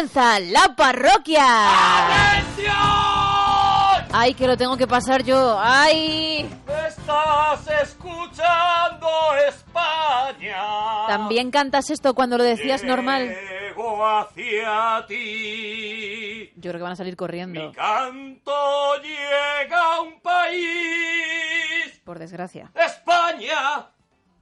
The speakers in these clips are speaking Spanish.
comienza la parroquia. ¡Atención! Ay, que lo tengo que pasar yo. Ay. Estás escuchando España. También cantas esto cuando lo decías normal. Llego hacia ti. Yo creo que van a salir Mi corriendo, canto llega a un país. por desgracia. España,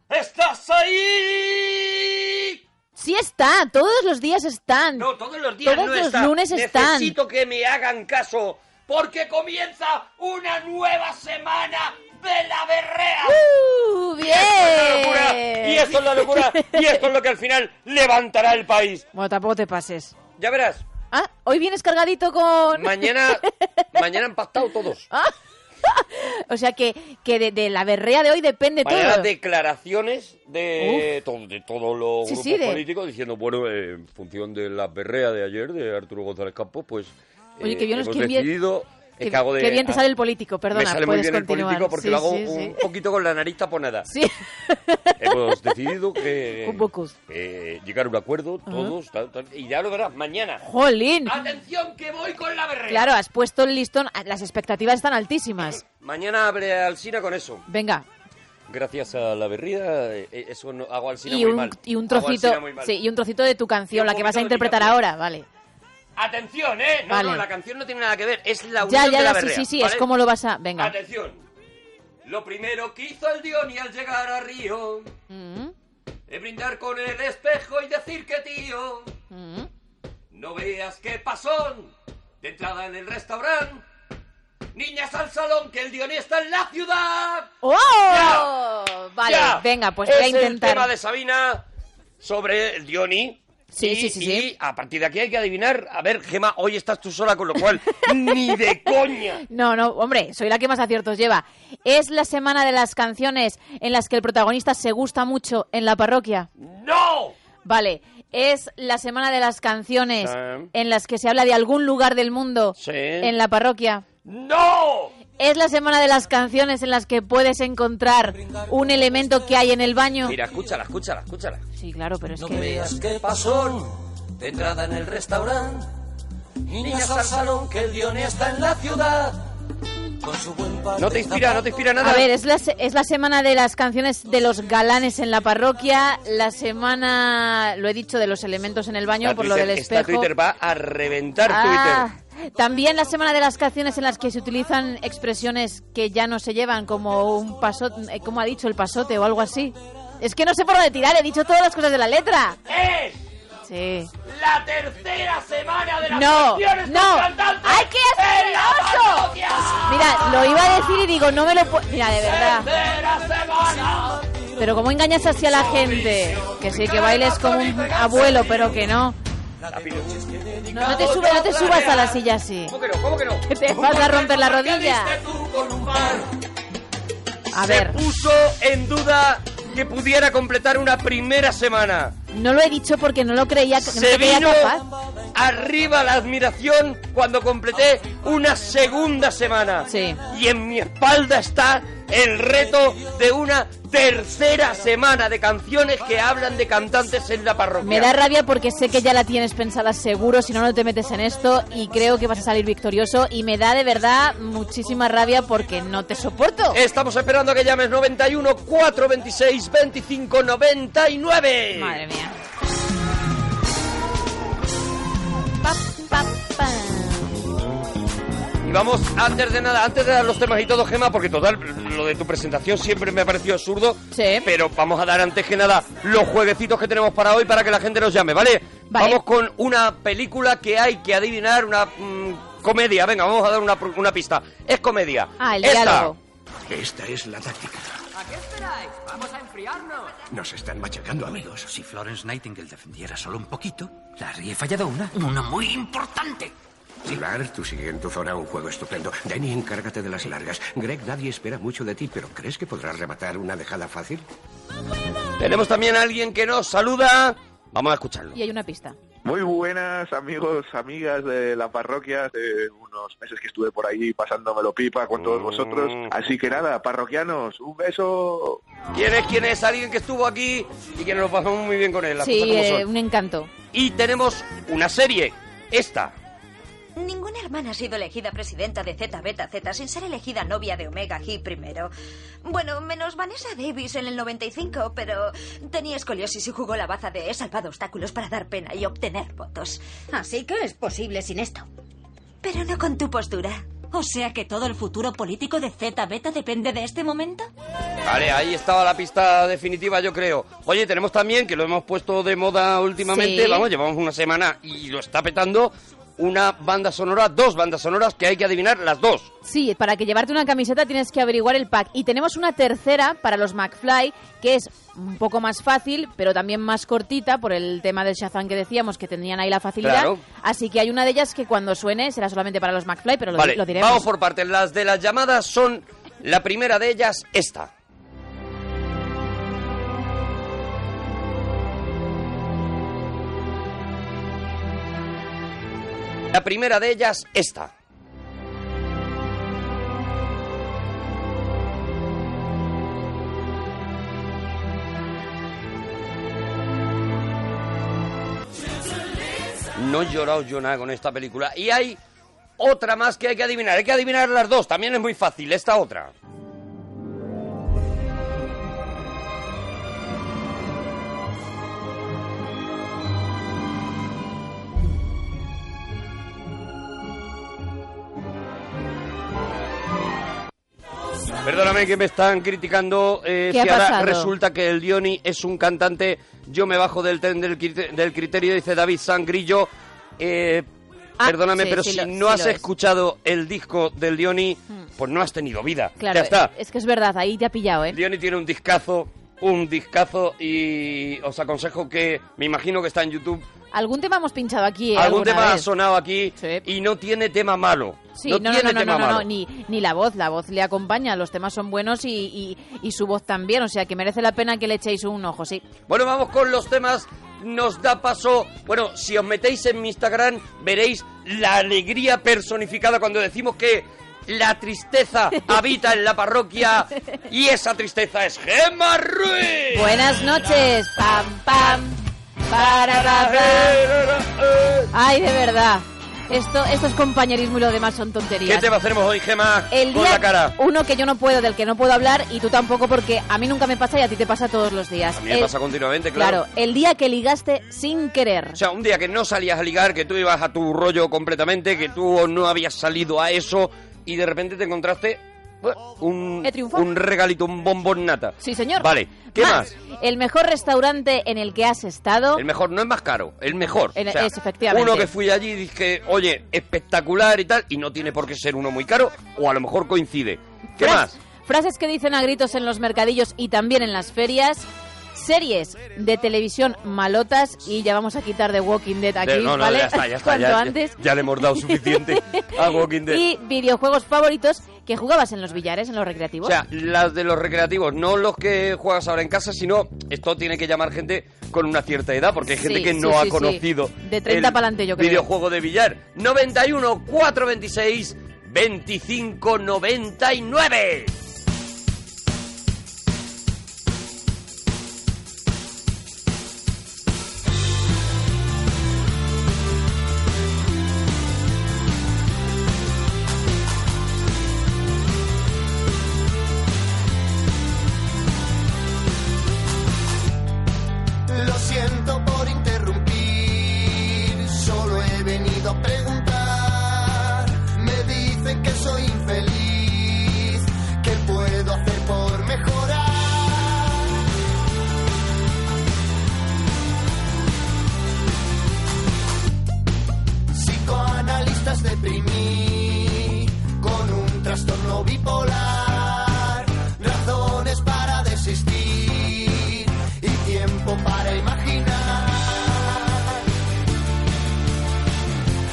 ¿estás ahí? Sí está, todos los días están. No, todos los días Todos no los está. lunes están. Necesito que me hagan caso, porque comienza una nueva semana de la berrea. ¡Uh, Y esto es la locura, bien! y esto es la locura, y esto es lo que al final levantará el país. Bueno, tampoco te pases. Ya verás, Ah, hoy vienes cargadito con... mañana, mañana han pactado todos. Ah, o sea que, que de, de la berrea de hoy depende Mañana todo. declaraciones de, todo, de todos los Sí, grupos sí, de- políticos diciendo, bueno, eh, en función de la berrea de ayer de Arturo González Campos, pues Oye, eh, qué bien, es hemos que bien- decidido... Qué, es que hago de- qué bien te ah, sale el político, perdona, me sale muy bien el continuar. político porque Sí, lo hago sí, un sí. poquito con la nariz taponada. Sí. Hemos decidido que eh, llegar a un acuerdo todos tal, tal, y ya lo verás mañana. Jolín. Atención que voy con la berrea. Claro, has puesto el listón, las expectativas están altísimas. Mañana abre Alsina con eso. Venga, Gracias a la berría, eh, eso no, hago Alsina y muy un, mal. y un trocito, Alsina muy mal. sí, y un trocito de tu canción, la que vas a interpretar ahora, vale. Atención, eh. No, Vale. no, la canción no tiene nada que ver. Es la unión Ya, de ya, la ya, sí, berrea. sí, sí, ¿vale? es como lo vas a... Venga. Atención. Lo primero que hizo el Diony al llegar a Río Mm, es brindar con el espejo y decir que tío. mm. No veas qué pasón de entrada en el restaurante. Niñas al salón que el Diony está en la ciudad. ¡Oh! Ya, Vale, Ya. venga, pues es voy a el tema intentar. de Sabina sobre el Diony. Sí, y, sí, sí, y sí. a partir de aquí hay que adivinar. A ver, Gema, hoy estás tú sola, con lo cual ni de coña. No, no, hombre, soy la que más aciertos lleva. Es la semana de las canciones en las que el protagonista se gusta mucho en la parroquia. ¡No! Vale, es la semana de las canciones Sí. en las que se habla de algún lugar del mundo Sí. en la parroquia. ¡No! Es la semana de las canciones en las que puedes encontrar un elemento que hay en el baño. Mira, escúchala, escúchala, escúchala. Sí, claro, pero es No que... veas qué pasón de entrada en el restaurante. Niñas al salón que el Dione está en la ciudad. Con su buen par No te inspira, no te inspira nada. A ver, es la, es la semana de las canciones de los galanes en la parroquia, la semana, lo he dicho, de los elementos en el baño por lo del esta espejo. Twitter va a reventar Ah, Twitter. También la semana de las canciones en las que se utilizan expresiones que ya no se llevan, como un pasote, eh, como ha dicho, el pasote o algo así. Es que no sé por dónde tirar, he dicho todas las cosas de la letra. ¡Es Sí. la tercera semana de las No, canciones no. con cantantes ¡Ay, qué en la asqueroso! parroquia! Mira, lo iba a decir y digo, no me lo puedo... Mira, de verdad. Pero ¿cómo engañas así a la gente? Que sí, que bailes como un abuelo, pero que no. No, no te subas, no te subas a la silla así. ¿Cómo que no? ¿Cómo que no? Que te vas a romper la rodilla. A Se ver, puso en duda que pudiera completar una primera semana. No lo he dicho porque no lo creía, no me Se creía vino capaz. arriba la admiración cuando completé una segunda semana. Sí. Y en mi espalda está el reto de una tercera semana de canciones que hablan de cantantes en la parroquia. Me da rabia porque sé que ya la tienes pensada seguro, si no, no te metes en esto y creo que vas a salir victorioso y me da de verdad muchísima rabia porque no te soporto. Estamos esperando a que llames 91 426 25 99. Madre mía. Y vamos, antes de nada, antes de dar los temas y todo, Gema, porque total, lo de tu presentación siempre me ha parecido absurdo. Sí. Pero vamos a dar antes que nada los jueguecitos que tenemos para hoy para que la gente nos llame, ¿vale? Vale. Vamos con una película que hay que adivinar, una mm, comedia. Venga, vamos a dar una, una pista. Es comedia. Ah, el Esta. diálogo. Esta es la táctica. ¿A qué esperáis? Vamos a enfriarnos. Nos están machacando, amigos. Si Florence Nightingale defendiera solo un poquito, Larry he fallado una. Una muy importante. Pilar, tú sigue en tu zona un juego estupendo. Danny, encárgate de las largas. Greg, nadie espera mucho de ti, pero ¿crees que podrás rematar una dejada fácil? Tenemos también a alguien que nos saluda. Vamos a escucharlo. Y hay una pista. Muy buenas amigos, amigas de la parroquia, hace unos meses que estuve por ahí pasándomelo pipa con todos vosotros. Así que nada, parroquianos, un beso. ¿Quién es? ¿Quién es? Alguien que estuvo aquí y que nos lo pasamos muy bien con él. Las Sí, cosas como eh, son. un encanto. Y tenemos una serie, esta. Ninguna hermana ha sido elegida presidenta de Zeta Beta Zeta sin ser elegida novia de Omega G primero. Bueno, menos Vanessa Davis en el 95, pero tenía escoliosis y jugó la baza de he salvado obstáculos para dar pena y obtener votos. Así que es posible sin esto. Pero no con tu postura. O sea que todo el futuro político de Zeta Beta depende de este momento. Vale, ahí estaba la pista definitiva, yo creo. Oye, tenemos también, que lo hemos puesto de moda últimamente, Sí. vamos, llevamos una semana y lo está petando, una banda sonora, dos bandas sonoras que hay que adivinar las dos. Sí, para que llevarte una camiseta tienes que averiguar el pack. Y tenemos una tercera para los McFly, que es un poco más fácil, pero también más cortita por el tema del Shazam que decíamos, que tenían ahí la facilidad. Claro. Así que hay una de ellas que cuando suene será solamente para los McFly, pero lo, vale, lo diremos. vamos por partes. Las de las llamadas son, la primera de ellas, esta. La primera de ellas, esta. No he llorado yo nada con esta película. Y hay otra más que hay que adivinar. Hay que adivinar las dos. También es muy fácil. Esta otra. Perdóname que me están criticando. eh, ¿Qué ha si ahora resulta que el Dioni es un cantante. Yo me bajo del tren del, crite- del criterio, dice David Sangrillo. Eh, Ah, perdóname, sí, pero sí si lo- no sí has es. Hmm. escuchado el disco del Dioni, pues no has tenido vida. Claro, ya está. es que es verdad, ahí te ha pillado, ¿eh? Dioni tiene un discazo, un discazo, y os aconsejo que, me imagino que está en YouTube, Algún tema hemos pinchado aquí, ¿eh? algún tema ha sonado aquí y no tiene tema malo. Sí, no, no, tiene no, no, tema no, no, malo. ni, ni la voz, la voz le acompaña, los temas son buenos y, y, y su voz también, o sea que merece la pena que le echéis un ojo, sí. Bueno, vamos con los temas. Nos da paso. Bueno, si os metéis en mi Instagram, veréis la alegría personificada cuando decimos que la tristeza habita en la parroquia y esa tristeza es Gemma Ruiz. Buenas noches, pam, pam, para, pa, pa. Ay, de verdad, esto, esto es compañerismo y lo demás son tonterías. ¿Qué tema hacemos hoy, Gemma? El con día la cara. uno que yo no puedo, del que no puedo hablar y tú tampoco porque a mí nunca me pasa y a ti te pasa todos los días. A mí me El- pasa continuamente, claro. Claro, el día que ligaste sin querer. O sea, un día que no salías a ligar, que tú ibas a tu rollo completamente, que tú no habías salido a eso y de repente te encontraste un, triunfado. un regalito, un bombón nata. Sí, señor. Vale, ¿qué más? El mejor restaurante en el que has estado. El mejor no es más caro, el mejor. El- O sea, es, efectivamente. Uno que fui allí y dije, oye, espectacular y tal, y no tiene por qué ser uno muy caro, o a lo mejor coincide. ¿Qué Fras- más? Frases que dicen a gritos en los mercadillos y también en las ferias. Series de televisión malotas y ya vamos a quitar de Walking Dead aquí, no, no, ¿vale? ya está, ya está. Cuanto Ya, ya- antes. ya le hemos dado suficiente a Walking Dead. Y videojuegos favoritos que jugabas en los billares, en los O recreativos. sea, las de los recreativos, no los que juegas ahora en casa, sino esto tiene que llamar gente con una cierta edad, porque hay gente Sí, que no sí, ha sí. conocido De 30 el pa'lante, yo creo. videojuego de billar. 91 426 25 99.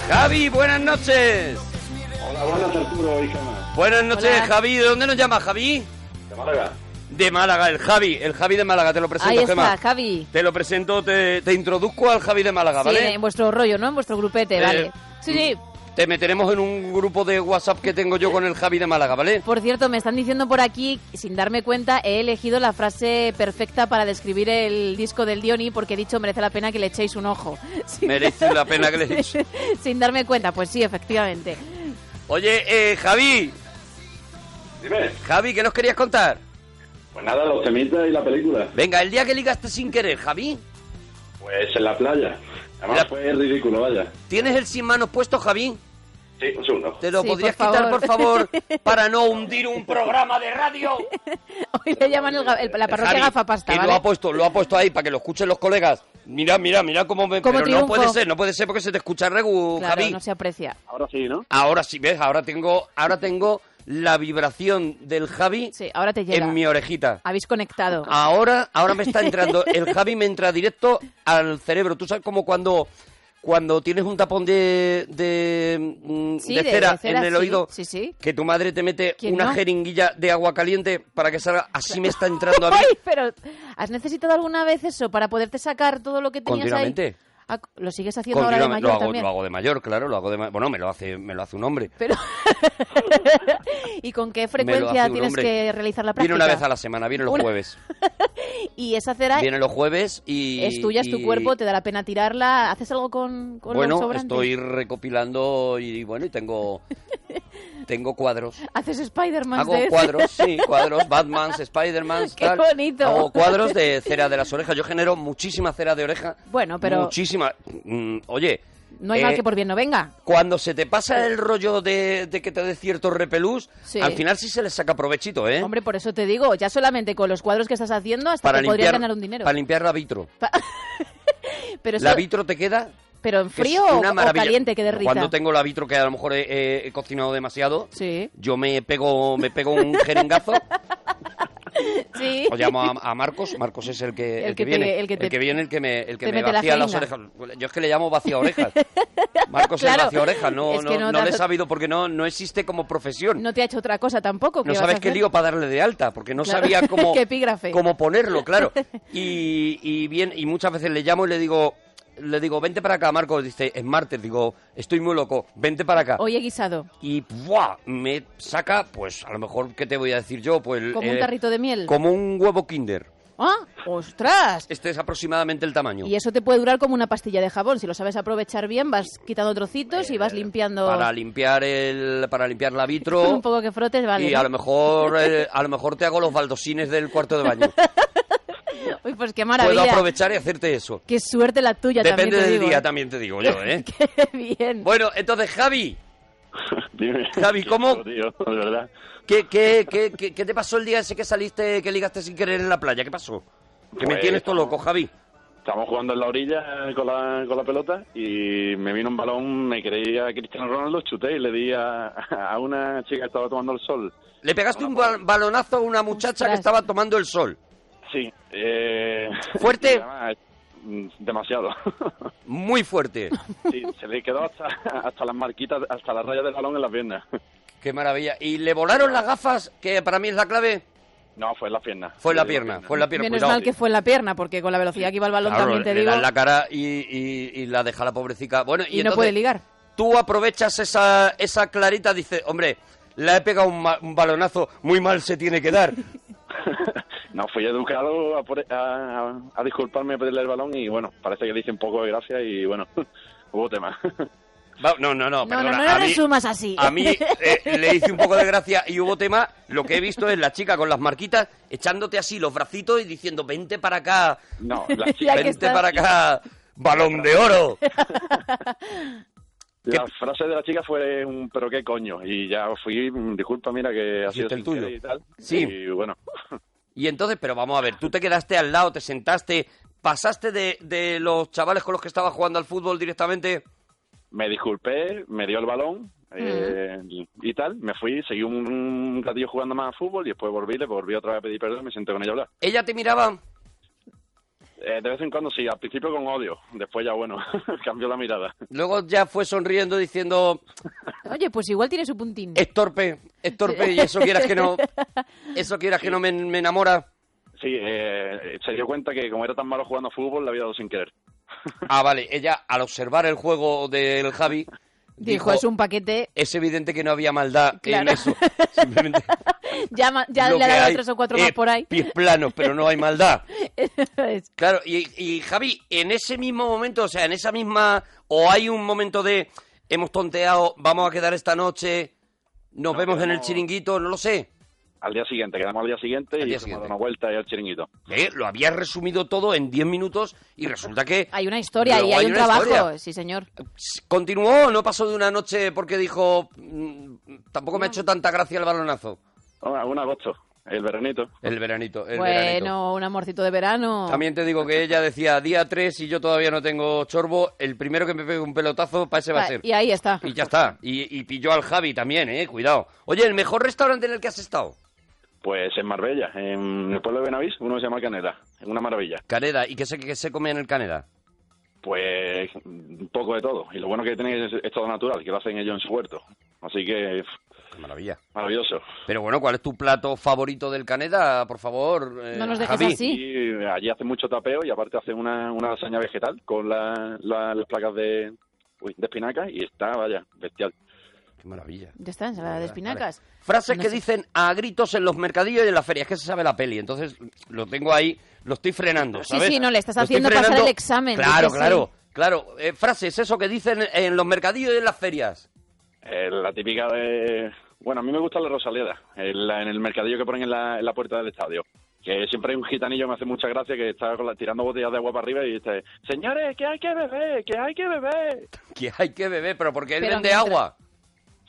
Javi, buenas noches. Hola, buenas Arturo y. Buenas noches, Hola. Javi. ¿De dónde nos llama Javi? De Málaga. De Málaga, el Javi. El Javi de Málaga, te lo presento, Ahí está, Gemma. Javi. Te lo presento, te, te introduzco al Javi de Málaga, Sí, ¿vale? en vuestro rollo, ¿no? En vuestro grupete, Eh, vale. Sí, sí. Te meteremos en un grupo de WhatsApp que tengo yo con el Javi de Málaga, ¿vale? Por cierto, me están diciendo por aquí, sin darme cuenta, he elegido la frase perfecta para describir el disco del Diony porque he dicho merece la pena que le echéis un ojo. Sin- Merece la pena que le echéis. sin darme cuenta, pues sí, efectivamente. Oye, eh, Javi. Dime. Javi, ¿qué nos querías contar? Pues nada, los temitas y la película. Venga, el día que ligaste sin querer, Javi. Pues en la playa. Además fue ridículo, vaya. ¿Tienes el sin manos puesto, Javi? Sí, un segundo. ¿Te lo Sí, podrías por quitar, favor. por favor, para no hundir un programa de radio? Hoy le llaman el el- la parroquia Javi, gafapasta, ¿vale? lo ha puesto, lo ha puesto ahí para que lo escuchen los colegas. Mira, mira, mira cómo me... Cómo Pero no puede ser, no puede ser porque se te escucha regu, Claro, Javi. no se aprecia. Ahora sí, ¿no? Ahora sí, ¿ves? Ahora tengo, ahora tengo la vibración del Javi Sí, ahora te llega. en mi orejita. Habéis conectado. Ahora, ahora me está entrando, el Javi me entra directo al cerebro. Tú sabes como cuando, cuando tienes un tapón de, de, mm, Sí, de de- cera, de cera, en el sí, oído, sí, sí. que tu madre te mete ¿Quién una no? jeringuilla de agua caliente para que salga. Así me está entrando a mí. ¡Ay! Pero, ¿has necesitado alguna vez eso para poderte sacar todo lo que tenías ahí? Ah, ¿Lo sigues haciendo ahora de mayor lo hago, también? lo hago de mayor, claro, lo hago de Bueno, me lo hace, me lo hace un hombre. Pero... ¿Y con qué frecuencia tienes hombre. que realizar la práctica? Viene una vez a la semana, viene los Una- jueves. Y esa cera Viene los jueves y... es tuya, es tu y- cuerpo, te da la pena tirarla. ¿Haces algo con, con Bueno, sobrantes? estoy recopilando y bueno, y tengo tengo cuadros. ¿Haces Spider-Man Hago de cuadros, sí, cuadros, Batmans, Spidermans, ¡Qué tal. bonito! Hago cuadros de cera de las orejas. Yo genero muchísima cera de oreja. Bueno, pero Muchísima. Mm, Oye, no hay eh, mal que por bien no venga. cuando se te pasa el rollo de, de que te dé cierto repelús, Sí. al final sí se les saca provechito, ¿eh? Hombre, por eso te digo, ya solamente con los cuadros que estás haciendo hasta para podrías ganar un dinero. para limpiar la vitro. Pero, eso- La vitro te queda pero en frío o, una o maravilla. caliente que derrita. Cuando tengo la vitro que a lo mejor he, he- he cocinado demasiado, Sí, yo me pego me pego un jeringazo sí. o llamo a, a Marcos. Marcos es el que el, El que, que te- viene. el que te- viene el que me el que me la vacía las orejas. Yo es que le llamo vacía orejas. Marcos Claro. es vacía orejas. No Es no, que no no te le he sabido porque no no existe como profesión. No te ha hecho otra cosa tampoco. ¿qué no sabes qué lío para darle de alta porque no Claro. sabía cómo cómo ponerlo claro. Y, y bien y muchas veces le llamo y le digo le digo vente para acá Marcos dice es martes digo estoy muy loco vente para acá Hoy he guisado. y ¡buah! me saca, pues a lo mejor, ¿qué te voy a decir yo? Pues Como un eh, tarrito de miel. Como un huevo Kinder. ¡Ah! ¡Ostras! Este es aproximadamente el tamaño. Y eso te puede durar como una pastilla de jabón. Si lo sabes aprovechar bien, vas quitando trocitos y vas limpiando. Para limpiar el, para limpiar la vitro. un poco que frotes, vale. y ¿no? a lo mejor, eh, a lo mejor te hago los baldosines del cuarto de baño. Uy, pues qué Puedo maravilla. aprovechar y hacerte eso. Qué suerte la tuya Depende también te del digo, día, ¿eh? también te digo yo, ¿eh? Qué bien. Bueno, entonces, Javi, Dime. Javi, ¿cómo? Tío, de verdad. ¿qué, qué, qué, qué, qué te pasó el día ese que saliste, que ligaste sin querer en la playa? ¿Qué pasó? Que me Pues, tienes todo loco, Javi. Estábamos jugando en la orilla con la, con la pelota y me vino un balón, me creía Cristiano Ronaldo, chuté y le di a, a una chica que estaba tomando el sol. Le pegaste un bal- balonazo a una muchacha que estaba tomando el sol. Sí. Eh, ¿Fuerte? además, mm, demasiado. Muy fuerte. sí, se le quedó hasta, hasta las marquitas, hasta las rayas del balón en las piernas. Qué maravilla. ¿Y le volaron las gafas? Que para mí es la clave. No, fue en las piernas. Fue en la pierna, fue en la pierna. Menos cuidado. mal que fue en la pierna, porque con la velocidad que iba el balón Claro, también te le digo. la cara y, y- y la deja la pobrecita. Bueno, y, y no entonces puede ligar. tú aprovechas esa, esa clarita, dices, hombre, le he pegado un, un balonazo, muy mal se tiene que dar. No, fui educado a, por- a- a disculparme, a pedirle el balón y bueno, parece que le hice un poco de gracia y bueno, hubo tema. No, no, no, No, no, perdona. no lo a mí, resumas así. a mí eh, le hice un poco de gracia y hubo tema. Lo que he visto es la chica con las marquitas echándote así los bracitos y diciendo, vente para acá, No, la chica, vente para acá, balón de oro. la frase de la chica fue un pero qué coño y ya fui, disculpa, mira que ha sido el tuyo. y tal. Sí. Y bueno, Y entonces, pero vamos a ver, tú te quedaste al lado, te sentaste, pasaste de, de los chavales con los que estabas jugando al fútbol directamente. me disculpé, me dio el balón eh, y tal, me fui, seguí un, un ratillo jugando más a fútbol y después volví, le volví otra vez a pedir perdón y me senté con ella a hablar. Ella te miraba, Eh, de vez en cuando sí, al principio con odio, después ya bueno, cambió la mirada. luego ya fue sonriendo diciendo, Oye, pues igual tiene su puntín. es torpe, es torpe y eso quieras que no, eso quieras que no me, me enamora. Sí, eh, se dio cuenta que como era tan malo jugando a fútbol, la había dado sin querer. Ah, vale, ella al observar el juego del Javi Dijo, es un paquete, Es evidente que no había maldad Claro. en eso. Simplemente ya, ya le ha dado hay tres o cuatro más por ahí. Pies planos, pero no hay maldad. Es- Claro, y, y, Javi, en ese mismo momento, o sea, en esa misma... O hay un momento de... Hemos tonteado, vamos a quedar esta noche, nos No, vemos en el chiringuito, no lo sé. Al día siguiente, quedamos al día siguiente Al y día a siguiente. una vuelta y al chiringuito. ¿Eh? Lo habías resumido todo en 10 minutos y resulta que hay una historia y hay, hay un trabajo, historia. sí señor. continuó, no pasó de una noche porque dijo, "Mm, tampoco me ha hecho tanta gracia el balonazo. Oh, un agosto, el veranito. El veranito, el bueno, veranito. un amorcito de verano. También te digo que ella decía día 3 y yo todavía no tengo chorbo, el primero que me pegue un pelotazo, para ese va a Ah, ser. Y ahí está. Y ya está. Y, y pilló al Javi también, eh, cuidado. Oye, ¿el mejor restaurante en el que has estado? Pues en Marbella, en el pueblo de Benavís, uno se llama Canela, es una maravilla. Caneda. ¿Y qué se, qué se come en el Caneda? Pues un poco de todo. Y lo bueno que tiene es, es todo natural, que lo hacen ellos en su huerto. Así que Qué maravilla. maravilloso. Pero bueno, ¿cuál es tu plato favorito del Caneda? Por favor, eh, No nos dejes Javi. así. Y allí hacen mucho tapeo y aparte hacen una, una lasaña vegetal con la- la- las placas de, uy, de espinaca y está, vaya, bestial. Qué maravilla. Ya está, ensalada de espinacas. Frases No que sé. dicen a gritos en los mercadillos y en las ferias. que se sabe la peli. Entonces lo tengo ahí, lo estoy frenando, Sí, ¿sabes? sí, no, le estás Lo estoy haciendo pasar frenando. el examen, Claro, claro, claro. Eh, frases, eso que dicen en los mercadillos y en las ferias. Eh, la típica de... Bueno, a mí me gusta la Rosaleda, en, la- en el mercadillo que ponen en la, en la puerta del estadio. Que siempre hay un gitanillo, me hace mucha gracia, que está con la- tirando botellas de agua para arriba y dice, señores, que hay que beber, que hay que beber. Que hay que beber, pero porque él Pero vende mientras- agua.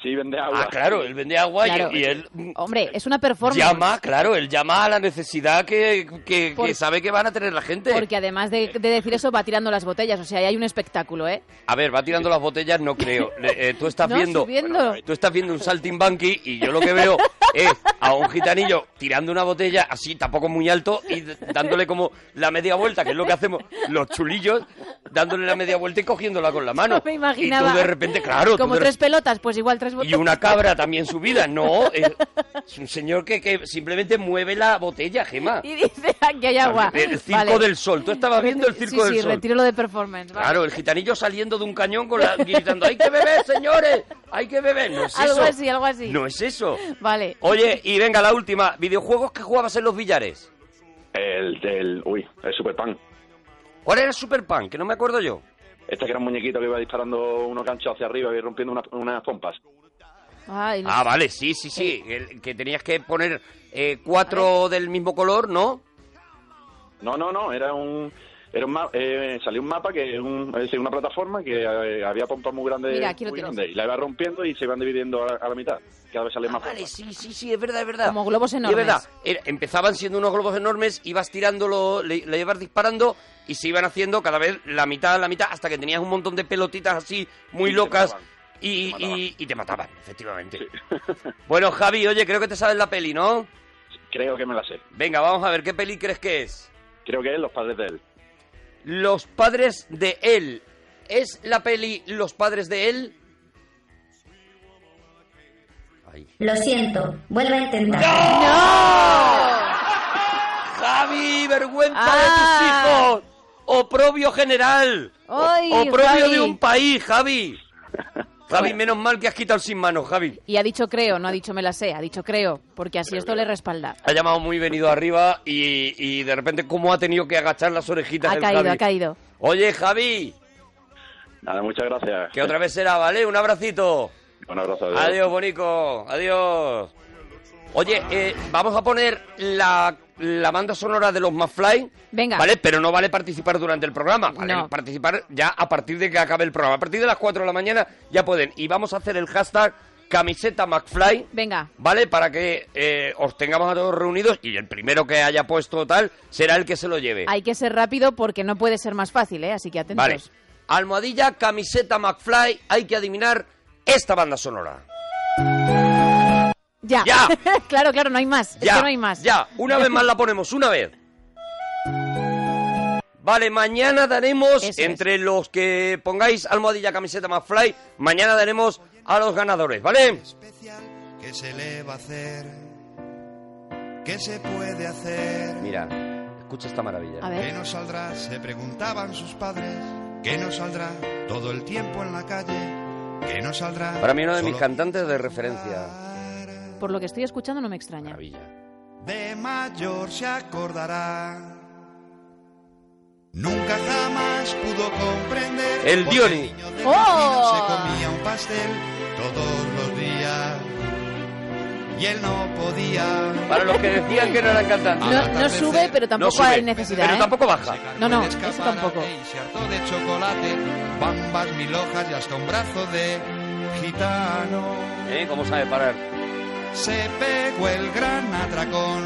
Sí, vende agua. Ah, claro, él vende agua y- Claro. y, él mm, Hombre, es una performance. llama, claro, él llama a la necesidad que, que- sabe que van a tener la gente. Porque además de, de decir eso, va tirando las botellas. O sea, ahí hay un espectáculo, ¿eh? A ver, va tirando las botellas, no creo. Eh, tú estás No, viendo, subiendo. tú estás viendo un saltimbanqui y yo lo que veo es a un gitanillo tirando una botella así, tampoco muy alto y dándole como la media vuelta, que es lo que hacemos los chulillos, dándole la media vuelta y cogiéndola con la mano. Me imaginaba. Y tú de repente, claro, tú Como de tres pelotas, pues igual tres y una cabra también subida. No, es, es un señor que, que simplemente mueve la botella, Gema. Y dice, aquí hay agua. El circo Vale. del sol. Tú estabas viendo el circo sí, del sí, sol. retiro lo de performance. vale. Claro, el gitanillo saliendo de un cañón con la, gritando, ¡hay que beber, señores! ¡Hay que beber! No es Algo eso. así, algo así. No es eso. Vale. Oye, y venga, la última. ¿Videojuegos que jugabas en los billares? El del... Uy, el Super Pan. ¿Cuál era el Super Pan? Que no me acuerdo yo. Este que era un muñequito que iba disparando unos ganchos hacia arriba y rompiendo una- unas Ah, vale, sí, sí, sí. El- que tenías que poner eh, cuatro del mismo color, ¿no? No, no, no, era un... Era un ma- eh, salió un mapa que es, un- es una plataforma que eh, había pompas muy grandes Mira, aquí lo muy grandes, y la iba rompiendo y se iban dividiendo a, a la mitad cada vez salían más Vale, pompas sí, sí, sí, es verdad, es verdad. Como globos Y enormes. Es verdad, Era- empezaban siendo unos globos enormes, ibas tirándolo, le, le ibas disparando y se iban haciendo cada vez la mitad, la mitad, hasta que tenías un montón de pelotitas así muy Y locas. Y, Te mataban. y- y te mataban, efectivamente. Bueno, Javi, oye, creo que te sabes la peli, ¿no? creo que me la sé Venga, vamos a ver, ¿qué peli crees que es? creo que es los padres de él Los padres de él. ¿Es la peli Los padres de él? Ay. Lo siento, vuelve a intentar. Javi, vergüenza Ah. de tus hijos. Oprobio general. O- Ay, Oprobio Javi. de un país, Javi. Javi, menos mal que has quitado sin manos, Javi. Y ha dicho creo, no ha dicho me la sé, ha dicho creo, porque así esto le respalda. Ha llamado muy venido arriba y, y de repente cómo ha tenido que agachar las orejitas Ha el caído, Javi. ha caído. Oye, Javi, nada muchas gracias que otra vez será, ¿vale? Un abracito. un abrazo adiós. Adiós, bonico. Adiós. Oye, eh, vamos a poner la, la banda sonora de los McFly. Venga. ¿Vale? Pero no vale participar durante el programa. Vale No. participar ya a partir de que acabe el programa. A partir de las 4 de la mañana ya pueden. Y vamos a hacer el hashtag camiseta McFly. Venga. ¿Vale? Para que eh, os tengamos a todos reunidos y el primero que haya puesto tal será el que se lo lleve. Hay que ser rápido porque no puede ser más fácil, ¿eh? Así que atentos. Vale. Almohadilla, camiseta McFly. Hay que adivinar esta banda sonora. Ya. Ya. claro, claro, no hay más. Ya, es que no hay más. ya, una vez más la ponemos, una vez. Vale, mañana daremos, Eso es. entre los que pongáis almohadilla camiseta más fly, mañana daremos a los ganadores, ¿vale? ¿Qué se le va a hacer? ¿Qué se puede hacer? Mira, escucha esta maravilla. A ¿Qué ver. nos saldrá? Se preguntaban sus padres. ¿Qué nos saldrá? Todo el tiempo en la calle. que no saldrá. Para mí uno de mis cantantes de referencia. Por lo que estoy escuchando no me extraña. de mayor se acordará. Nunca jamás pudo comprender. El Dioni. ¡Oh! se comía un pastel todos los días. Y él no podía. Para los que decían que no eran cantantes. No, no sube, pero tampoco sube, hay necesidad. Pero ¿eh? tampoco baja. No, no, eso tampoco. Y se hartó de chocolate, bambas, mil hojas y hasta un brazo de gitano. ¿Eh? ¿Cómo sabe parar? Se pegó el gran atracón.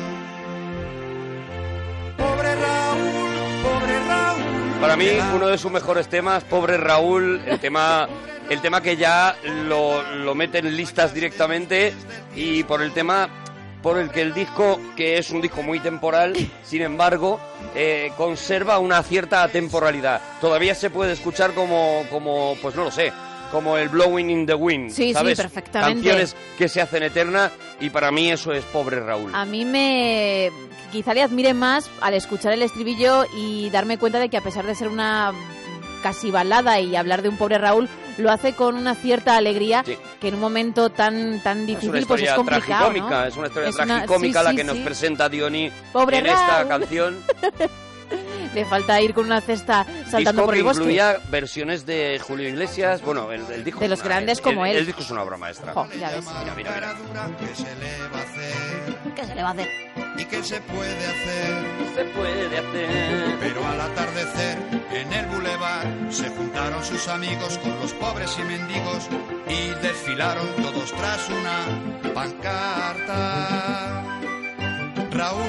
Pobre Raúl, pobre Raúl. Para mí, uno de sus mejores temas, Pobre Raúl, el tema, el tema que ya lo, lo mete en listas directamente y por el tema por el que el disco, que es un disco muy temporal, sin embargo, eh, conserva una cierta temporalidad. Todavía se puede escuchar como, como, pues no lo sé, como el Blowing in the Wind, Sí, sí, ¿sabes? perfectamente. Canciones que se hacen eternas y para mí eso es Pobre Raúl. A mí me... Quizá le admire más al escuchar el estribillo y darme cuenta de que a pesar de ser una casi balada y hablar de un pobre Raúl, lo hace con una cierta alegría Sí. que en un momento tan tan Es difícil una pues es historia complicado, ¿no? es una historia Es una- tragicómica sí, la sí, que nos sí. presenta Diony Pobre en esta Raúl. canción. Le falta ir con una cesta saltando disco por el bosque. incluía versiones de Julio Iglesias, bueno, el, el disco De los grandes el- como el- él. El disco es una obra maestra. Jo, ya ves. Mira, mira, mira. ¿Qué se le va a hacer? ¿Qué se le va a hacer? ¿Y qué se puede hacer? Se puede hacer. Pero al atardecer, en el bulevar, se juntaron sus amigos con los pobres y mendigos y desfilaron todos tras una pancarta. Raúl,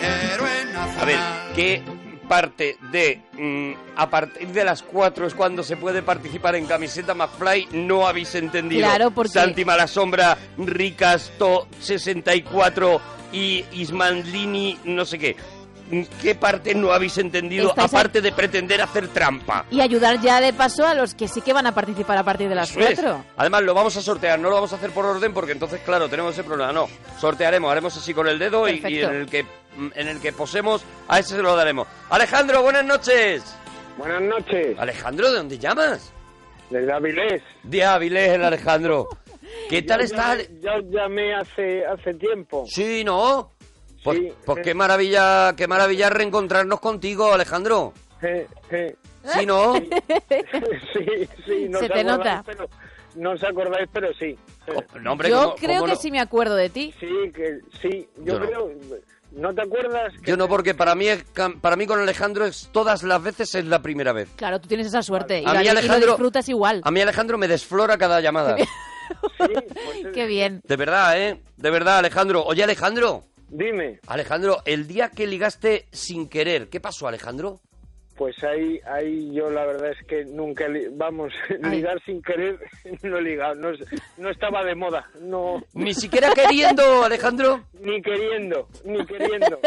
héroe nacional. A ver, ¿qué parte de mm, a partir de las 4 es cuando se puede participar en camiseta McFly? No habéis entendido. Claro, porque- Santi Malasombra, Ricas, To 64 y Ismandlini, no sé qué. ¿Qué parte no habéis entendido Estáis a- aparte de pretender hacer trampa? Y ayudar ya de paso a los que sí que van a participar a partir de las Eso es. cuatro. Además, lo vamos a sortear, no lo vamos a hacer por orden porque entonces, claro, tenemos ese problema. No, sortearemos, haremos así con el dedo y, en el que en el que posemos, a ese se lo daremos. Alejandro, buenas noches. Buenas noches. Alejandro, ¿de dónde llamas? Desde Avilés. De Avilés, el Alejandro. ¿Qué tal Yo está? llamé- Yo llamé hace, hace tiempo. Sí, ¿no? Pues, Sí, pues sí. qué maravilla, qué maravilla reencontrarnos contigo, Alejandro. Eh, eh. Sí, ¿no? sí, sí. No Se te nota. Pero, no os acordáis, pero sí. No, hombre, Yo ¿cómo- creo cómo que no? sí me acuerdo de ti. Sí, que sí. Yo, creo... ¿No te acuerdas? Que Yo no, porque para mí, es cam- para mí con Alejandro es todas las veces es la primera vez. Claro, tú tienes esa suerte. Y, A mí, y lo Alejandro- disfrutas igual. A mí Alejandro me desflora cada llamada. Qué bien. De verdad, ¿eh? De verdad, Alejandro. Oye, Alejandro. Dime. Alejandro, el día que ligaste sin querer, ¿qué pasó, Alejandro? Pues ahí, ahí yo la verdad es que nunca, li- vamos, ligar sin querer, no he ligado, no, no estaba de moda, no, Ni siquiera queriendo, Alejandro. ni queriendo, ni queriendo.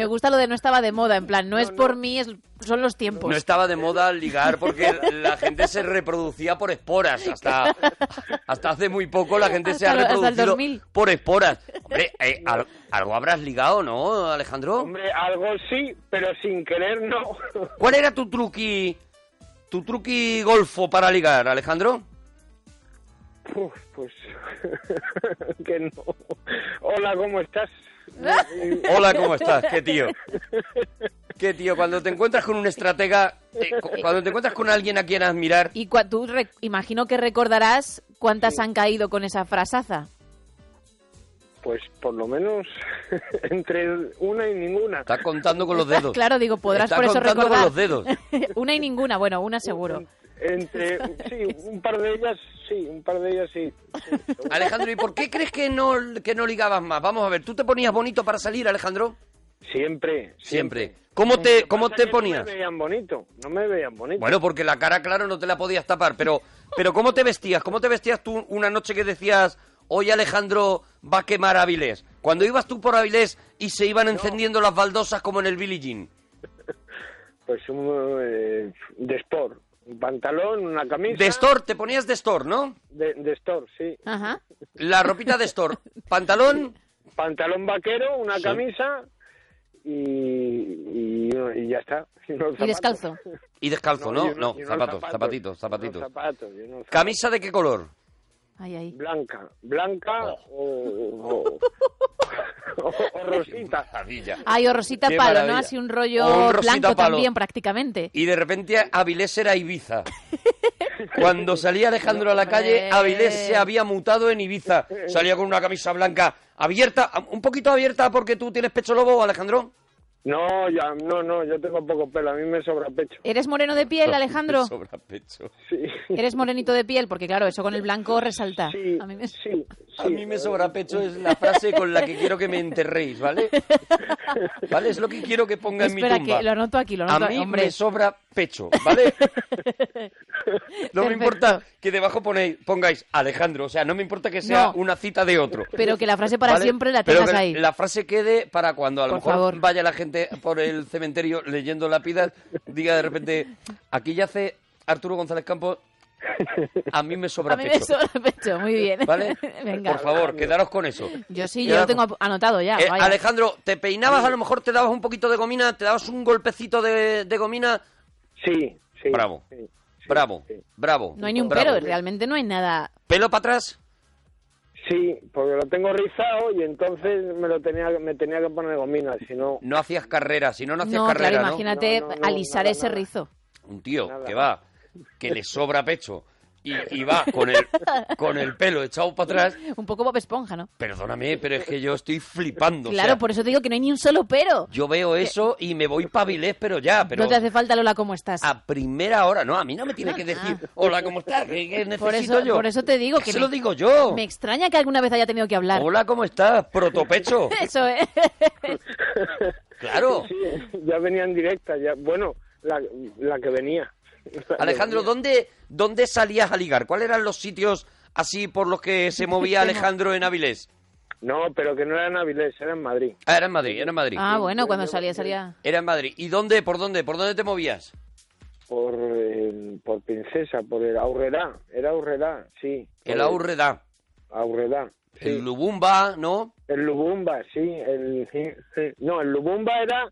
Me gusta lo de no estaba de moda, en plan, no, es por mí, es, son los tiempos. No estaba de moda ligar porque la gente se reproducía por esporas. Hasta, hasta hace muy poco la gente se ha reproducido 2000. por esporas. Hombre, eh, al- algo habrás ligado, ¿no, Alejandro? Hombre, algo sí, pero sin querer no. ¿Cuál era tu truqui, tu truqui golfo para ligar, Alejandro? Uf, pues que no. Hola, ¿cómo estás? Hola, ¿cómo estás? ¿Qué tío? ¿Qué tío? Cuando te encuentras con un estratega, eh, cu- cuando te encuentras con alguien a quien admirar, Y cua- tú re- imagino que recordarás cuántas han caído con esa frasaza. Pues por lo menos entre una y ninguna. estás contando con los dedos. Claro, digo, podrás Está por eso contando con recordar. los dedos. una y ninguna, bueno, una seguro. Entre, sí, un par de ellas, sí, un par de ellas sí. Alejandro, ¿y por qué crees que no, que no ligabas más? Vamos a ver, ¿tú te ponías bonito para salir, Alejandro? Siempre. Siempre. ¿Cómo te, cómo te ponías? No me veían bonito, no me veían bonito. Bueno, porque la cara, claro, no te la podías tapar, pero, pero ¿cómo te vestías? ¿Cómo te vestías tú una noche que decías, hoy Alejandro va a quemar Avilés? Cuando ibas tú por Avilés y se iban encendiendo las baldosas como en el Billie Jean. Pues un eh, de sport, un pantalón, una camisa. De store, te ponías de store, ¿no? De, de store, sí. Ajá. La ropita de store. Pantalón, Pantalón vaquero, una Sí. camisa y, y, y ya está. Y, descalzo. Y descalzo, No, ¿no? y unos- No, y unos zapatos, zapatos, zapatitos, zapatitos. zapatos ¿Camisa de qué color? Ay, ay. Blanca, blanca Oh. o, o, o- o rosita. Ay, o Rosita Qué Palo, ¿no? Así un rollo un blanco Palo. también, prácticamente. Y de repente Avilés era Ibiza. Cuando salía Alejandro a la calle. Avilés se había mutado en Ibiza. Salía con una camisa blanca abierta, un poquito abierta porque tú tienes pecho lobo, Alejandro. No, ya, no, no, yo tengo poco pelo, a mí me sobra pecho. ¿Eres moreno de piel, Alejandro? Sobra pecho. Sí. Eres morenito de piel, porque claro, eso con el blanco resalta. A mí me... Sí, A mí me sobra pecho es la frase con la que quiero que me enterréis, ¿vale? ¿Vale? Es lo que quiero que ponga en mi Espera, tumba. que lo anoto aquí, lo A anoto mí hombre. me sobra pecho, ¿vale? No me importa que debajo ponéis, pongáis Alejandro, o sea, no me importa que sea No. una cita de otro. Pero que la frase para ¿vale? siempre la Pero tengas que ahí. La frase quede para cuando a lo Por mejor favor. vaya la gente por el cementerio leyendo lápidas, diga de repente, aquí yace Arturo González Campos, a mí me sobra A mí me pecho. sobra pecho, muy bien. ¿Vale? Venga. Por favor, quedaros con eso. Yo sí, yo Quedaros lo tengo ap- anotado ya. eh, vaya. Alejandro, ¿te peinabas? A lo mejor te dabas un poquito de gomina, te dabas un golpecito de, de gomina. Sí, sí. Bravo, bravo, bravo. No hay ni un bravo. pero, realmente no hay nada. ¿Pelo para atrás? Sí, porque lo tengo rizado y entonces me lo tenía me tenía que poner gomina, si no No hacías carrera, si no, no hacías No, carrera, imagínate No, no, no, alisar nada, ese nada. rizo. Un tío que va, que le sobra pecho y, y va con el, con el pelo echado para atrás. Un poco Bob Esponja, ¿no? Perdóname, pero es que yo estoy flipando. o claro, sea, por eso te digo que no hay ni un solo pero. Yo veo eso y me voy pa' Vilés, pero ya, pero... No te hace falta, Lola, ¿cómo estás? A primera hora, no, a mí no me tiene que decir, hola, ¿cómo estás? ¿Qué, qué necesito por, eso, yo? por eso te digo que Se me- lo digo yo. Me extraña que alguna vez haya tenido que hablar. Hola, ¿cómo estás? Protopecho. Eso es. Claro. Sí, ya venía en directa, ya bueno, la, la que venía. Alejandro, ¿dónde, ¿dónde salías a ligar? ¿Cuáles eran los sitios así por los que se movía Alejandro en Avilés? No, pero que no era en Avilés, era en Madrid. Ah, era en Madrid, era en Madrid. Ah, bueno, cuando salía, salía. Era en Madrid. ¿Y dónde? ¿Por dónde? ¿Por dónde te movías? Por, eh, por Princesa, por el Aurrera, era Aurrera, sí. El. Aurrera, sí. El Lubumba, ¿no? El Lubumba, sí, el, sí, sí. No, el Lubumba era...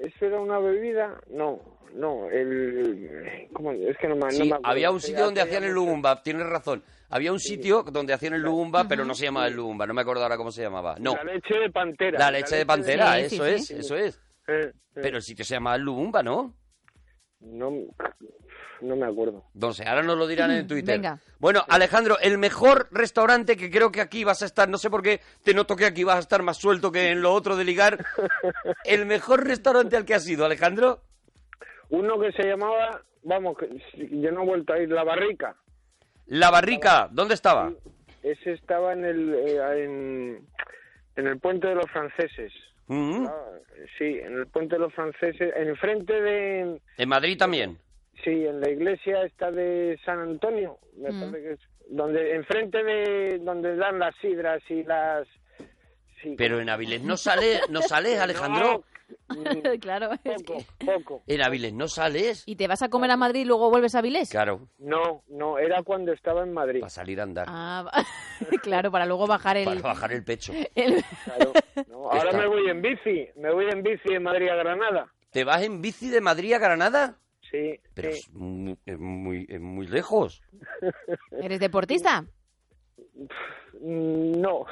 ¿Eso era una bebida? No, no, el... ¿Cómo? Es que no me, no Sí, me acuerdo. había un sitio donde hacían el Lubumba, tienes razón. Había un sitio donde hacían el Lubumba, pero no se llamaba el Lubumba, no me acuerdo ahora cómo se llamaba. No, La leche de pantera. la leche de pantera, eso sí, es, sí. eso es. Eh, eh, Pero el sitio se llamaba el Lubumba, ¿no? no, no me acuerdo. No sé, ahora nos lo dirán en Twitter. Venga. Bueno, Alejandro, el mejor restaurante que creo que aquí vas a estar, no sé por qué te noto que aquí vas a estar más suelto que en lo otro de ligar. El mejor restaurante al que has ido, Alejandro. Uno que se llamaba, vamos, que yo no he vuelto a ir, La Barrica. La Barrica, ¿dónde estaba? Ese estaba en el, eh, en, en el puente de los franceses. Mm, Ah, sí, en el puente de los franceses, enfrente de, En Madrid también. Sí, en la iglesia esta de San Antonio, me Mm. parece que es, donde, enfrente de donde dan las sidras y las, sí, Pero en Avilés no sale, no sales, Alejandro. claro, es poco, que... poco. En Avilés no sales. ¿Y te vas a comer a Madrid y luego vuelves a Vilés? Claro, No, no, era cuando estaba en Madrid. para salir a andar, Ah, claro, para luego bajar el... para bajar el pecho. el- Claro. No, ahora Está. me voy en bici, me voy en bici de Madrid a Granada. ¿Te vas en bici de Madrid a Granada? Sí, Pero sí. es muy, es muy, es muy lejos. ¿Eres deportista? Mm, No.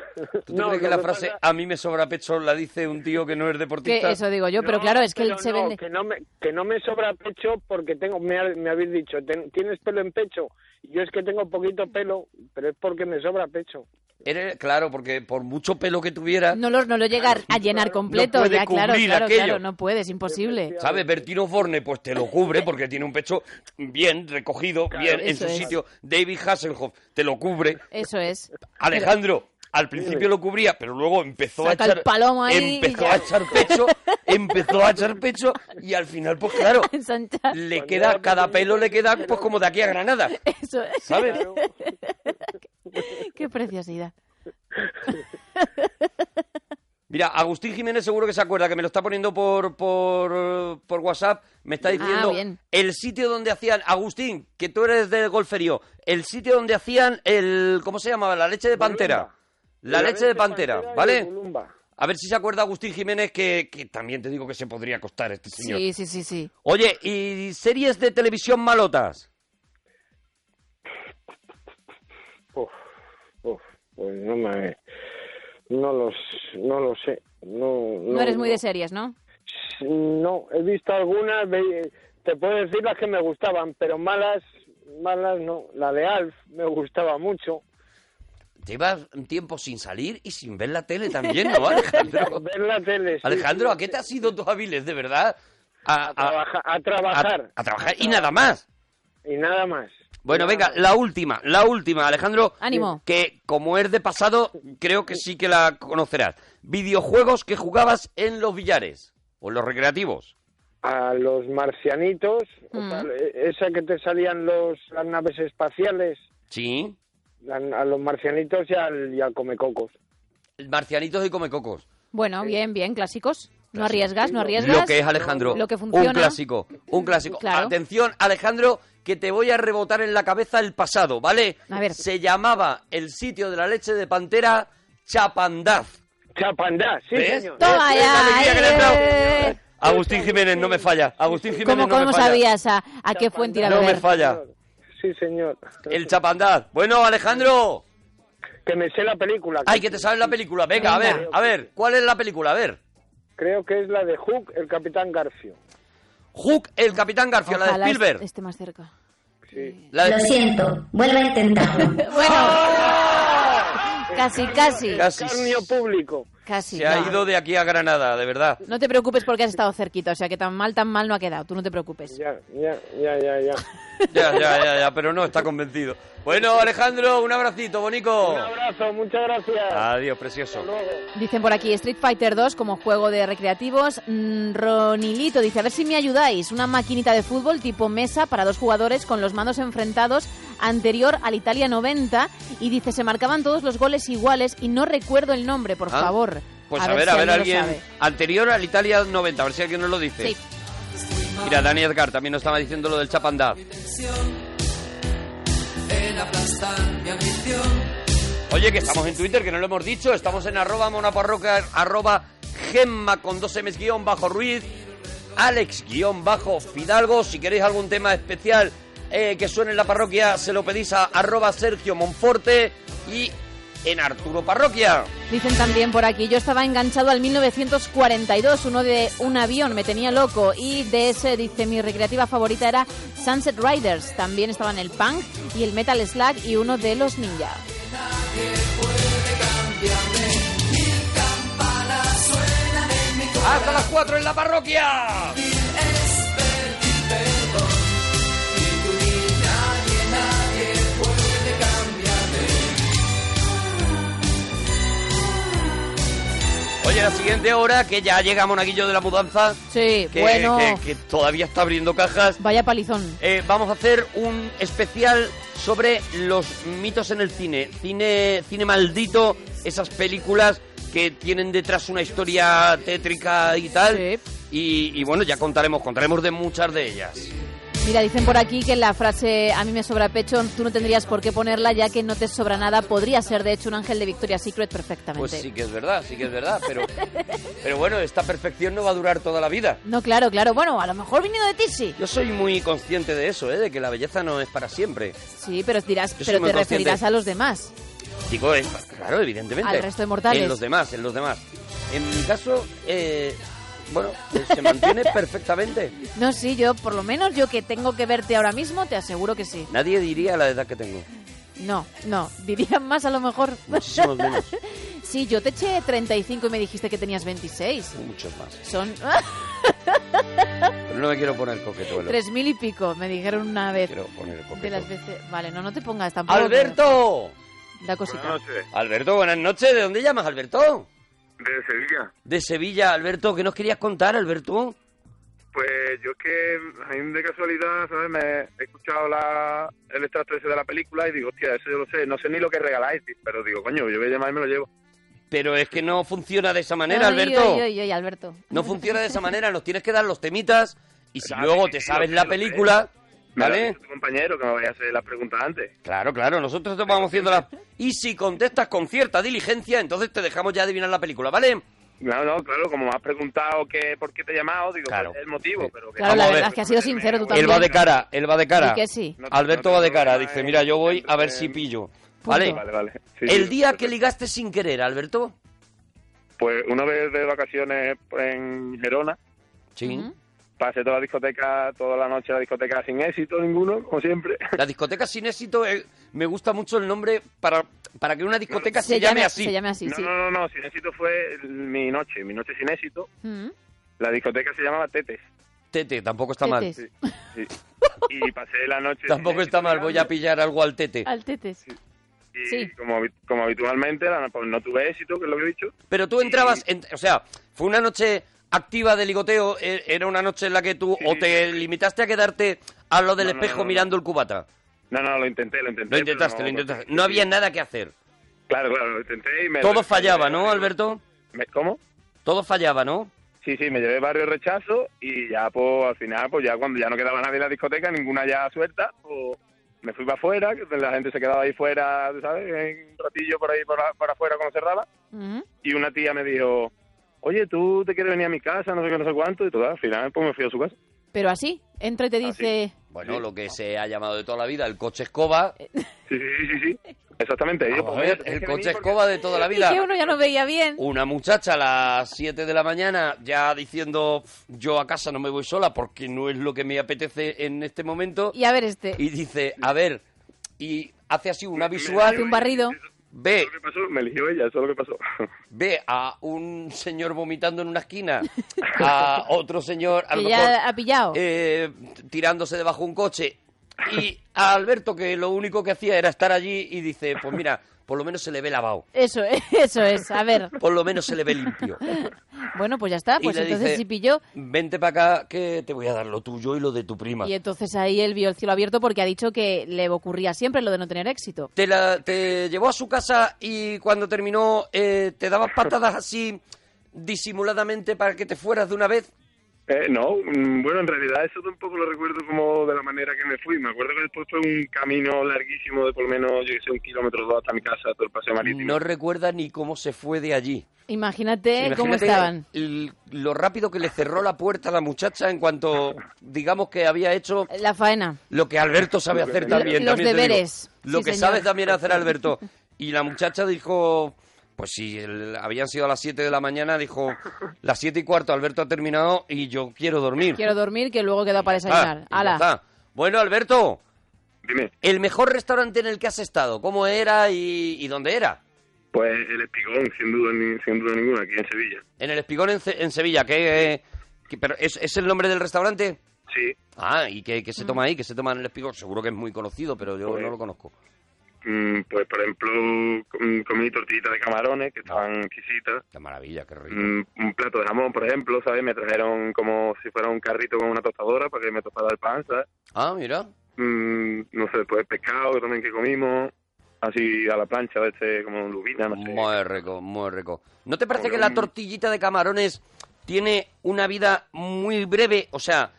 ¿Tú no, crees que la frase pasa- a mí me sobra pecho la dice un tío que no es Que deportista? eso digo yo, pero No, claro, es que él se no, vende... Que no, me, que no me sobra pecho porque tengo, me, ha- me habéis dicho, "Ten- ¿tienes pelo en pecho? Y Yo es que tengo poquito pelo, pero es porque me sobra pecho. Eres- claro, porque por mucho pelo que tuviera, No lo, no lo llega a llenar completo, puede ya, claro, claro, aquello. claro, no puede, es imposible. ¿sabes? Bertino Forne, pues te lo cubre porque tiene un pecho bien recogido, bien en su es. sitio. David Hasselhoff te lo cubre. Eso es. Alejandro, al principio lo cubría, pero luego empezó Saca a el echar palomo ahí empezó a echar pecho, empezó a echar pecho y al final pues claro, le queda cada pelo le queda pues como de aquí a Granada, Eso es. ¿sabes? Qué preciosidad. Mira, Agustín Jiménez seguro que se acuerda que me lo está poniendo por, por, por WhatsApp. Me está diciendo Ah, bien. el sitio donde hacían. Agustín, que tú eres del golferío. El sitio donde hacían el. ¿Cómo se llamaba? La leche de pantera. La, leche, de pantera, ¿vale? A ver si se acuerda Agustín Jiménez, que, que también te digo que se podría costar este señor. Sí, sí, sí, sí. Oye, ¿y series de televisión malotas? Uf, uf, pues no me... No los, no lo sé. No, No eres muy de series, ¿no? No, he visto algunas, te puedo decir las que me gustaban, pero malas, malas no. La de Alf me gustaba mucho. Llevas un tiempo sin salir y sin ver la tele también, ¿no, Alejandro? Ver la tele. sí, Alejandro, ¿a qué te has ido tú, Aviles, de verdad? A, a- trabaja- a trabajar. a- a trabajar y nada más. Y nada más. Bueno, venga, la última, la última, Alejandro. Ánimo. Que como es de pasado, creo que sí que la conocerás. Videojuegos que jugabas en los billares o en los recreativos. A los marcianitos, Mm. e- esa que te salían los, las naves espaciales, Sí. a los marcianitos y al, y al comecocos. Marcianitos y Comecocos. Bueno, bien, bien, clásicos. No arriesgas, no arriesgas. Lo que es Alejandro. Lo que funciona. Un clásico, un clásico. Claro. Atención, Alejandro, que te voy a rebotar en la cabeza el pasado, ¿vale? A ver. Se llamaba el sitio de la leche de pantera Chapandaz. Chapandaz, sí, ¿Ves? señor. Toma ¿Ves ya, eh. Agustín Jiménez no me falla. Agustín Jiménez ¿Cómo, no cómo me falla. sabías a, a qué fuente ir a No me falla. Sí, señor. El Chapandaz. Bueno, Alejandro. Que me sé la película. Ay, que te sabes la película. Venga, a Venga. ver, a ver. ¿Cuál es la película? A ver. Creo que es la de Hook, el Capitán Garfio. Hook, el Capitán Garfio, la de Spielberg. esté más cerca. Sí. La de- Lo siento, vuelve a intentarlo. Casi, casi. Casi Escarnio público. Casi. se ha ido de aquí a Granada, de verdad. No te preocupes porque has estado cerquita, o sea que tan mal, tan mal no ha quedado. Tú no te preocupes. Ya, ya, ya, ya, ya. Ya, ya, ya, ya, pero no está convencido. Bueno, Alejandro, un abracito, bonico. Un abrazo, muchas gracias. Adiós, precioso. Dicen por aquí Street Fighter 2 como juego de recreativos. Mm, Ronilito dice, a ver si me ayudáis. Una maquinita de fútbol tipo mesa para dos jugadores con los mandos enfrentados anterior al Italia 90. Y dice, se marcaban todos los goles iguales y no recuerdo el nombre, por Ah, favor. Pues a, ver, ver, si a ver, alguien anterior al Italia 90, a ver si alguien nos lo dice. Sí. Mira, Dani Edgar también nos estaba diciendo lo del Chapandaz. Oye, que estamos en Twitter, que no lo hemos dicho. Estamos en arroba monaparroca, arroba gemma con dos M's guion bajo Ruiz, Alex guion bajo Fidalgo. Si queréis algún tema especial eh, que suene en la parroquia, se lo pedís a arroba Sergio Monforte y en Arturo Parroquia. Dicen también por aquí, yo estaba enganchado al 1942, uno de un avión, me tenía loco. Y de ese, dice, mi recreativa favorita era Sunset Riders. También estaban el punk y el metal slug y uno de los ninja. ¡Hasta las 4 en la parroquia! Oye, la siguiente hora, que ya llega Monaguillo de la Mudanza, Sí, que, bueno, que- que todavía está abriendo cajas, vaya palizón. eh, vamos a hacer un especial sobre los mitos en el cine. Cine, cine maldito, esas películas que tienen detrás una historia tétrica y tal. Sí. Y, y bueno, ya contaremos, contaremos de muchas de ellas. Mira, dicen por aquí que la frase a mí me sobra pecho, tú no tendrías por qué ponerla ya que no te sobra nada. Podría ser, de hecho, un ángel de Victoria's Secret perfectamente. Pues sí que es verdad, sí que es verdad, pero, pero bueno, esta perfección no va a durar toda la vida. No, claro, claro. Bueno, a lo mejor viniendo de ti sí. Yo soy muy consciente de eso, ¿eh? de que la belleza no es para siempre. Sí, pero dirás, Yo pero te referirás a los demás. Digo, eh, claro, evidentemente. Al resto de mortales. En los demás, en los demás. En mi caso, eh, bueno, eh, se mantiene perfectamente. No, sí, yo, por lo menos yo que tengo que verte ahora mismo, te aseguro que sí. Nadie diría la edad que tengo. No, no, dirían más a lo mejor. Muchísimos menos. Sí, yo te eché 35 y me dijiste que tenías 26. Muchos más. Son Pero no me quiero poner coquetuelo. tres mil y pico, me dijeron una vez. Quiero poner coqueto. De las veces... Vale, no, no te pongas tampoco. ¡Alberto! Da cosita. Alberto, buenas noches. ¿De dónde llamas, Alberto? De Sevilla. De Sevilla, Alberto. ¿Qué nos querías contar, Alberto? Pues yo es que, a mí de casualidad, ¿sabes? Me he escuchado la, el extracto ese de la película y digo, hostia, eso yo lo sé. No sé ni lo que regaláis, pero digo, coño, yo voy a llamar y me lo llevo. Pero es que no funciona de esa manera, Alberto. Alberto. No funciona de esa manera. Nos tienes que dar los temitas y si Claro, luego te sabes la película, ¿vale? tu compañero que me vaya a hacer las preguntas antes. Claro, claro. Nosotros te vamos haciendo las... Y si contestas con cierta diligencia, entonces te dejamos ya adivinar la película, ¿vale? No, no, claro, como me has preguntado que por qué te he llamado, digo, Claro. pues es el motivo, pero que... Claro, la verdad ver. es que ha sido sincero tú también. Él va de cara, él va de cara. Que sí. Alberto va de cara, dice, mira, yo voy a ver si pillo. ¿Vale? Vale, vale. Sí, El día que ligaste sin querer, Alberto. Pues una vez de vacaciones en Gerona, Sí. Pasé toda la discoteca, toda la noche la discoteca sin éxito ninguno, como siempre. La discoteca sin éxito, eh, me gusta mucho el nombre para, para que una discoteca se, Se llame llame- así. se llame así, no, sí. no, no, no, sin éxito fue mi noche, mi noche sin éxito. Mm. La discoteca se llamaba Tetes. Tete, tampoco está mal. Tetes. Sí. Y pasé la noche... Tampoco está mal, voy a pillar algo al tete. Al tetes. Y Sí. como, como habitualmente, la- pues no tuve éxito, que es lo que he dicho. Pero tú entrabas, en- o sea, fue una noche activa de ligoteo, e- era una noche en la que tú o te limitaste a quedarte a lo del No, espejo no, no. mirando el cubata. No, no, lo intenté, lo intenté. Lo intentaste, lo intentaste. No había nada que hacer. Claro, claro, lo intenté y me... Todo fallaba, ¿no, Alberto? me- ¿Cómo? Todo fallaba, ¿no? Sí, sí, me llevé varios rechazos y ya, pues, al final, pues ya cuando ya no quedaba nadie en la discoteca, ninguna ya suelta, pues me fui para afuera, que la gente se quedaba ahí fuera, ¿sabes? Un ratillo por ahí, para, para afuera cuando cerraba. Y una tía me dijo, oye, ¿tú te quieres venir a mi casa? No sé qué, no sé cuánto. Y todo, al final, pues me fui a su casa. Pero así, entra y te dice... Bueno, lo que se ha llamado de toda la vida el coche escoba. Sí, sí, sí, sí. Exactamente. Y yo, pues, ver, el coche porque- escoba de toda la Y vida. que uno ya no veía bien. Una muchacha a las 7 de la mañana ya diciendo yo a casa no me voy sola porque no es lo que me apetece en este momento. Y a ver este. Y dice, a ver, y hace así una visual. Hace un barrido. Ve, ¿Qué pasó? Me eligió ella, eso es lo que pasó. ve a un señor vomitando en una esquina, a otro señor a lo Que mejor, ya ha pillado. eh, tirándose debajo de un coche y a Alberto que lo único que hacía era estar allí y dice, pues mira, por lo menos se le ve lavado, Eso, eso es. A ver. por lo menos se le ve limpio. Bueno, pues ya está. Pues entonces dice, sí pilló. Vente para acá que te voy a dar lo tuyo y lo de tu prima. Y entonces ahí él vio el cielo abierto porque ha dicho que le ocurría siempre lo de no tener éxito. Te, la, te llevó a su casa y cuando terminó eh, te daba patadas así disimuladamente para que te fueras de una vez. Eh, no, mm, bueno, en realidad eso tampoco lo recuerdo como de la manera que me fui. Me acuerdo que después fue un camino larguísimo de por lo menos, yo que sé, un kilómetro o dos hasta mi casa, todo el paseo marítimo. No recuerda ni cómo se fue de allí. Imagínate, cómo estaban. el- lo rápido que le cerró la puerta a la muchacha en cuanto, digamos que había hecho La faena. lo que Alberto sabe hacer también. los también te digo. deberes. Lo Sí, que señor. sabe también hacer Alberto. Y la muchacha dijo, pues si el- habían sido a las 7 de la mañana, dijo, las 7 y cuarto, Alberto ha terminado y yo quiero dormir. Quiero dormir, que luego queda para Ah, desayunar. Ala. está. Bueno, Alberto, Dime, el mejor restaurante en el que has estado, ¿cómo era y, y dónde era? pues el espigón, sin duda, ni- sin duda ninguna, aquí en Sevilla. En el Espigón en, Ce- en Sevilla, ¿qué, eh, qué- pero ¿es, es el nombre del restaurante? Sí, Ah, ¿y qué, qué se Mm. toma ahí? ¿Qué se toma en el Espigón? Seguro que es muy conocido, pero yo Pues- no lo conozco. Mm, pues por ejemplo, com- comí tortillitas de camarones que estaban exquisitas. Qué maravilla, qué rico. Mm, un plato de jamón, por ejemplo, ¿sabes? Me trajeron como si fuera un carrito con una tostadora para que me tostara el pan, ¿sabes? Ah, mira. Mm, no sé, pues pescado que también que comimos, así a la plancha, a veces como lubina, no sé. Muy rico, muy rico. ¿No te parece que la tortillita de camarones tiene una vida muy breve? O sea,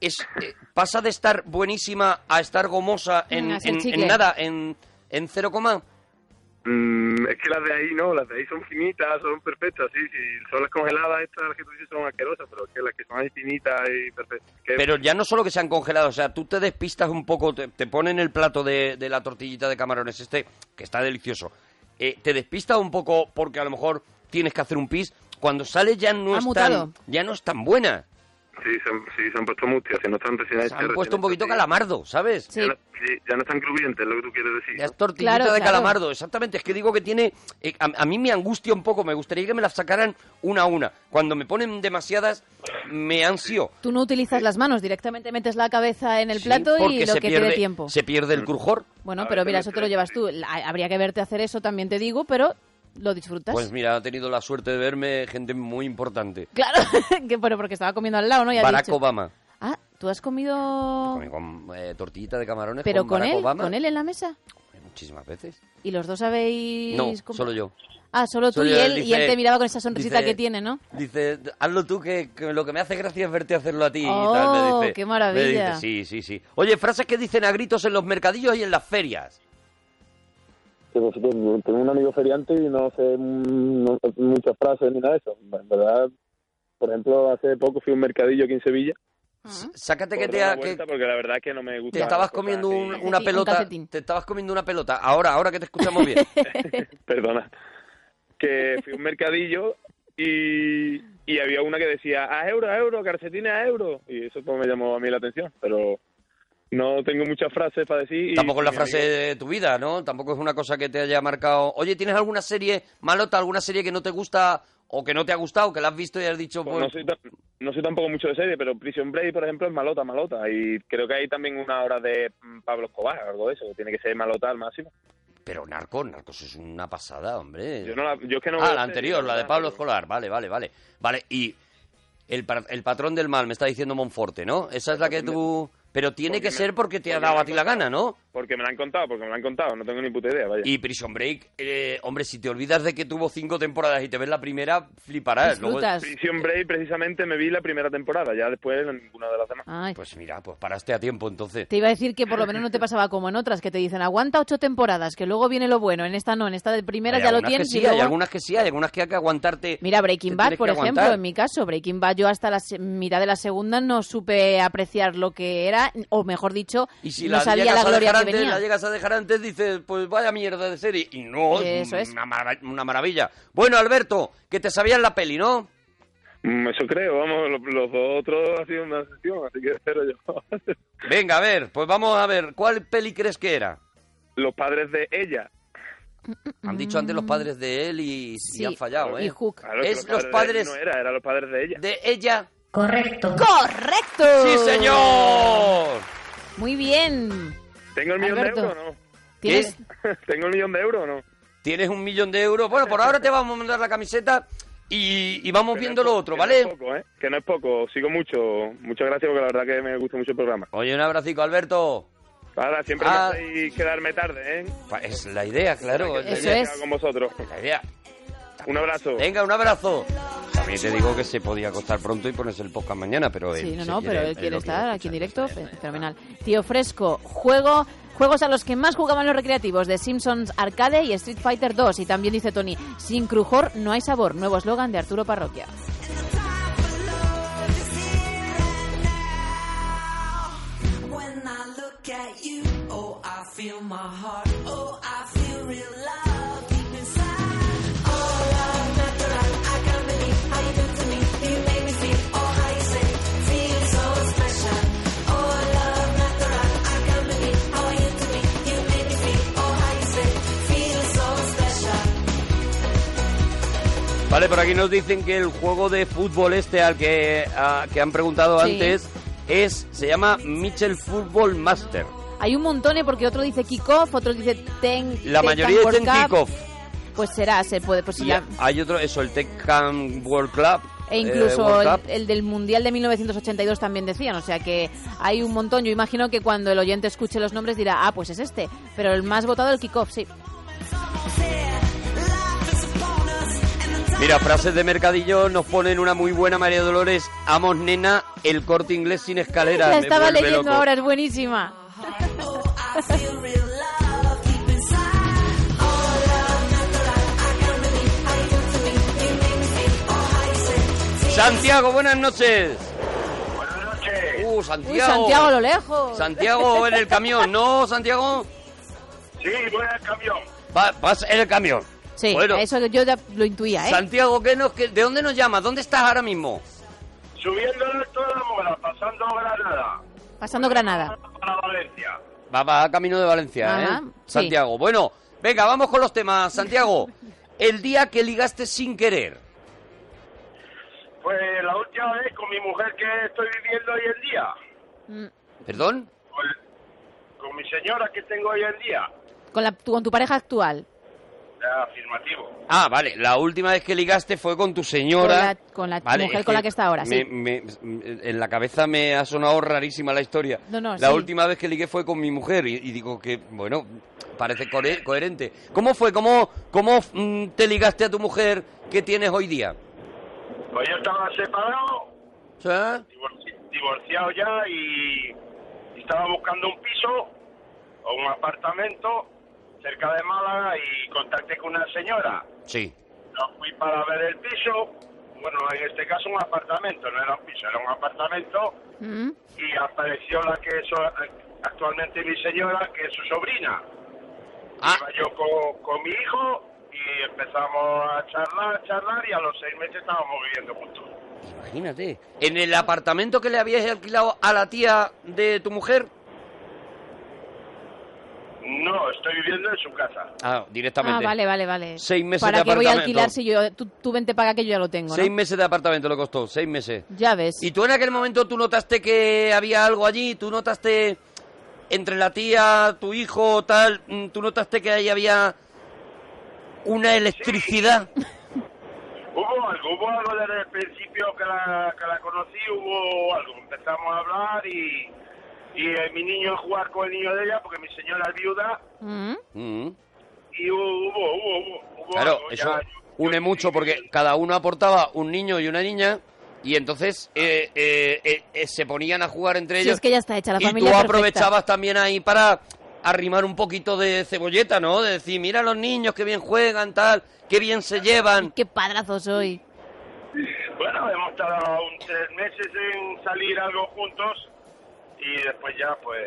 es eh, pasa de estar buenísima a estar gomosa en, Mm, en- nada, en, en cero coma. Mm, es que las de ahí no, las de ahí son finitas, son perfectas, sí, sí. Son las congeladas, estas las que tú dices son asquerosas, pero es que las que son ahí finitas y perfectas. que- Pero ya no solo que se han congelado, o sea, tú te despistas un poco, te, te ponen el plato de, de la tortillita de camarones este, que está delicioso. Eh, te despistas un poco porque a lo mejor tienes que hacer un pis. Cuando sale ya no es tan, ya no es tan buena. Sí, se han, sí, se han puesto mustias, si no están recién Se han puesto un poquito hechas, sí. calamardo, ¿sabes? Ya, no, sí, ya no están crujientes, es lo que tú quieres decir. Ya es tortillita Claro, de claro. calamardo, exactamente. Es que digo que tiene... eh, a, a mí me angustia un poco, me gustaría que me las sacaran una a una. Cuando me ponen demasiadas, me ansio. Tú no utilizas las manos, directamente metes la cabeza en el Sí, plato y lo se que pierde, te dé tiempo. Se pierde el crujor. Bueno, pero mira, eso te lo llevas tú. La- Habría que verte hacer eso, también te digo, pero lo disfrutas. Pues mira, ha tenido la suerte de verme gente muy importante. Claro, que bueno, porque estaba comiendo al lado, ¿no? Ya Barack dicho. Obama. Ah, ¿tú has comido...? Con eh, tortillita de camarones ¿Pero con con Barack él? Obama. ¿Con él en la mesa? Muchísimas veces. ¿Y los dos habéis...? No, solo yo. Ah, solo tú Solo y él, y él te miraba con esa sonrisita dice- que tiene, ¿no? Dice, hazlo tú, que, que lo que me hace gracia es verte hacerlo a ti. y Oh, tal, me dice. qué Me maravilla. dice, sí, sí, sí. Oye, frases que dicen a gritos en los mercadillos y en las ferias. Que, pues, tengo un amigo feriante y no sé mm, no- muchas frases ni nada de eso. En verdad, por ejemplo, hace poco fui a un mercadillo aquí en Sevilla. Sácate que te, ha- una que porque la verdad es que no me gusta. te estabas comiendo un- una pelota. Te estabas comiendo una pelota. Ahora, ahora que te escuchamos bien. Perdona. Que fui a un mercadillo y, y había una que decía a euro, a euro, calcetines a euro. Y eso pues, me llamó a mí la atención. Pero no tengo muchas frases para decir. Tampoco es la frase de tu vida, ¿no? Tampoco es una cosa que te haya marcado. Oye, ¿tienes alguna serie malota, alguna serie que no te gusta o que no te ha gustado, que la has visto y has dicho, Pues pues, no, soy tan- no soy tampoco mucho de serie, pero Prison Break, por ejemplo, es malota, malota. Y creo que hay también una hora de mm, Pablo Escobar, algo de eso. que Tiene que ser malota al máximo. Pero Narcos, Narcos es una pasada, hombre. Yo no la- yo es que no ah, la anterior, la de. Pablo Escolar. Vale, vale, vale. Vale, y el, el patrón del mal, me está diciendo Monforte, ¿no? Esa es la que tú... Pero tiene que me- ser porque te ha dado a ti la gana, ¿no? Porque me la han contado, porque me la han contado. No tengo ni puta idea, vaya. Y Prison Break, eh, hombre, si te olvidas de que tuvo cinco temporadas y te ves la primera, fliparás. Luego- Prison Break, precisamente, me vi la primera temporada. Ya después ninguna de las demás. Ay. Pues mira, pues paraste a tiempo entonces. Te iba a decir que por lo menos no te pasaba como en otras, que te dicen aguanta ocho temporadas, que luego viene lo bueno. En esta no, en esta de primera Hay ya lo algunas tienes que y sí, hay algunas que sí, hay algunas que hay que aguantarte. Mira, Breaking Bad, por ejemplo, aguantar. en mi caso, Breaking Bad, yo hasta la mitad de la segunda no supe apreciar lo que era, o mejor dicho, Y si no la sabía la gloria antes, venía. la llegas a dejar antes, dices, pues vaya mierda de serie. Y no, Eso es. Una, mara- una maravilla. Bueno, Alberto, que te sabías la peli, ¿no? Mm, Eso creo, vamos, los, dos otros ha sido una sesión, así que espero yo. Venga, a ver, pues vamos a ver, ¿cuál peli crees que era? los padres de ella. Han dicho antes los padres de él y, y Sí, han fallado, ¿eh? y Hook. Claro, es los padres él no era, eran los padres de ella. de ella. Correcto. ¡Correcto! ¡Sí, señor! Muy bien. ¿Tengo el millón Alberto. de euros o no? ¿Tienes? ¿Tengo el millón de euros o no? Tienes un millón de euros. Bueno, por ahora te vamos a mandar la camiseta y, y vamos Que no viendo es lo otro, que ¿vale? No es poco, ¿eh? Que no es poco, sigo mucho. Muchas gracias porque la verdad que me gusta mucho el programa. Oye, un abracico, Alberto. Ahora, siempre Ah. me hacéis quedarme tarde, ¿eh? Pa- Es la idea, claro. es la Eso es. Con vosotros. La idea. Un abrazo. Venga, un abrazo. También te digo que se podía acostar pronto y ponerse el podcast mañana, pero él Sí, no, no, quiere- pero él él quiere estar aquí en directo, fenomenal. Tío Fresco, juego, juegos a los que más jugaban los recreativos de Simpsons Arcade y Street Fighter 2. Y también dice Tony, sin crujor no hay sabor. Nuevo eslogan de Arturo Parroquia. Vale, por aquí nos dicen que el juego de fútbol este al que, a- que han preguntado Sí. antes es se llama Mitchell Football Master. Hay un montón, ¿eh? porque otro dice kickoff, otro dice ten. La Tekken mayoría dicen kickoff. Pues será, se puede, pues hay otro, eso, el Tekken World Club. E eh, incluso el del Mundial de 1982 también decían, o sea que hay un montón. Yo imagino que cuando el oyente escuche los nombres dirá, ah, pues es este. Pero el más votado el kickoff, sí. Mira, frases de mercadillo nos ponen una muy buena María Dolores. Amos, nena, el corte inglés sin escalera. La estaba leyendo loco. ahora, es buenísima. Santiago, buenas noches. Buenas noches. Uh, Uy, Santiago. Santiago a lo lejos. Santiago en el camión, ¿no, Santiago? Sí, voy al camión. Va- vas en el camión. Sí, Bueno. eso yo ya lo intuía, ¿eh? Santiago, ¿qué nos, qué- ¿de dónde nos llamas? ¿Dónde estás ahora mismo? Subiendo el alto de la mola, pasando Granada, Pasando Granada. para Valencia. Va, va camino de Valencia, Ajá, ¿eh? sí. Santiago. Bueno, venga, vamos con los temas. Santiago, el día que ligaste sin querer. Pues la última vez con mi mujer que estoy viviendo hoy en día, Mm, ¿Perdón? con, con mi señora que tengo hoy en día, Con, la, tu- con tu pareja actual. Afirmativo. Ah, vale, la última vez que ligaste fue con tu señora. Con la, con la Vale, mujer con la que está ahora, me- sí. me- en la cabeza me ha sonado rarísima la historia. No, no, la sí. última vez que ligué fue con mi mujer y, y digo que, bueno, parece cohe- coherente. ¿Cómo fue? ¿Cómo, cómo mm, te ligaste a tu mujer que tienes hoy día? Pues yo estaba separado, ¿Sí? divorci- divorciado ya y, y estaba buscando un piso o un apartamento cerca de Málaga y contacté con una señora. Sí. Yo fui para ver el piso, bueno, en este caso un apartamento, no era un piso, era un apartamento, Mm. y apareció la que es actualmente mi señora, que es su sobrina. Ah. Iba yo con, con mi hijo y empezamos a charlar, charlar, y a los seis meses estábamos viviendo juntos. Imagínate. ¿En el apartamento que le habías alquilado a la tía de tu mujer? No, estoy viviendo en su casa. Ah, directamente. Ah, vale, vale, vale. Seis meses ¿Para de qué voy a apartamento. alquilar si yo, tú, tú vente para acá que yo ya lo tengo, ¿no? Seis meses de apartamento le costó, seis meses. Ya ves. ¿Y tú en aquel momento tú notaste que había algo allí? ¿Tú notaste entre la tía, tu hijo, tal, mm, tú notaste que ahí había una electricidad? Hubo algo, hubo algo desde el principio que la, que la conocí, hubo algo. Empezamos a hablar y, y eh, mi niño a jugar con el niño de ella, porque mi señora es viuda, Mm. Mm. y hubo, hubo, hubo, hubo, hubo Claro, algo. eso Ya, une mucho porque cada uno aportaba un niño y una niña y entonces eh, eh, eh, eh, se ponían a jugar entre Si ellos. es que ya está hecha la y familia tú perfecta. aprovechabas también ahí para arrimar un poquito de cebolleta, ¿no? De decir, mira los niños que bien juegan, tal, qué bien se llevan. Qué padrazo soy. Bueno, hemos tardado un tres meses en salir algo juntos y después ya pues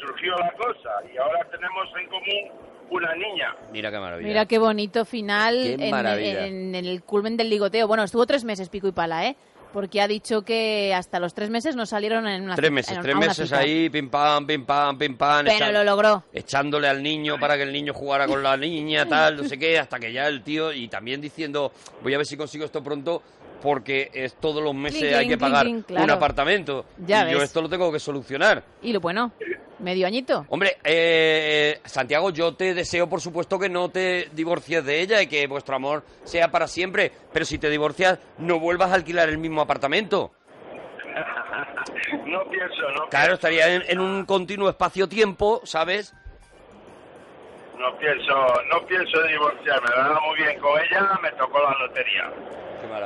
surgió la cosa y ahora tenemos en común una niña. Mira qué maravilla. Mira qué bonito final Qué en, maravilla. en- en el culmen del ligoteo. Bueno, estuvo tres meses pico y pala, ¿eh? Porque ha dicho que hasta los tres meses no salieron en una Tres meses, en- tres meses cita. ahí, pim pam, pim pam, pim pam. Pero lo logró. Echándole al niño para que el niño jugara con la niña, tal, no sé qué, hasta que ya el tío, y también diciendo, voy a ver si consigo esto pronto, porque es todos los meses hay que pagar claro. un apartamento. Ya y yo esto lo tengo que solucionar. Y lo bueno, medio añito. Hombre, eh, Santiago, yo te deseo, por supuesto, que no te divorcies de ella y que vuestro amor sea para siempre. Pero si te divorcias, no vuelvas a alquilar el mismo apartamento. no pienso, no Claro, estaría en, en un continuo espacio-tiempo, ¿sabes? No pienso, no pienso divorciarme, me va muy bien con ella, me tocó la lotería.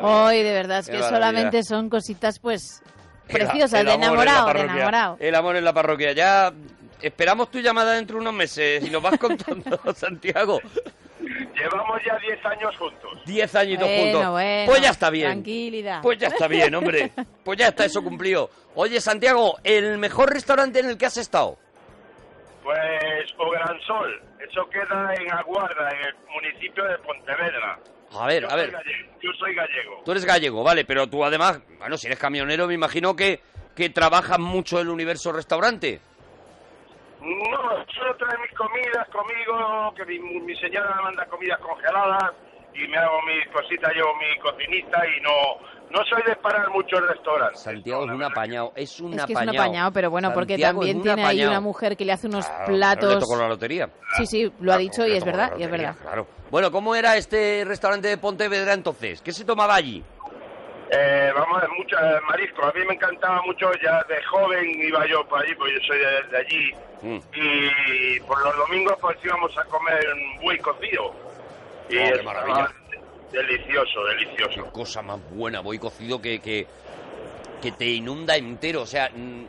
Hoy, de verdad, es Qué que maravilla. solamente son cositas, pues, El- preciosas, el de amor en la enamorado, de parroquia. enamorado. El amor en la parroquia. Ya esperamos tu llamada dentro de unos meses y nos vas contando, Santiago. Llevamos ya 10 años juntos. Diez añitos Bueno, juntos. bueno, pues ya está bien. Tranquilidad. Pues ya está bien, hombre. Pues ya está eso cumplido. Oye, Santiago, ¿el mejor restaurante en el que has estado? Pues O Gran Sol, eso queda en Aguarda, en el municipio de Pontevedra. A ver, Yo a soy ver. gallego, yo soy gallego. Tú eres gallego, vale, pero tú además, bueno, si eres camionero, me imagino que, que trabajas mucho el universo restaurante. No, solo trae mis comidas conmigo, que mi, mi señora me manda comidas congeladas y me hago mis cositas, llevo mi cocinita y no, no soy de parar mucho el restaurante. Santiago es un apañado, es un Es que es apañado. un apañado, pero bueno, porque Santiago es también tiene ahí una mujer que le hace unos Claro, claro, platos. Le tocó la lotería. Sí, sí, lo ha dicho y es verdad, y es verdad. Claro. Bueno, ¿cómo era este restaurante de Pontevedra entonces? ¿Qué se tomaba allí? Eh, vamos a ver, mucho eh, marisco. A mí me encantaba mucho, ya de joven iba yo por allí, porque yo soy de, de allí. Mm. Y por los domingos pues íbamos a comer un buey cocido. Y Oh, qué maravilla. Delicioso, delicioso. Qué cosa más buena, voy cocido que, que, que te inunda entero. O sea, mm,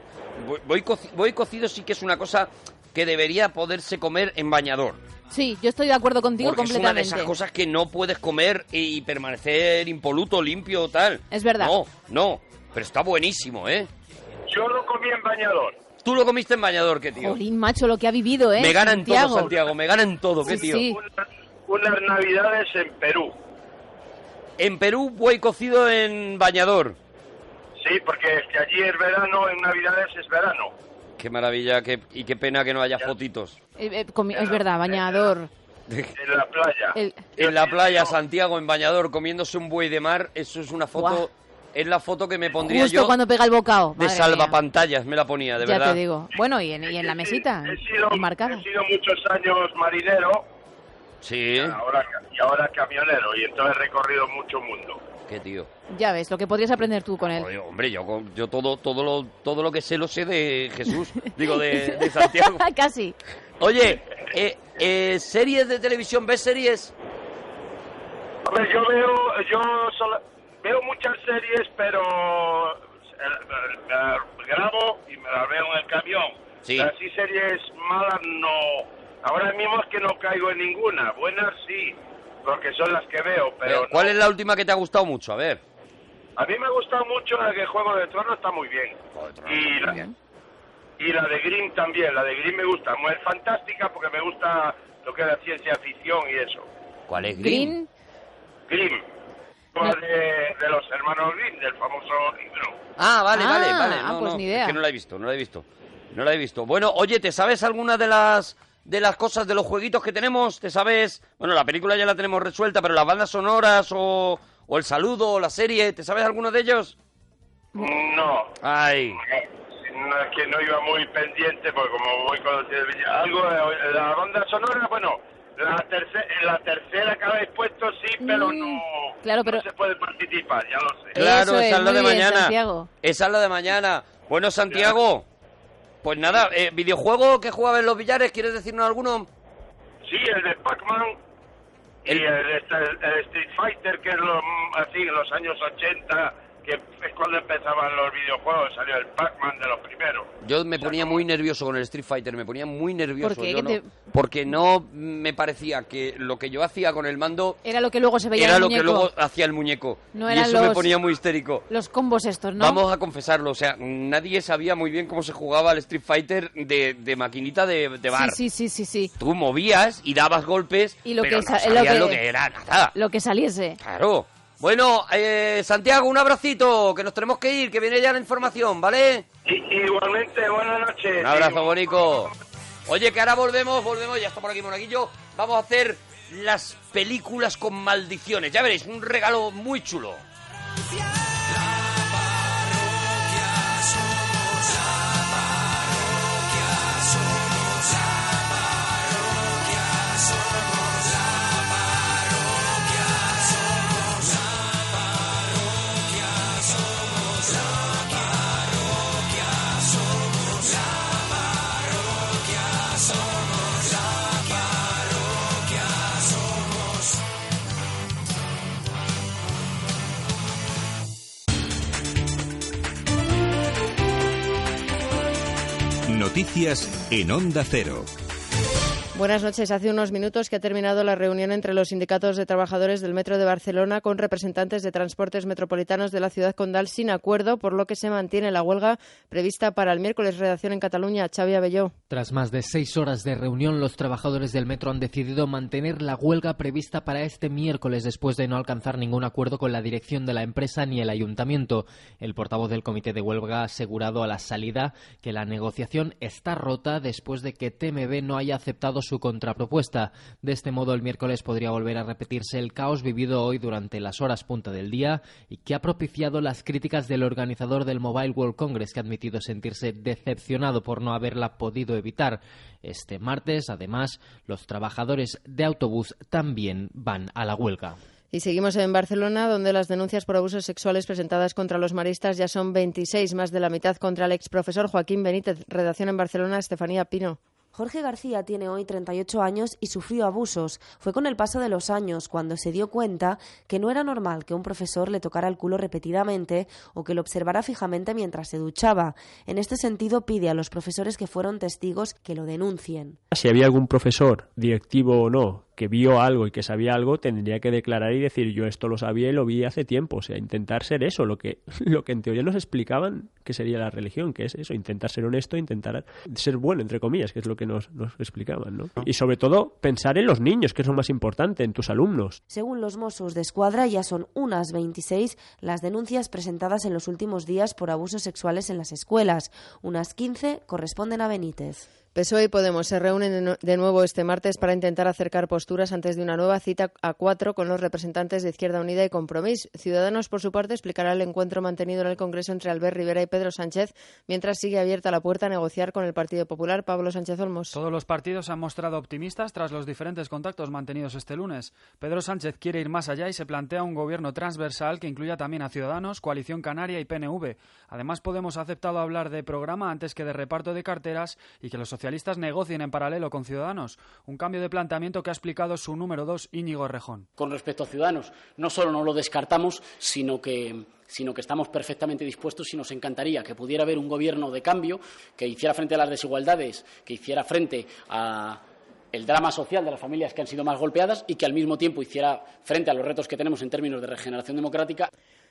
coci- voy cocido sí que es una cosa que debería poderse comer en bañador. Sí, yo estoy de acuerdo contigo Porque es una de completamente. esas cosas que no puedes comer y permanecer impoluto, limpio, tal. Es verdad. No, no, pero está buenísimo, ¿eh? Yo lo comí en bañador. Tú lo comiste en bañador, qué tío. Jolín, macho, lo que ha vivido, ¿eh? me gana en Santiago. todo, Santiago, me gana en todo, qué Sí, tío. sí. Unas navidades en Perú. En Perú, buey cocido en bañador. Sí, porque es que allí es verano, en navidades es verano. Qué maravilla, qué, y qué pena que no haya fotitos. Eh, eh, comi- es verdad, bañador. En la playa. El- En la playa, Santiago, en bañador, comiéndose un buey de mar, eso es una foto, es la foto que me pondría Justo yo cuando pega el bocado. de madre salvapantallas, me la ponía, de. Ya verdad. te digo. Bueno, y en, y en la mesita, He sido, marcada. he sido muchos años marinero Sí, ahora, y ahora camionero y entonces he recorrido mucho mundo. Qué tío. Ya ves, lo que podrías aprender tú con él. Oye, hombre, yo, yo todo, todo, lo, todo lo que sé lo sé de Jesús, digo, de, de Santiago. Casi. Oye, eh, eh, ¿series de televisión? ¿Ves series? Hombre, yo veo, yo solo- veo muchas series, pero eh, me las grabo y me las veo en el camión. Sí. Así series malas no. Ahora mismo es que no caigo en ninguna. Buenas sí, porque son las que veo, pero ¿Cuál es la última que te ha gustado mucho? A ver. a mí me ha gustado mucho la que Juego de Tronos está muy bien. y, la, y la de Grimm también, la de Grimm me gusta. Muy fantástica porque me gusta lo que es la ciencia ficción y eso. ¿Cuál es Green. Grimm, como de, de los hermanos Grimm, del famoso libro. Ah, vale, Ah, vale, vale. ah, No, pues no, ni idea. Es que no la he visto, no la he visto. No la he visto. Bueno, oye, ¿te sabes alguna de las de las cosas de los jueguitos que tenemos? ¿Te sabes? Bueno, la película ya la tenemos resuelta, pero las bandas sonoras o, o el saludo o la serie, ¿te sabes alguno de ellos? No. Ay. No, es que no iba muy pendiente porque como voy con algo de la banda sonora, bueno, la tercera, la tercera que habéis puesto sí, pero no, Mm, Claro, pero no se puede participar, ya lo sé. Claro, Eso esa es, la de mañana. Santiago. Esa es la de mañana. Bueno, Santiago, pues nada, eh, videojuego que jugaba en los billares, ¿quieres decirnos alguno? Sí, el de Pac-Man y el, este, el- el Street Fighter, que es lo, así, en los años 80, que es cuando empezaban los videojuegos, salió el Pac-Man de los primeros. Yo me ponía muy nervioso con el Street Fighter, me ponía muy nervioso. ¿Por qué? yo ¿Qué no- te- Porque no me parecía que lo que yo hacía con el mando Era lo que luego se veía era en lo el que muñeco. luego hacía el muñeco. No y eso me los- ponía muy histérico. Los combos estos, ¿no? Vamos a confesarlo, o sea, nadie sabía muy bien cómo se jugaba al Street Fighter de, de maquinita de, de bar. Sí, sí, sí, sí, sí. Tú movías y dabas golpes, Y lo pero que no sa- sabías lo que- lo que era nada. Lo que saliese. Claro. Bueno, eh, Santiago, un abracito, que nos tenemos que ir, que viene ya la información, ¿vale? Igualmente, buenas noches. Un abrazo, Bonico. Oye, que ahora volvemos, volvemos, ya está por aquí Monaguillo. Vamos a hacer las películas con maldiciones. Ya veréis, un regalo muy chulo. En Onda Cero. Buenas noches. Hace unos minutos que ha terminado la reunión entre los sindicatos de trabajadores del Metro de Barcelona con representantes de transportes metropolitanos de la ciudad condal sin acuerdo, por lo que se mantiene la huelga prevista para el miércoles. Redacción en Cataluña, Xavi Abelló. Tras más de seis horas de reunión, los trabajadores del metro han decidido mantener la huelga prevista para este miércoles después de no alcanzar ningún acuerdo con la dirección de la empresa ni el ayuntamiento. El portavoz del comité de huelga ha asegurado a la salida que la negociación está rota después de que TMB no haya aceptado su contrapropuesta. De este modo, el miércoles podría volver a repetirse el caos vivido hoy durante las horas punta del día y que ha propiciado las críticas del organizador del Mobile World Congress, que ha admitido sentirse decepcionado por no haberla podido evitar. Este martes, además, los trabajadores de autobús también van a la huelga. Y seguimos en Barcelona, donde las denuncias por abusos sexuales presentadas contra los maristas ya son 26, más de la mitad contra el exprofesor Joaquín Benítez. Redacción en Barcelona, Estefanía Pino. Jorge García tiene hoy 38 años y sufrió abusos. Fue con el paso de los años cuando se dio cuenta que no era normal que un profesor le tocara el culo repetidamente o que lo observara fijamente mientras se duchaba. En este sentido, pide a los profesores que fueron testigos que lo denuncien. Si había algún profesor, directivo o no, que vio algo y que sabía algo, tendría que declarar y decir yo esto lo sabía y lo vi hace tiempo. O sea, intentar ser eso, lo que, lo que en teoría nos explicaban que sería la religión, que es eso, intentar ser honesto, intentar ser bueno, entre comillas, que es lo que nos, nos explicaban, ¿no? Y sobre todo pensar en los niños, que es lo más importante, en tus alumnos. Según los Mossos de Escuadra, ya son unas 26 las denuncias presentadas en los últimos días por abusos sexuales en las escuelas. Unas 15 corresponden a Benítez. PSOE y Podemos se reúnen de nu- de nuevo este martes para intentar acercar posturas antes de una nueva cita a cuatro con los representantes de Izquierda Unida y Compromís. Ciudadanos, por su parte, explicará el encuentro mantenido en el Congreso entre Albert Rivera y Pedro Sánchez, mientras sigue abierta la puerta a negociar con el Partido Popular. Pablo Sánchez Olmos. Todos los partidos se han mostrado optimistas tras los diferentes contactos mantenidos este lunes. Pedro Sánchez quiere ir más allá y se plantea un gobierno transversal que incluya también a Ciudadanos, Coalición Canaria y PNV. Además, Podemos ha aceptado hablar de programa antes que de reparto de carteras y que los socialistas negocien en paralelo con Ciudadanos. Un cambio de planteamiento que ha explicado su número dos, Íñigo Rejón. Con respecto a Ciudadanos, no solo no lo descartamos, sino que sino que estamos perfectamente dispuestos y nos encantaría que pudiera haber un gobierno de cambio que hiciera frente a las desigualdades, que hiciera frente a el drama social de las familias que han sido más golpeadas y que al mismo tiempo hiciera frente a los retos que tenemos en términos de regeneración democrática.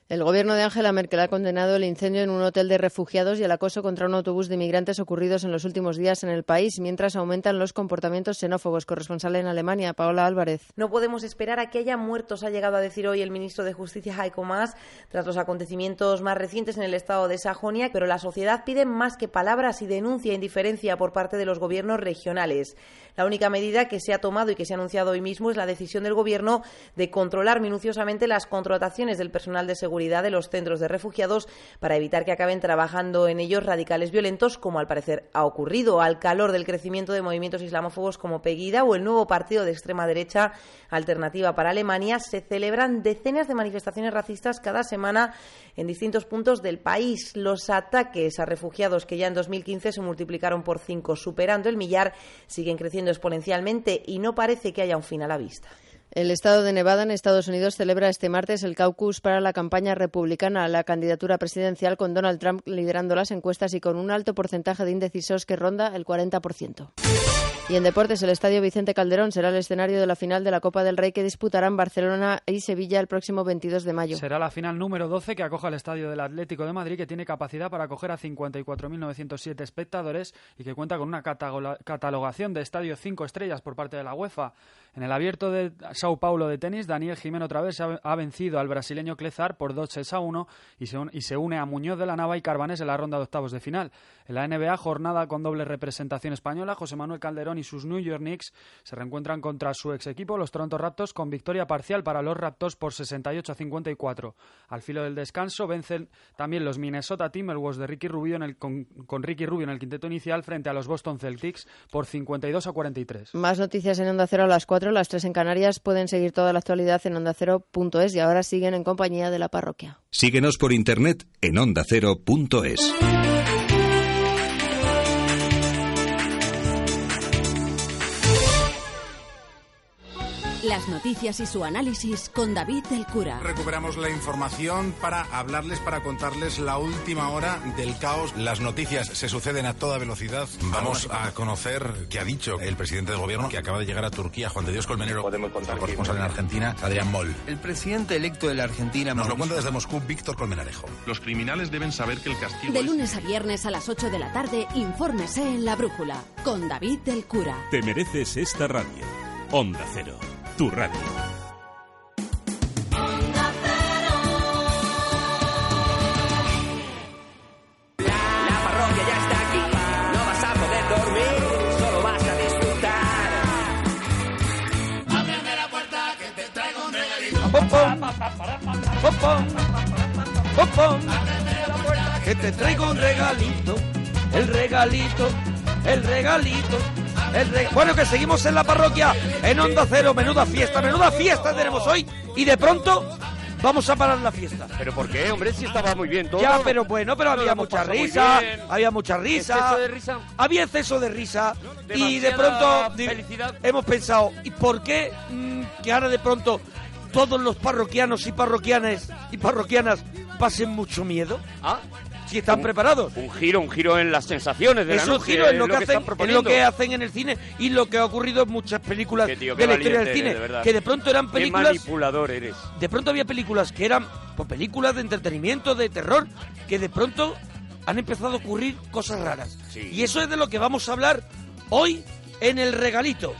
El gobierno de Angela Merkel ha condenado el incendio en un hotel de refugiados y el acoso contra un autobús de inmigrantes ocurridos en los últimos días en el país, mientras aumentan los comportamientos xenófobos. Corresponsal en Alemania, Paola Álvarez. No podemos esperar a que haya muertos, ha llegado a decir hoy el ministro de Justicia, Heiko Maas, tras los acontecimientos más recientes en el estado de Sajonia, pero la sociedad pide más que palabras y denuncia indiferencia por parte de los gobiernos regionales. La única medida que se ha tomado y que se ha anunciado hoy mismo es la decisión del Gobierno de controlar minuciosamente las contrataciones del personal de seguridad de los centros de refugiados para evitar que acaben trabajando en ellos radicales violentos, como al parecer ha ocurrido, al calor del crecimiento de movimientos islamófobos como Pegida o el nuevo partido de extrema derecha Alternativa para Alemania. Se celebran decenas de manifestaciones racistas cada semana en distintos puntos del país. Los ataques a refugiados que ya en 2015 se multiplicaron por cinco, superando el millar, siguen creciendo exponencialmente y no parece que haya un fin a la vista. El estado de Nevada, en Estados Unidos, celebra este martes el caucus para la campaña republicana a la candidatura presidencial con Donald Trump liderando las encuestas y con un alto porcentaje de indecisos que ronda el 40%. Y en deportes, el Estadio Vicente Calderón será el escenario de la final de la Copa del Rey que disputarán Barcelona y Sevilla el próximo 22 de mayo. Será la final número 12 que acoja el estadio del Atlético de Madrid, que tiene capacidad para acoger a 54.907 espectadores y que cuenta con una catalogación de estadio 5 estrellas por parte de la UEFA. En el abierto de Sao Paulo de tenis, Daniel Jimeno otra vez ha, vencido al brasileño Clezar por 2 sets a 1 y se, une a Muñoz de la Nava y Carbanés en la ronda de octavos de final. En la NBA, jornada con doble representación española, José Manuel Calderón y sus New York Knicks se reencuentran contra su ex equipo, los Toronto Raptors, con victoria parcial para los Raptors por 68 a 54. Al filo del descanso vencen también los Minnesota Timberwolves de Ricky Rubio en el, con, con Ricky Rubio en el quinteto inicial frente a los Boston Celtics por 52 a 43. Más noticias en Onda Cero a las 4, las 3 en Canarias. Pueden seguir toda la actualidad en ondacero.es y ahora siguen en compañía de la parroquia. Síguenos por internet en ondacero.es. Las noticias y su análisis con David del Cura. Recuperamos la información para hablarles, para contarles la última hora del caos. Las noticias se suceden a toda velocidad. Vamos a conocer qué ha dicho el presidente del gobierno que acaba de llegar a Turquía, Juan de Dios Colmenero. Podemos contar corresponsal en Argentina, Adrián Moll. El presidente electo de la Argentina Nos lo cuenta desde Moscú Víctor Colmenarejo. Los criminales deben saber que el castigo De es- lunes a viernes a las 8 de la tarde, infórmese en La Brújula con David del Cura. Te mereces esta radio. Onda Cero, tu radio. La parroquia ya está aquí, no vas a poder dormir, solo vas a disfrutar. Ábreme la puerta que te traigo un regalito. Pom. Pom, pom. Que te traigo un regalito, el regalito, el regalito. El Bueno, que seguimos en la parroquia, en Onda Cero, menuda fiesta, menuda fiesta tenemos hoy. Y de pronto vamos a parar la fiesta. ¿Pero por qué, hombre? Si estaba muy bien todo. Ya, pero bueno, pero había mucha risa, había mucha risa. ¿Exceso de risa? Había exceso de risa. y de pronto felicidad. hemos pensado, ¿y por qué mm, que ahora de pronto todos los parroquianos y parroquianas y parroquianas pasen mucho miedo? Ah. Si están preparados. Un giro, un giro en las sensaciones de es la un noche. giro en lo, que, hacen, en lo que hacen en el cine y lo que ha ocurrido en muchas películas Qué tío, de qué la historia del cine. eres, de verdad. que de pronto eran Qué películas. manipulador eres. De pronto había películas que eran pues, películas de entretenimiento, de terror, que de pronto han empezado a ocurrir cosas raras. Y eso es de lo que vamos a hablar hoy en el regalito.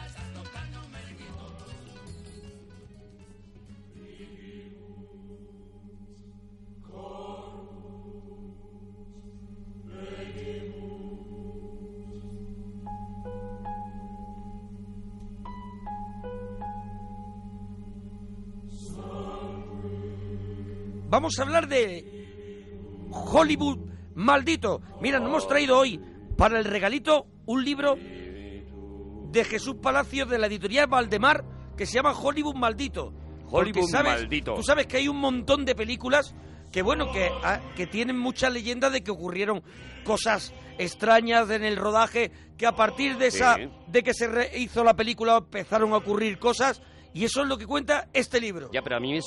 Vamos a hablar de Hollywood maldito. Mira, nos hemos traído hoy para el regalito un libro de Jesús Palacios de la editorial Valdemar que se llama Hollywood maldito. Porque Hollywood sabes- maldito. Tú sabes que hay un montón de películas que bueno que, ah, que tienen mucha leyenda de que ocurrieron cosas extrañas en el rodaje, que a partir de esa Sí. de que se re- hizo la película empezaron a ocurrir cosas y eso es lo que cuenta este libro. Ya, pero a mí es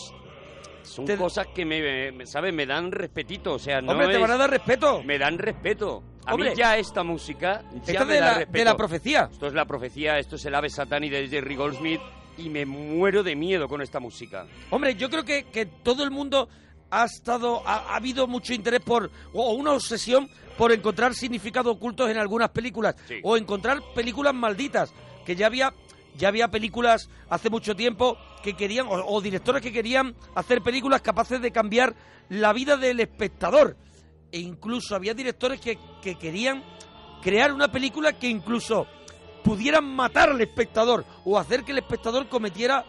Son Te- cosas que me, me- ¿sabes? Me dan respetito, o sea, no Hombre, te van a dar respeto. Me dan respeto. A Hombre. mí ya esta música ya Esta me de da la- de respeto. la profecía. Esto es la profecía, esto es el ave satani de Jerry Goldsmith y me muero de miedo con esta música. Hombre, yo creo que, que todo el mundo ha estado, ha, ha habido mucho interés por, o una obsesión por encontrar significados ocultos en algunas películas, o encontrar películas malditas, que ya había, ya había películas hace mucho tiempo que querían, o, o directores que querían hacer películas capaces de cambiar la vida del espectador. E incluso había directores que, que querían crear una película que incluso pudieran matar al espectador o hacer que el espectador cometiera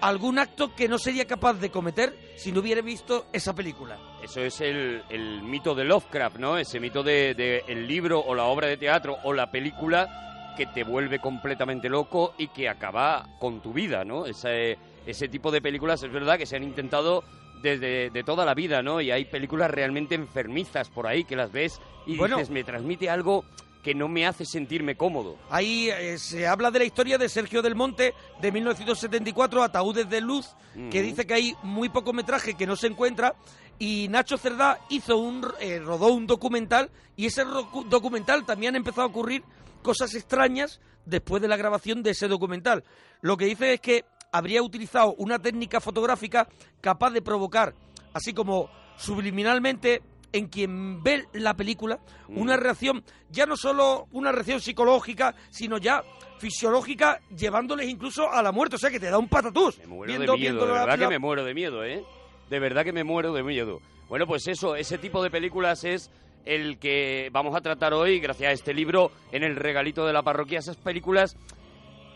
algún acto que no sería capaz de cometer si no hubiera visto esa película. Eso es el, mito de Lovecraft, ¿no? Ese mito de, de el libro o la obra de teatro o la película que te vuelve completamente loco y que acaba con tu vida, ¿no? Ese, ese tipo de películas es verdad que se han intentado desde de toda la vida, ¿no? Y hay películas realmente enfermizas por ahí que las ves y Bueno. dices, me transmite algo que no me hace sentirme cómodo. Ahí eh, se habla de la historia de Sergio del Monte de 1974, Ataúdes de Luz, que Ujú. dice que hay muy poco metraje que no se encuentra. Y Nacho Cerdá hizo un, eh, rodó un documental y ese documental también empezado a ocurrir cosas extrañas después de la grabación de ese documental. Lo que dice es que habría utilizado una técnica fotográfica capaz de provocar, así como subliminalmente, en quien ve la película, una reacción, ya no solo una reacción psicológica, sino ya fisiológica, llevándoles incluso a la muerte. O sea, que te da un patatús. muero viendo, de miedo, de verdad la- que me muero de miedo, ¿eh? De verdad que me muero de miedo. Bueno, pues eso, ese tipo de películas es el que vamos a tratar hoy, gracias a este libro, en el regalito de la parroquia, esas películas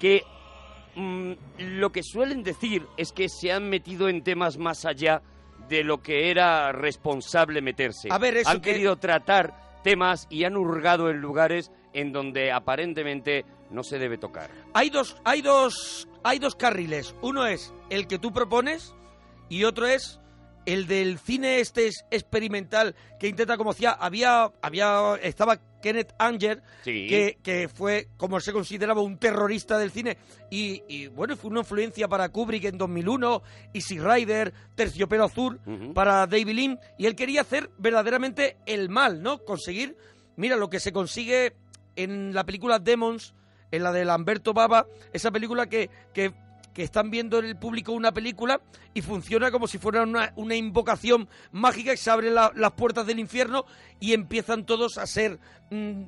que mm, lo que suelen decir es que se han metido en temas más allá de lo que era responsable meterse. A ver, eso han que- querido tratar temas y han hurgado en lugares en donde aparentemente no se debe tocar. Hay dos, hay dos, hay dos carriles. Uno es el que tú propones y otro es el del cine este es- experimental que intenta como hacía había había estaba Kenneth Anger Sí. que, que fue como se consideraba un terrorista del cine y, y, bueno fue una influencia para Kubrick en 2001 Easy Rider Terciopelo Azul para David Lean y él quería hacer verdaderamente el mal no conseguir mira lo que se consigue en la película Demons en la de Lamberto Baba, esa película que, que, que están viendo en el público una película y funciona como si fuera una, una invocación mágica y se abren la- las puertas del infierno y empiezan todos a ser mm,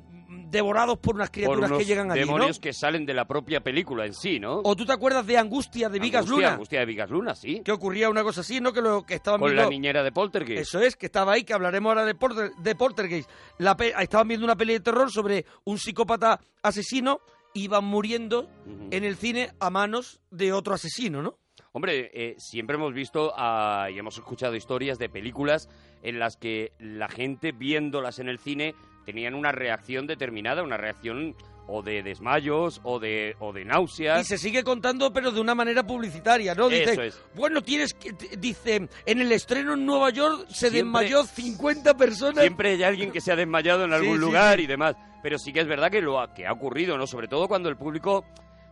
devorados por unas Por criaturas unos que llegan allí, ¿no? demonios que salen de la propia película en sí, ¿no? ¿O tú te acuerdas de Angustia de Vigas Angustia, Luna? Angustia de Vigas Luna, sí. Que ocurría una cosa así, ¿no? Que lo que estaban Con viendo... la niñera de Poltergeist. Eso es, que estaba ahí, que hablaremos ahora de, Porter, de Poltergeist. La pe- estaban viendo una peli de terror sobre un psicópata asesino, iban muriendo en el cine a manos de otro asesino, ¿no? Hombre, eh, siempre hemos visto ah, y hemos escuchado historias de películas en las que la gente viéndolas en el cine tenían una reacción determinada, una reacción o de desmayos o de, o de náuseas. Y se sigue contando, pero de una manera publicitaria, ¿no? Dice, Eso es. bueno, tienes que... Dice, en el estreno en Nueva York se Siempre- desmayó 50 personas. Siempre hay alguien que se ha desmayado en algún sí, lugar sí. y demás. Pero sí que es verdad que lo ha, que ha ocurrido, ¿no? Sobre todo cuando el público,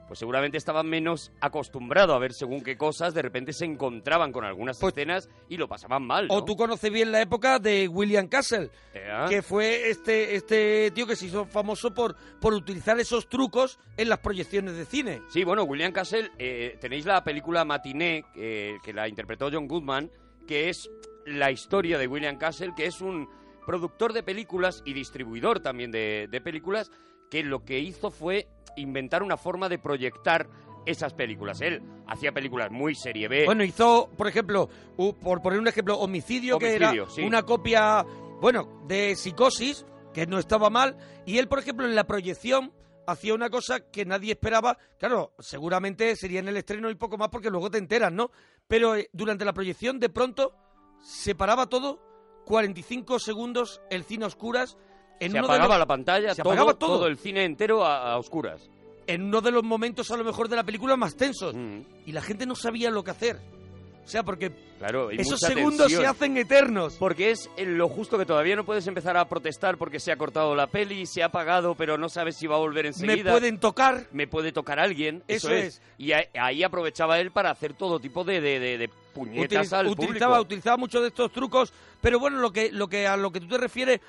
pues seguramente estaba menos acostumbrado a ver según qué cosas, de repente se encontraban con algunas escenas y lo pasaban mal, ¿no? O tú conoces bien la época de William Castle, que fue este, este tío que se hizo famoso por, por utilizar esos trucos en las proyecciones de cine. Sí, bueno, William Castle, eh, tenéis la película Matiné, eh, que la interpretó John Goodman, que es la historia de William Castle, que es un productor de películas y distribuidor también de, de películas, que lo que hizo fue inventar una forma de proyectar esas películas. Él hacía películas muy serie B. Bueno, hizo, por ejemplo, u- por poner un ejemplo, Homicidio, que Homicidio, era sí. una copia, bueno, de Psicosis, que no estaba mal, y él, por ejemplo, en la proyección hacía una cosa que nadie esperaba, claro, seguramente sería en el estreno y poco más porque luego te enteras, ¿no? Pero eh, durante la proyección de pronto se paraba todo, 45 segundos, el cine a oscuras, en se uno de apagaba los- la pantalla, se todo, apagaba todo. todo el cine entero a, a oscuras. en uno de los momentos a lo mejor de la película más tensos Mm. y la gente no sabía lo que hacer. O sea, porque Claro, esos segundos tensión. se hacen eternos. Porque es lo justo que todavía no puedes empezar a protestar porque se ha cortado la peli, se ha apagado, pero no sabes si va a volver enseguida. Me pueden tocar. Me puede tocar alguien. Eso, Eso es. es. Y ahí, aprovechaba él para hacer todo tipo de, de, de- de puñetas Utiliz- al utilizaba, público. utilizaba muchos de estos trucos, pero bueno, lo que, lo que a lo que tú te refieres,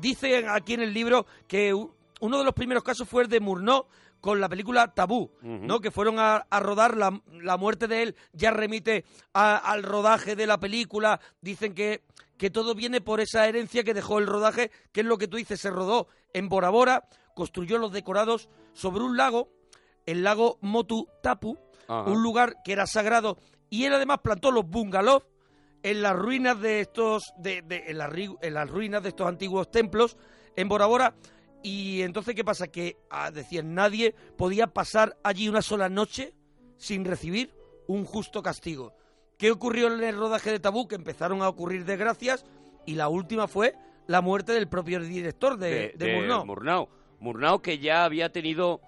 dice aquí en el libro que uno de los primeros casos fue el de Murnau con la película Tabú, ¿no? Que fueron a, a rodar la, la muerte de él, ya remite a- al rodaje de la película, dicen que, que todo viene por esa herencia que dejó el rodaje, que es lo que tú dices, se rodó en Bora Bora, construyó los decorados sobre un lago, el lago Motu Tapu, Ajá. un lugar que era sagrado y él además plantó los bungalows en las ruinas de estos de, de- en, las, en las ruinas de estos antiguos templos en Bora Bora y entonces qué pasa que ah, decían nadie podía pasar allí una sola noche sin recibir un justo castigo qué ocurrió en el rodaje de Tabú que empezaron a ocurrir desgracias y la última fue la muerte del propio director de, de, Murnau. Murnau. Murnau, que ya había tenido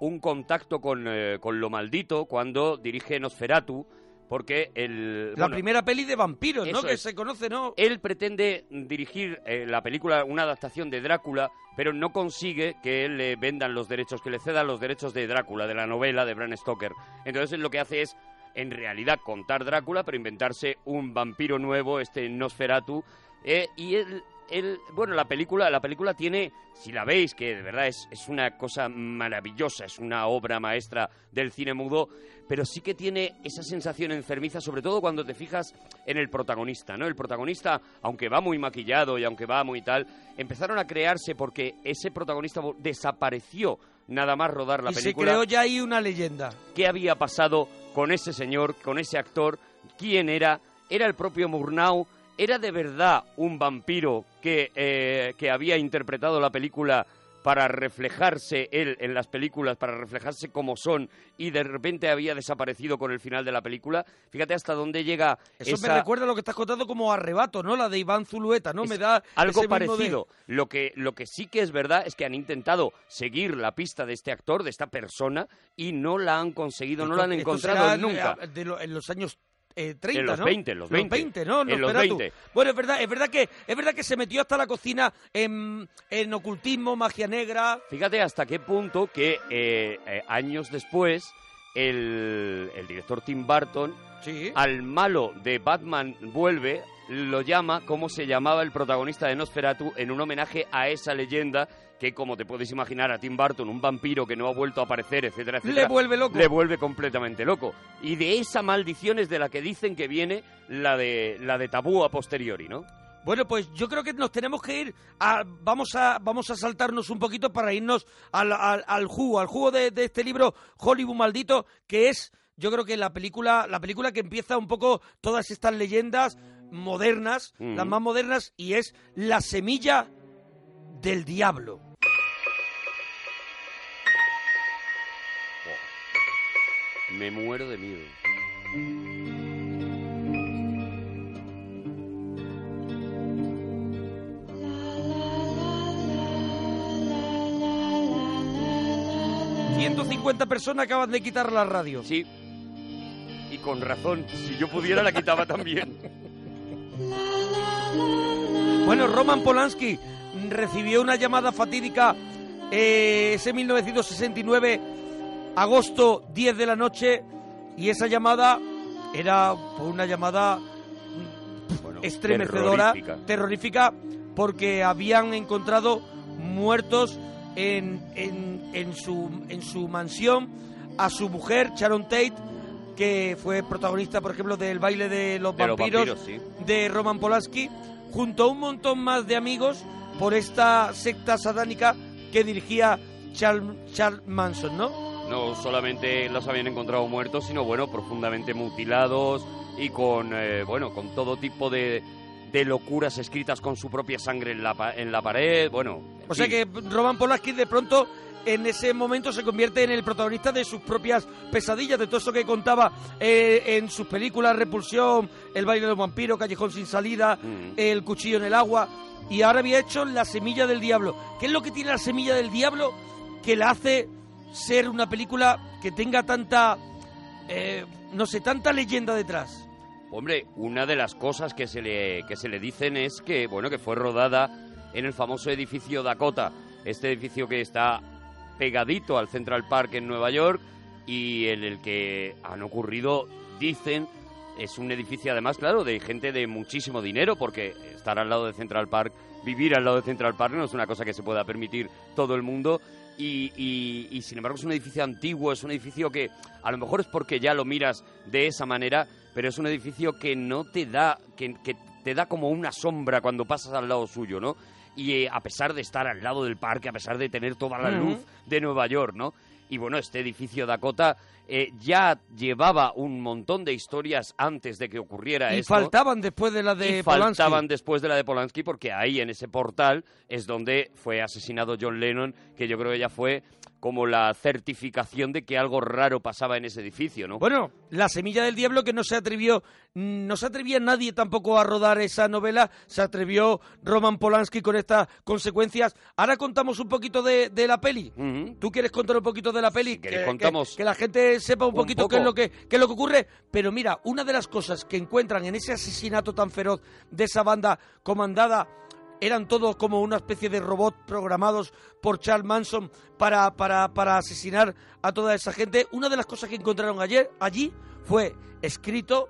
un contacto con, eh, con lo maldito cuando dirige Nosferatu, porque el... la bueno, primera peli de vampiros no que es. se conoce no Él pretende dirigir eh, la película, una adaptación de Drácula, pero no consigue que le vendan los derechos, que le cedan los derechos de Drácula, de la novela de Bram Stoker. Entonces él lo que hace es, en realidad, contar Drácula, pero inventarse un vampiro nuevo, este Nosferatu, eh, y él, bueno, la película, la película tiene, si la veis, que de verdad es, es una cosa maravillosa, es una obra maestra del cine mudo, pero sí que tiene esa sensación enfermiza, sobre todo cuando te fijas en el protagonista, ¿no? El protagonista, aunque va muy maquillado y aunque va muy tal, empezaron a crearse porque ese protagonista desapareció nada más rodar la y se película. creó ya ahí una leyenda ¿Qué había pasado con ese señor, con ese actor? ¿Quién era? ¿Era el propio Murnau? ¿Era de verdad un vampiro que, eh, que había interpretado la película para reflejarse él en las películas, para reflejarse como son, y de repente había desaparecido con el final de la película? Fíjate hasta dónde llega Eso esa- me recuerda a lo que estás contando como arrebato, ¿no? La de Iván Zulueta, ¿no? es me da algo de- parecido. Lo que lo que sí que es verdad es que han intentado seguir la pista de este actor, de esta persona, y no la han conseguido, no la han encontrado nunca. de lo- en los años eh, 30, En los ¿no? 20, en los 20. ¿no? En los Nosferatu. 20. Bueno, es verdad, es verdad que es verdad que se metió hasta la cocina en, en ocultismo, magia negra. Fíjate hasta qué punto que eh, eh, años después el, el director Tim Burton al malo de Batman vuelve, lo llama como se llamaba el protagonista de Nosferatu en un homenaje a esa leyenda que como te puedes imaginar a Tim Burton, un vampiro que no ha vuelto a aparecer, etcétera, etcétera, Le vuelve loco. Le vuelve completamente loco. Y de esa maldición es de la que dicen que viene la de la de tabú a posteriori, ¿no? Bueno, pues yo creo que nos tenemos que ir a, vamos a vamos a saltarnos un poquito para irnos al, al, al jugo, al jugo de, de este libro Hollywood maldito, que es yo creo que la película la película que empieza un poco todas estas leyendas modernas, Mm. las más modernas y es La semilla del diablo. Me muero de miedo. Mm. 150 personas acaban de quitar la radio. Sí. Y con razón, si yo pudiera la quitaba también. Bueno, Roman Polanski recibió una llamada fatídica eh, ese 1969, agosto 10 de la noche, y esa llamada era una llamada mm, estremecedora, terrorífica. terrorífica, porque habían encontrado muertos en, en, en su, en su mansión a su mujer, Sharon Tate, que fue protagonista, por ejemplo, del baile de los De los vampiros, vampiros, sí. de Roman Polanski, junto a un montón más de amigos por esta secta satánica que dirigía Charles, Charles Manson, ¿no? No solamente los habían encontrado muertos, sino bueno, profundamente mutilados y con eh, bueno, con todo tipo de, de locuras escritas con su propia sangre en la, pa- en la pared, bueno. en O sea fin. que Roman Polanski de pronto en ese momento se convierte en el protagonista de sus propias pesadillas, de todo eso que contaba eh, en sus películas Repulsión, El baile de los vampiros, Callejón sin salida, Mm. El cuchillo en el agua, y ahora había hecho La semilla del diablo. ¿Qué es lo que tiene La semilla del diablo que la hace ser una película que tenga tanta, eh, no sé, tanta leyenda detrás? Hombre, una de las cosas que se le, que se le dicen es que, bueno, que fue rodada en el famoso edificio Dakota, este edificio que está pegadito al Central Park en Nueva York y en el que han ocurrido, dicen, es un edificio además, claro, de gente de muchísimo dinero, porque estar al lado de Central Park, vivir al lado de Central Park no es una cosa que se pueda permitir todo el mundo. Y, y- y, sin embargo es un edificio antiguo, es un edificio que a lo mejor es porque ya lo miras de esa manera, pero es un edificio que no te da, que, que te da como una sombra cuando pasas al lado suyo, ¿no? Y eh, a pesar de estar al lado del parque, a pesar de tener toda la luz de Nueva York, ¿no? Y bueno, este edificio Dakota eh, ya llevaba un montón de historias antes de que ocurriera Y esto. faltaban después de la de y Polanski. faltaban después de la de Polanski porque ahí en ese portal es donde fue asesinado John Lennon, que yo creo que ya fue como la certificación de que algo raro pasaba en ese edificio, ¿no? Bueno, La semilla del diablo que no se atrevió, no se atrevía nadie tampoco a rodar esa novela, se atrevió Roman Polanski con estas consecuencias. Ahora contamos un poquito de, de la peli. ¿Tú quieres contar un poquito de la peli? queréis, Que- contamos Que, que la gente sepa un, un poquito qué es, lo que, qué es lo que ocurre. Pero mira, una de las cosas que encuentran en ese asesinato tan feroz de esa banda comandada eran todos como una especie de robot programados por Charles Manson para, para, para asesinar a toda esa gente. Una de las cosas que encontraron ayer allí fue escrito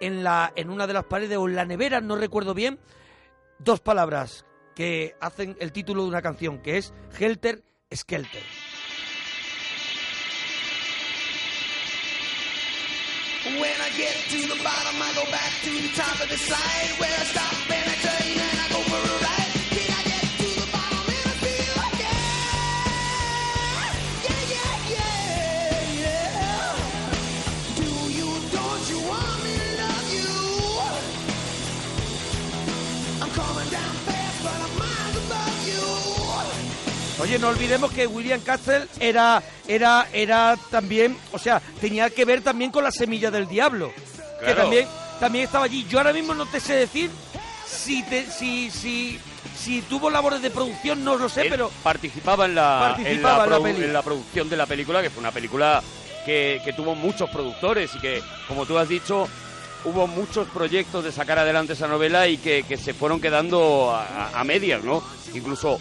en, la, en una de las paredes o en la nevera, no recuerdo bien, dos palabras que hacen el título de una canción, que es Helter Skelter. When I get to the bottom, I go back to the top of the slide. Where I stop and I turn and I Oye, no olvidemos que William Castle era, era, era también, o sea, tenía que ver también con la semilla del diablo. Que Claro. también, también estaba allí. Yo ahora mismo no te sé decir si, te, si, si, si tuvo labores de producción, no lo sé, Él pero participaba en la, Participaba en la produ- peli. en la producción de la película, que fue una película que, que tuvo muchos productores y que, como tú has dicho, hubo muchos proyectos de sacar adelante esa novela y que, que se fueron quedando a- a medias, ¿no? Incluso,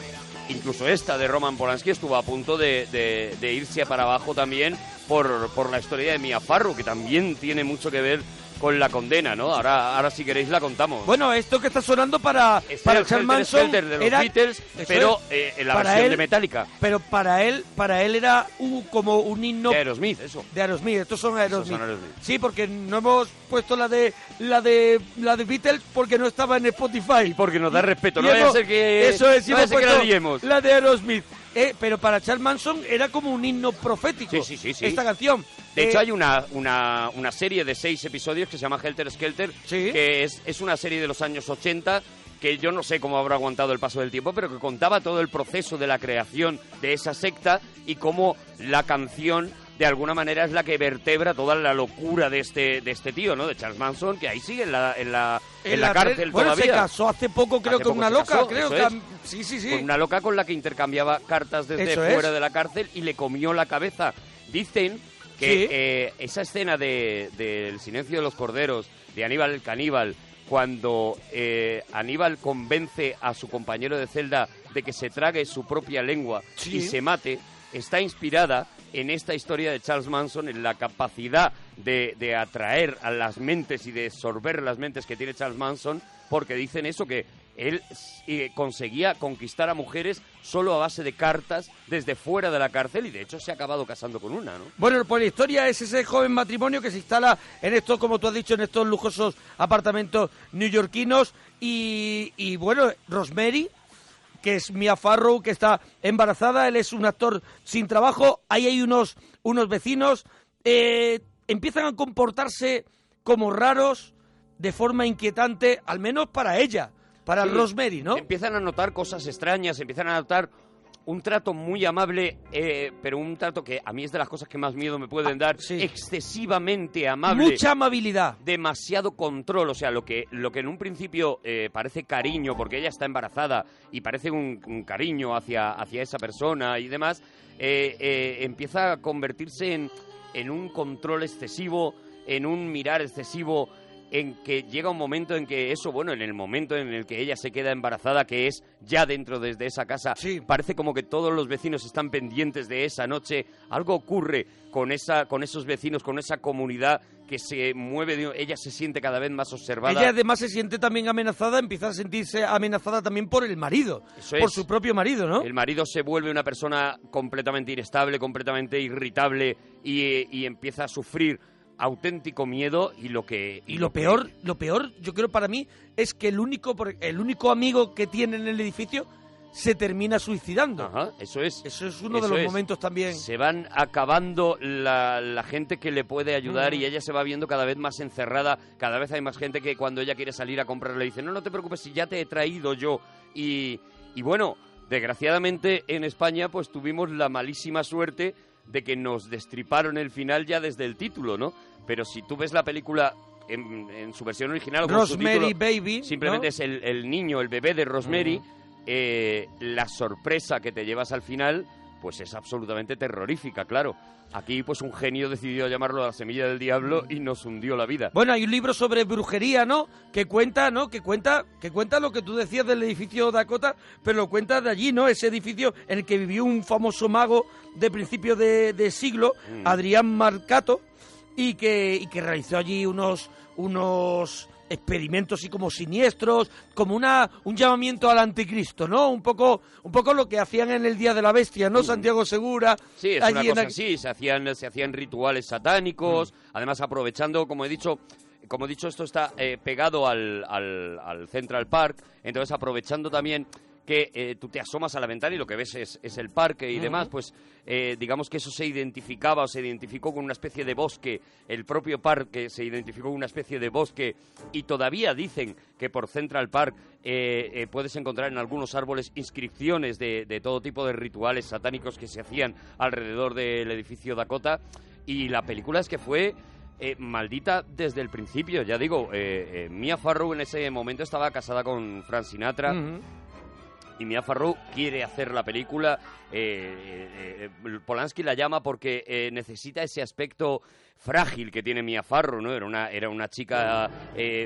incluso esta de Roman Polanski estuvo a punto de, de- irse para abajo también por, por la historia de Mia Farrow, que también tiene mucho que ver con la condena, ¿no? Ahora, ahora si queréis la contamos. Bueno, esto que está sonando para, Este para Charles Helter Manson Skelter de los era- Beatles, pero es. eh, en la versión él- de Metallica. Pero para él, para él era un- como un himno De Aerosmith, eso. de Aerosmith. Estos son Aerosmith. son Aerosmith. Sí, porque no hemos puesto la de la de la de Beatles porque no estaba en Spotify. Y porque nos da respeto, Y no vaya a hemos- ser que- eso es, no vaya a hemos ser que la liemos. La de Aerosmith. Eh, pero para Charles Manson era como un himno profético. Sí, sí, sí, sí. Esta canción. De Eh, hecho, hay una, una, una serie de seis episodios que se llama Helter Skelter, que es, es una serie de los años 80 que yo no sé cómo habrá aguantado el paso del tiempo, pero que contaba todo el proceso de la creación de esa secta y cómo la canción de alguna manera es la que vertebra toda la locura de este de este tío, ¿no? De Charles Manson, que ahí sigue en la, en la, en la cárcel bueno, todavía. se casó hace poco, creo Hace que poco una loca. casó, creo que. es. Sí, sí, sí. Con una loca con la que intercambiaba cartas desde Eso es. fuera de la cárcel y le comió la cabeza. Dicen que eh, esa escena de, del silencio de los corderos, de Aníbal el caníbal, cuando eh, Aníbal convence a su compañero de celda de que se trague su propia lengua Sí. y se mate, está inspirada en esta historia de Charles Manson, en la capacidad de, de atraer a las mentes y de sorber las mentes que tiene Charles Manson, porque dicen eso, que él eh, conseguía conquistar a mujeres solo a base de cartas desde fuera de la cárcel y de hecho se ha acabado casando con una, ¿no? Bueno, pues la historia es ese joven matrimonio que se instala en estos, como tú has dicho, en estos lujosos apartamentos neoyorquinos. Y, y bueno, Rosemary, que es Mia Farrow, que está embarazada, él es un actor sin trabajo. Ahí hay unos, unos vecinos, eh, empiezan a comportarse como raros, de forma inquietante, al menos para ella, para Sí, Rosemary, ¿no? Empiezan a notar cosas extrañas, empiezan a notar un trato muy amable, eh, pero un trato que a mí es de las cosas que más miedo me pueden dar, excesivamente amable. Mucha amabilidad. Demasiado control, o sea, lo que, lo que en un principio eh, parece cariño, porque ella está embarazada y parece un, un cariño hacia, hacia esa persona y demás, eh, eh, empieza a convertirse en, en un control excesivo, en un mirar excesivo, en que llega un momento en que eso, bueno, en el momento en el que ella se queda embarazada, que es ya dentro desde esa casa, parece como que todos los vecinos están pendientes de esa noche. Algo ocurre con esa, con esos vecinos, con esa comunidad que se mueve. ella se siente cada vez más observada. Ella además se siente también amenazada, empieza a sentirse amenazada también por el marido, Eso por es. su propio marido, ¿no? El marido se vuelve una persona completamente inestable, completamente irritable y, y empieza a sufrir auténtico miedo y lo que Y lo peor, lo peor, yo creo para mí, es que el único, el único amigo que tiene en el edificio se termina suicidando. Ajá, eso es. Eso es uno de los es. momentos también. Se van acabando la, la gente que le puede ayudar Mm. y ella se va viendo cada vez más encerrada. Cada vez hay más gente que cuando ella quiere salir a comprar le dice, no, no te preocupes si ya te he traído yo. Y, y bueno, desgraciadamente en España pues tuvimos la malísima suerte de que nos destriparon el final ya desde el título, ¿no? Pero si tú ves la película en, en su versión original... o con su Rosemary título, Baby, Simplemente ¿no? es el, el niño, el bebé de Rosemary. eh, la sorpresa que te llevas al final, pues es absolutamente terrorífica, claro. Aquí, pues un genio decidió llamarlo la semilla del diablo y nos hundió la vida. Bueno, hay un libro sobre brujería, ¿no? Que cuenta, ¿no? Que cuenta, que cuenta lo que tú decías del edificio Dakota, pero lo cuenta de allí, ¿no? Ese edificio en el que vivió un famoso mago de principio de, de siglo, Mm. Adrián Marcato, y que, y que realizó allí unos, unos experimentos así como siniestros, como una un llamamiento al anticristo, ¿no? Un poco, un poco lo que hacían en el Día de la Bestia, ¿no? Santiago Segura. Mm. Sí, es allí una cosa así, se hacían, se hacían rituales satánicos, además aprovechando, como he dicho, como he dicho, esto está eh, pegado al, al- al Central Park, entonces aprovechando también que eh, tú te asomas a la ventana y lo que ves es, es el parque y demás, pues eh, digamos que eso se identificaba o se identificó con una especie de bosque, el propio parque se identificó con una especie de bosque y todavía dicen que por Central Park eh, puedes encontrar en algunos árboles inscripciones de, de todo tipo de rituales satánicos que se hacían alrededor del edificio Dakota y la película es que fue eh, maldita desde el principio, ya digo, eh, eh, Mia Farrow en ese momento estaba casada con Frank Sinatra. Y Mia Farrow quiere hacer la película. eh, eh, eh, Polanski la llama porque necesita ese aspecto frágil que tiene Mia Farrow, ¿no? Era una, era una chica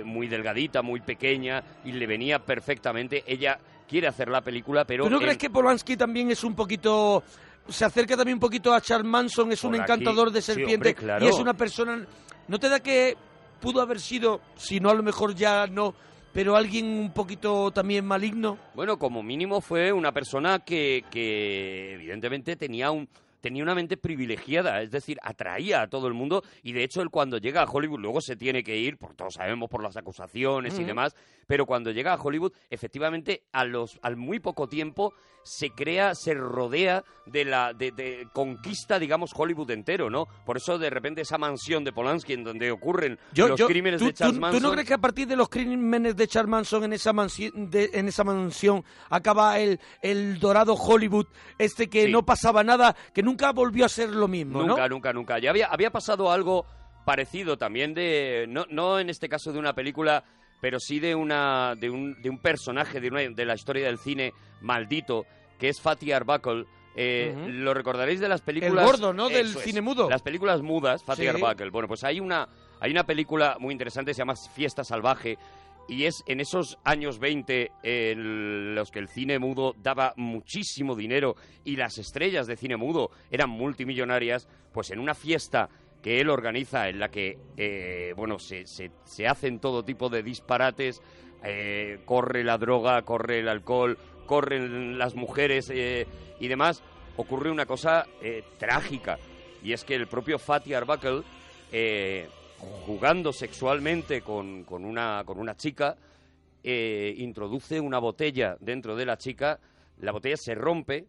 muy delgadita, muy pequeña y le venía perfectamente. Ella quiere hacer la película, pero... ¿Tú no crees que Polanski también es un poquito... Se acerca también un poquito a Charles Manson, es un aquí, encantador de sí, serpiente hombre, claro. y es una persona... ¿No te da que pudo haber sido, si no a lo mejor ya no, pero alguien un poquito también maligno? Bueno, como mínimo fue una persona que, que evidentemente tenía un tenía una mente privilegiada, es decir, atraía a todo el mundo y de hecho él cuando llega a Hollywood luego se tiene que ir, porque todos sabemos por las acusaciones y Ujú. demás, pero cuando llega a Hollywood, efectivamente a los al muy poco tiempo se crea, se rodea de la de, de- conquista, digamos, Hollywood entero, ¿no? Por eso de repente esa mansión de Polanski en donde ocurren Yo- los yo- crímenes ¿tú, de Charles tú- Manson. ¿Tú no crees que a partir de los crímenes de Charles Manson en esa, mansi- de- en esa mansión acaba el, el dorado Hollywood, este que Sí. no pasaba nada, que nunca volvió a ser lo mismo, ¿no? Nunca, nunca, nunca. Ya había, había pasado algo parecido también de, no, no en este caso de una película, pero sí de una de un, de un personaje de, una- de la historia del cine maldito, que es Fatih Arbuckle. Eh. Lo recordaréis de las películas... gordo, ¿no? Del es. cine mudo. Las películas mudas, Fatih Sí. Arbuckle. Bueno, pues hay una, hay una película muy interesante, se llama Fiesta Salvaje, y es en esos años 20 en los que el cine mudo daba muchísimo dinero y las estrellas de cine mudo eran multimillonarias, pues en una fiesta que él organiza en la que, eh, bueno, se, se- se hacen todo tipo de disparates, eh, corre la droga, corre el alcohol, corren las mujeres eh, y demás, ocurre una cosa trágica, y es que el propio Fatih Arbuckle, jugando sexualmente con, con una, con una chica, introduce una botella dentro de la chica, la botella se rompe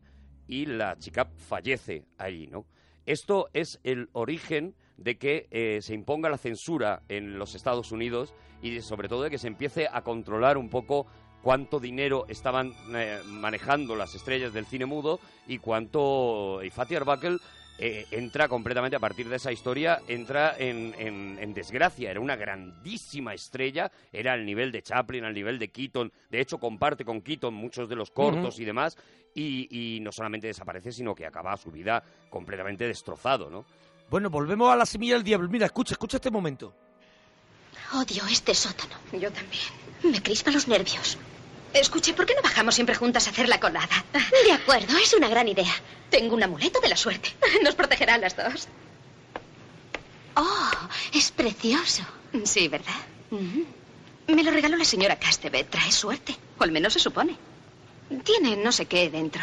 y la chica fallece allí, ¿no? Esto es el origen de que eh, se imponga la censura en los Estados Unidos y de- sobre todo de que se empiece a controlar un poco cuánto dinero estaban eh, manejando las estrellas del cine mudo y cuánto... Y Fatih Arbuckle eh, entra completamente a partir de esa historia, entra en, en- en desgracia. Era una grandísima estrella, era al nivel de Chaplin, al nivel de Keaton. De hecho, comparte con Keaton muchos de los cortos y demás. Y, y no solamente desaparece, sino que acaba su vida completamente destrozado, ¿no? Bueno, volvemos a la semilla del diablo. Mira, escucha, escucha este momento. Odio este sótano. Yo también. Me crispa los nervios. Escuche, ¿por qué no bajamos siempre juntas a hacer la colada? De acuerdo, es una gran idea. Tengo un amuleto de la suerte. Nos protegerá a las dos. Oh, es precioso. Sí, ¿verdad? Me lo regaló la señora Castevet. Trae suerte. O al menos se supone. Tiene no sé qué dentro.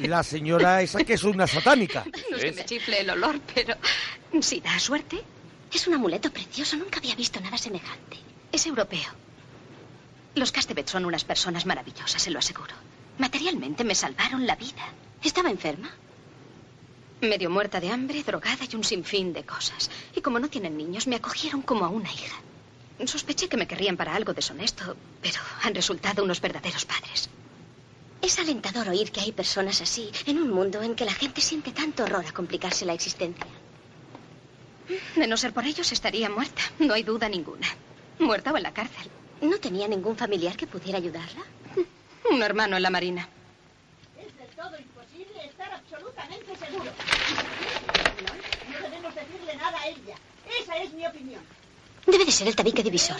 La señora esa que es una satánica. No es que me chifle el olor, pero si da suerte. Es un amuleto precioso. Nunca había visto nada semejante. Es europeo. Los Castevet son unas personas maravillosas, se lo aseguro. Materialmente me salvaron la vida. Estaba enferma. Medio muerta de hambre, drogada y un sinfín de cosas. Y como no tienen niños, me acogieron como a una hija. Sospeché que me querrían para algo deshonesto, pero han resultado unos verdaderos padres. Es alentador oír que hay personas así en un mundo en que la gente siente tanto horror a complicarse la existencia. De no ser por ellos estaría muerta, no hay duda ninguna. Muerta o en la cárcel. ¿No tenía ningún familiar que pudiera ayudarla? Un hermano en la marina. Es del todo imposible estar absolutamente seguro. No debemos decirle nada a ella. Esa es mi opinión. Debe de ser el tabique divisor.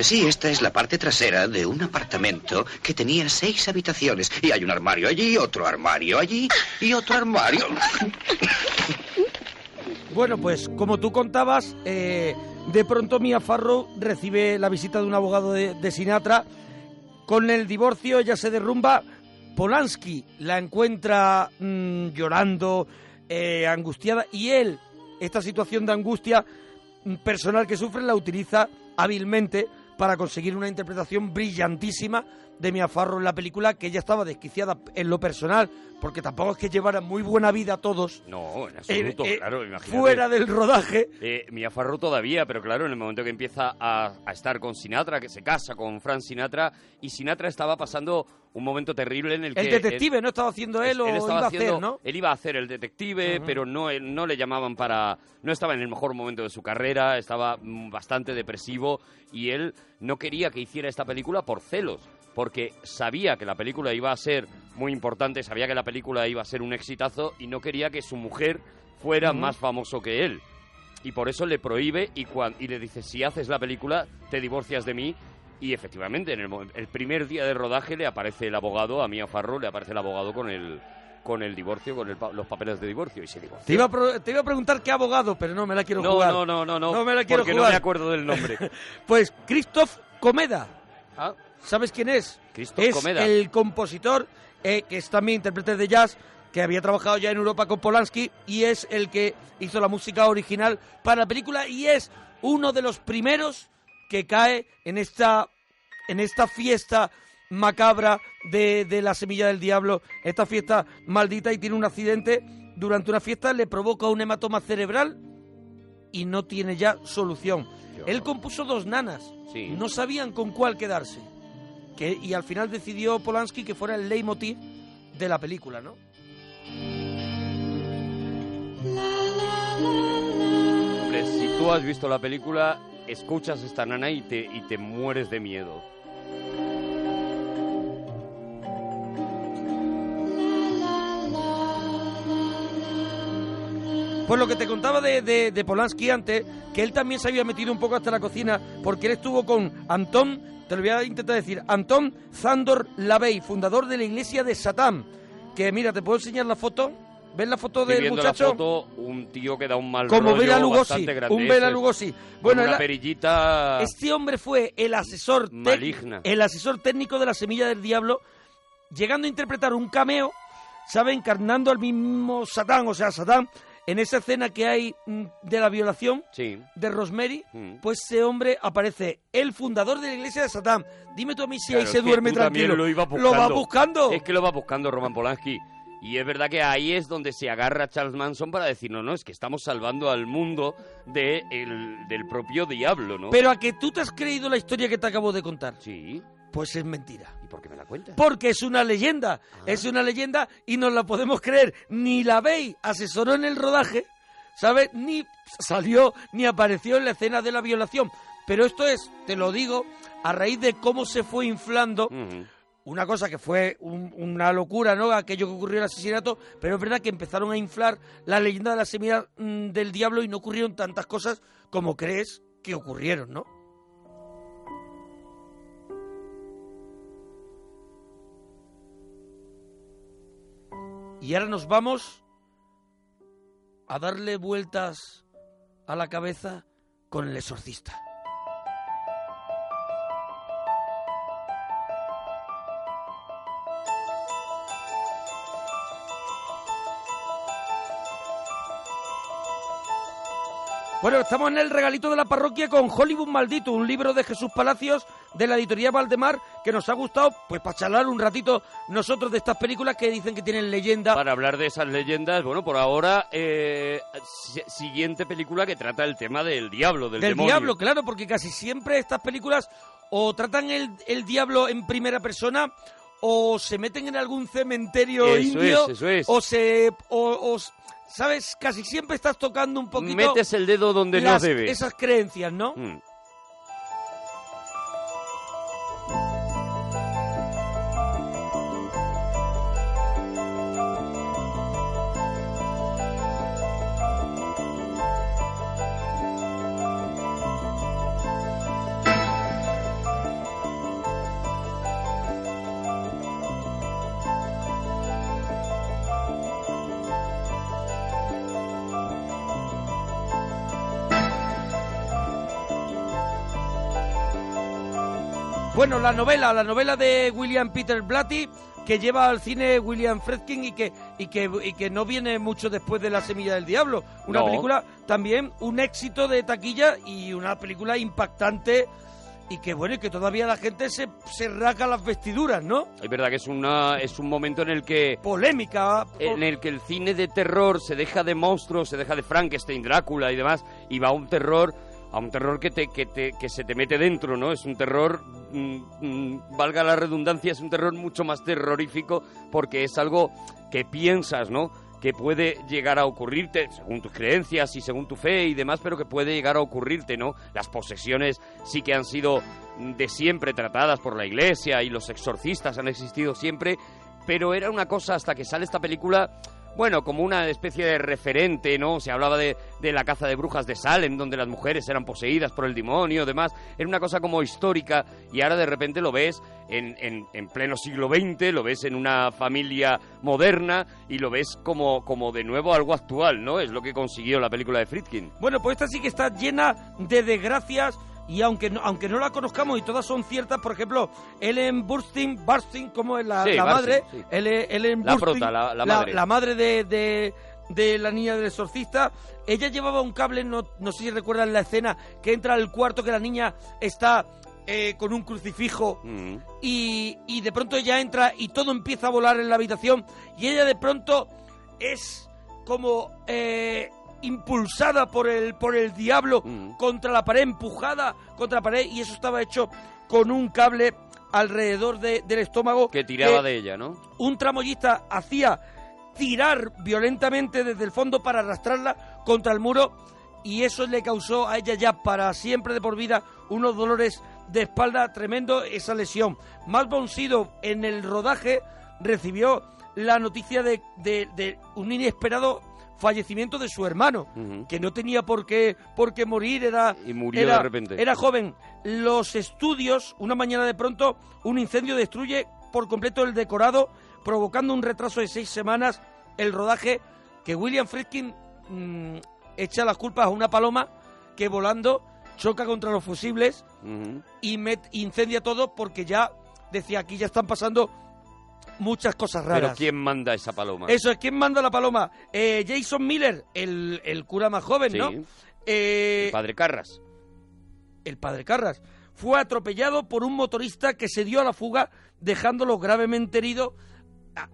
Sí, esta es la parte trasera de un apartamento que tenía seis habitaciones. Y hay un armario allí, otro armario allí y otro armario. Bueno, pues como tú contabas, eh, de pronto Mia Farrow recibe la visita de un abogado de, Sinatra. Con el divorcio ella se derrumba. Polanski la encuentra mm, llorando, eh, angustiada, y él, esta situación de angustia mm, personal que sufre, la utiliza hábilmente para conseguir una interpretación brillantísima de Mia Farrow en la película, que ella estaba desquiciada en lo personal, porque tampoco es que llevara muy buena vida todos. No, en absoluto, Eh, eh, claro, imagínate. fuera del rodaje. Eh, Mia Farrow todavía, pero claro, en el momento que empieza a, a estar con Sinatra, que se casa con Frank Sinatra, y Sinatra estaba pasando un momento terrible en el que... El detective, ¿no? Estaba haciendo él o él estaba iba a haciendo- hacer, ¿no? Él iba a hacer el detective, Ujú. pero no, él- no le llamaban para... No estaba en el mejor momento de su carrera, estaba mm, bastante depresivo y él no quería que hiciera esta película por celos, porque sabía que la película iba a ser muy importante, sabía que la película iba a ser un exitazo y no quería que su mujer fuera más famoso que él. Y por eso le prohíbe y, cuan- y le dice, si haces la película, te divorcias de mí. Y efectivamente, en el, el primer día de rodaje le aparece el abogado, a Mia Farrow, le aparece el abogado con el, con el divorcio, con el los papeles de divorcio y se divorcia. Te iba, a te iba a preguntar qué abogado, pero no me la quiero No, jugar. no, no, no, no, No me la quiero porque jugar. no me acuerdo del nombre. pues Christoph Comeda. Ah. ¿Sabes quién es? Christoph es Comeda. el compositor, eh, que es también intérprete de jazz, que había trabajado ya en Europa con Polanski y es el que hizo la música original para la película y es uno de los primeros que cae en esta, en esta fiesta macabra de, de la semilla del diablo, esta fiesta maldita y tiene un accidente durante una fiesta, le provoca un hematoma cerebral y no tiene ya solución. Él compuso dos nanas, Sí. no sabían con cuál quedarse. Y al final decidió Polanski que fuera el leitmotiv de la película, ¿no? Hombre, si tú has visto la película, escuchas esta nana y te, y te mueres de miedo. Pues lo que te contaba de, de, de Polanski antes, que él también se había metido un poco hasta la cocina, porque él estuvo con Anton, te lo voy a intentar decir, Anton Zandor Lavey, fundador de la iglesia de Satán. Que mira, te puedo enseñar la foto. ¿Ves la foto Estoy del muchacho? la foto, un tío que da un mal Como rollo Bela Lugosi, grande. un Bela. Lugosi. Bueno, una él- perillita... Este hombre fue el asesor Maligna. el asesor técnico de la Semilla del Diablo, llegando a interpretar un cameo, ¿sabe? Encarnando al mismo Satán, o sea, Satán, en esa escena que hay mm, de la violación Sí. de Rosemary, Mm. pues ese hombre aparece, el fundador de la iglesia de Satán. Dime tú a mí si ahí se duerme tranquilo. Lo, iba va buscando. Es que lo va buscando Roman Polanski. Y es verdad que ahí es donde se agarra Charles Manson para decir, no, no, es que estamos salvando al mundo de el- del propio diablo, ¿no? Pero a que tú te has creído la historia que te acabo de contar. Sí. Pues es mentira. ¿Y por qué me la cuentas? Porque es una leyenda. Ah. Es una leyenda y nos la podemos creer. Ni la Bey asesoró en el rodaje, ¿sabes? Ni salió ni apareció en la escena de la violación. Pero esto es, te lo digo, a raíz de cómo se fue inflando. Una cosa que fue un- una locura, ¿no? Aquello que ocurrió el asesinato, pero es verdad que empezaron a inflar la leyenda de la semilla mm, del diablo y no ocurrieron tantas cosas como crees que ocurrieron, ¿no? Y ahora nos vamos a darle vueltas a la cabeza con el exorcista. Bueno, estamos en el regalito de la parroquia con Hollywood Maldito, un libro de Jesús Palacios de la editorial Valdemar que nos ha gustado, pues para charlar un ratito nosotros de estas películas que dicen que tienen leyenda. Para hablar de esas leyendas, bueno, por ahora, eh, si- siguiente película que trata el tema del diablo, del, del demonio. diablo, claro, porque casi siempre estas películas o tratan el, el diablo en primera persona o se meten en algún cementerio Eso indio es, eso es. o se o, o- sabes casi siempre estás tocando un poquito Metes el dedo donde las- no debe. esas creencias no Mm. Bueno, la novela, la novela de William Peter Blatty que lleva al cine William Friedkin y que y que y que no viene mucho después de La semilla del diablo, una No. película también un éxito de taquilla y una película impactante y que bueno, y que todavía la gente se se raca las vestiduras, ¿no? Es verdad que es una es un momento en el que polémica en el que el cine de terror se deja de monstruos, se deja de Frankenstein, Drácula y demás y va a un terror a un terror que te que te que se te mete dentro, ¿no? Es un terror mm, mm, valga la redundancia, es un terror mucho más terrorífico porque es algo que piensas, ¿no? que puede llegar a ocurrirte según tus creencias y según tu fe y demás, pero que puede llegar a ocurrirte, ¿no? Las posesiones sí que han sido de siempre tratadas por la iglesia y los exorcistas han existido siempre, pero era una cosa hasta que sale esta película, bueno, como una especie de referente, ¿no? Se hablaba de, de la caza de brujas de Salem, donde las mujeres eran poseídas por el demonio, demás. Era una cosa como histórica y ahora de repente lo ves en, en, en pleno siglo XX, lo ves en una familia moderna y lo ves como, como de nuevo algo actual, ¿no? Es lo que consiguió la película de Friedkin. Bueno, pues esta sí que está llena de desgracias y aunque no, aunque no la conozcamos y todas son ciertas, por ejemplo, Ellen Burstyn, Burstyn como es la, Sí, la Burstyn, madre, sí. Ellen, Ellen La Burstyn, prota, la- la madre. la madre de, de, de la niña del exorcista, ella llevaba un cable, no, no sé si recuerdan la escena, que entra al cuarto que la niña está eh, con un crucifijo Mm. y, y de pronto ella entra y todo empieza a volar en la habitación y ella de pronto es como eh, impulsada por el por el diablo Mm. contra la pared empujada contra la pared y eso estaba hecho con un cable alrededor de- del estómago Que tiraba que de ella, ¿no? un tramoyista hacía tirar violentamente desde el fondo para arrastrarla contra el muro y eso le causó a ella ya para siempre de por vida unos dolores de espalda tremendo esa lesión. Mal Sido en el rodaje recibió la noticia de, de- de un inesperado fallecimiento de su hermano, que no tenía por qué, por qué morir, era, Y murió era- de repente. era joven. Los estudios, una mañana de pronto, un incendio destruye por completo el decorado, provocando un retraso de seis semanas el rodaje que William Friedkin mm, echa las culpas a una paloma que volando choca contra los fusibles y met- incendia todo porque ya decía aquí ya están pasando muchas cosas raras. Pero ¿quién manda esa paloma? Eso es, ¿quién manda la paloma? Eh, Jason Miller, el, el cura más joven, ¿no? Eh, El padre Carras. el padre Carras, fue atropellado por un motorista que se dio a la fuga dejándolo gravemente herido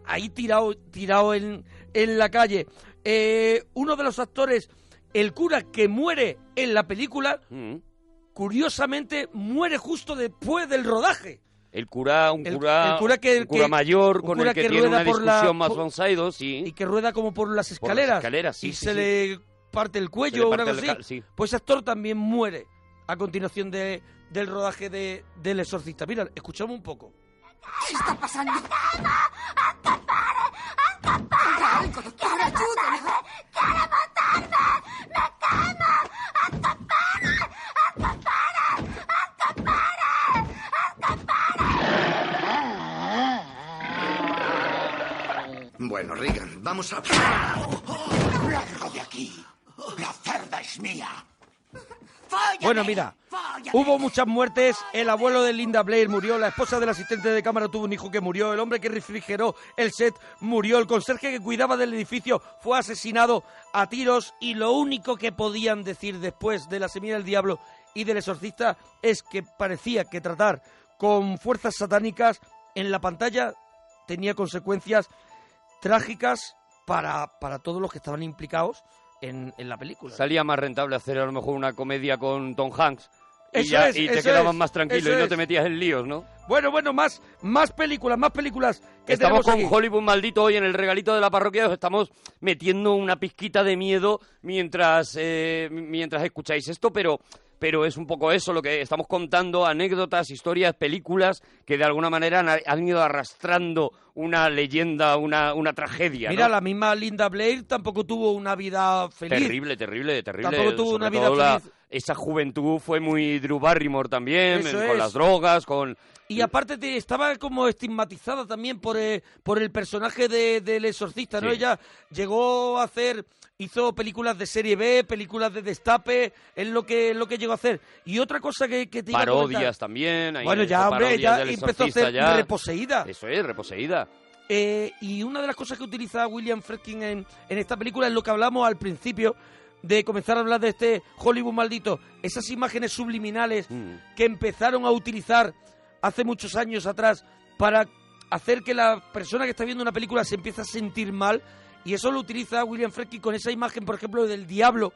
ahí tirado, tirado en, en la calle. Eh, uno de los actores, el cura que muere en la película, Mm. curiosamente muere justo después del rodaje. El cura, un El- cura, el cura que- un cura que- mayor un con cura el que, que tiene rueda una por la- discusión más por- bonsaido, sí. y que rueda como por las Por las escaleras, escaleras, sí, y sí, se sí. le parte el cuello o algo así. Pues ese actor también muere a continuación de, del rodaje de, del exorcista. Mira, escuchamos un poco. ¿Qué está pasando? ¡Haga algo, doctor! ¡Ayúdeme! ¡Quiere matarme! ¡Me quema! Bueno, Regan, vamos a... ¡Largo de aquí! ¡La cerda es mía! Bueno, mira, hubo muchas muertes. El abuelo de Linda Blair murió, la esposa del asistente de cámara tuvo un hijo que murió, el hombre que refrigeró el set murió, el conserje que cuidaba del edificio fue asesinado a tiros y lo único que podían decir después de la semilla del diablo y del exorcista es que parecía que tratar con fuerzas satánicas en la pantalla tenía consecuencias trágicas para, para todos los que estaban implicados en, en la película. Salía más rentable hacer a lo mejor una comedia con Tom Hanks y, Eso ya- es, y te eso quedabas es, más tranquilo y no te metías en líos, ¿no? Bueno, bueno, más, más películas, más películas que Estamos con aquí. Hollywood maldito hoy en el regalito de la parroquia. Os estamos metiendo una pizquita de miedo mientras eh, mientras escucháis esto, pero pero es un poco eso lo que estamos contando, anécdotas, historias, películas que de alguna manera han, han ido arrastrando una leyenda, una, una tragedia. ¿no? Mira, la misma Linda Blair tampoco tuvo una vida feliz. Terrible, terrible, terrible. Tampoco tuvo Sobre una vida la- feliz. esa juventud fue muy Drew Barrymore también, Eso con es. las drogas, con... Y aparte te- estaba como estigmatizada también por, eh, por el personaje de- del exorcista, ¿no? Sí. Ella llegó a hacer, hizo películas de serie B, películas de destape, es lo que, lo que llegó a hacer. Y otra cosa que, que te iba a Parodias también. ahí Bueno, ya, hombre, ya del empezó a ser ya. reposeída. Eso es, reposeída. Eh, y una de las cosas que utiliza William Friedkin en, en esta película es lo que hablamos al principio de comenzar a hablar de este Hollywood maldito. Esas imágenes subliminales Mm. que empezaron a utilizar hace muchos años atrás para hacer que la persona que está viendo una película se empiece a sentir mal. Y eso lo utiliza William Friedkin con esa imagen, por ejemplo, del diablo,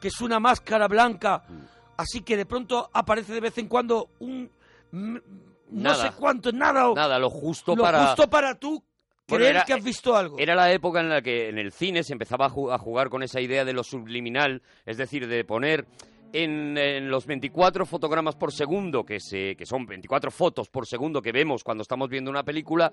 que es una máscara blanca. Mm. Así que de pronto aparece de vez en cuando un... No sé cuánto, nada. o- Nada, lo justo lo para... justo para tú Bueno, creer era- que has visto algo. Era la época en la que en el cine se empezaba a, ju- a jugar con esa idea de lo subliminal, es decir, de poner en, los 24 fotogramas por segundo, que, se, que son 24 fotos por segundo que vemos cuando estamos viendo una película,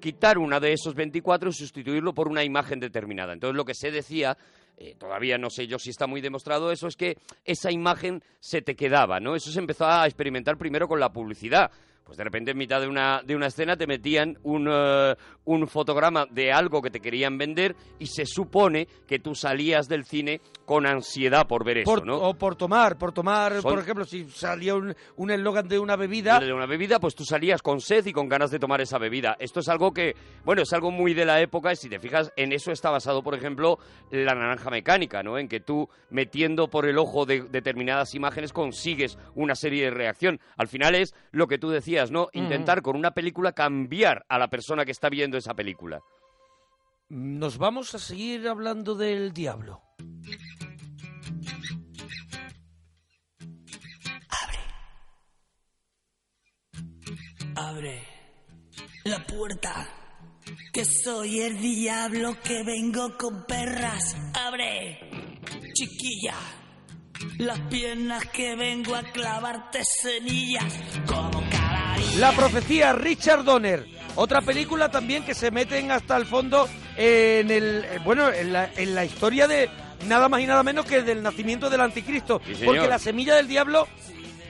quitar una de esos 24 y sustituirlo por una imagen determinada. Entonces lo que se decía, eh, todavía no sé yo si está muy demostrado eso, es que esa imagen se te quedaba, ¿no? Eso se empezó a experimentar primero con la publicidad. Pues de repente en mitad de una, de una escena te metían un, eh, un fotograma de algo que te querían vender y se supone que tú salías del cine con ansiedad por ver eso, Por- ¿no? O por tomar, por tomar, Son- por ejemplo, si salía un un eslogan de una bebida, de una bebida, pues tú salías con sed y con ganas de tomar esa bebida. Esto es algo que, bueno, es algo muy de la época y si te fijas, en eso está basado, por ejemplo, la naranja mecánica, ¿no? En que tú, metiendo por el ojo de determinadas imágenes, consigues una serie de reacción. Al final es lo que tú decías, ¿no? Intentar con una película cambiar a la persona que está viendo esa película. nos vamos a seguir hablando del diablo. Abre la puerta, que soy el diablo que vengo con perras. Abre, chiquilla, las piernas que vengo a clavarte semillas como. La profecía Richard Donner, otra película también que se meten hasta el fondo en el eh, bueno en la, en la historia de nada más y nada menos que del nacimiento del anticristo, Sí, porque la semilla del diablo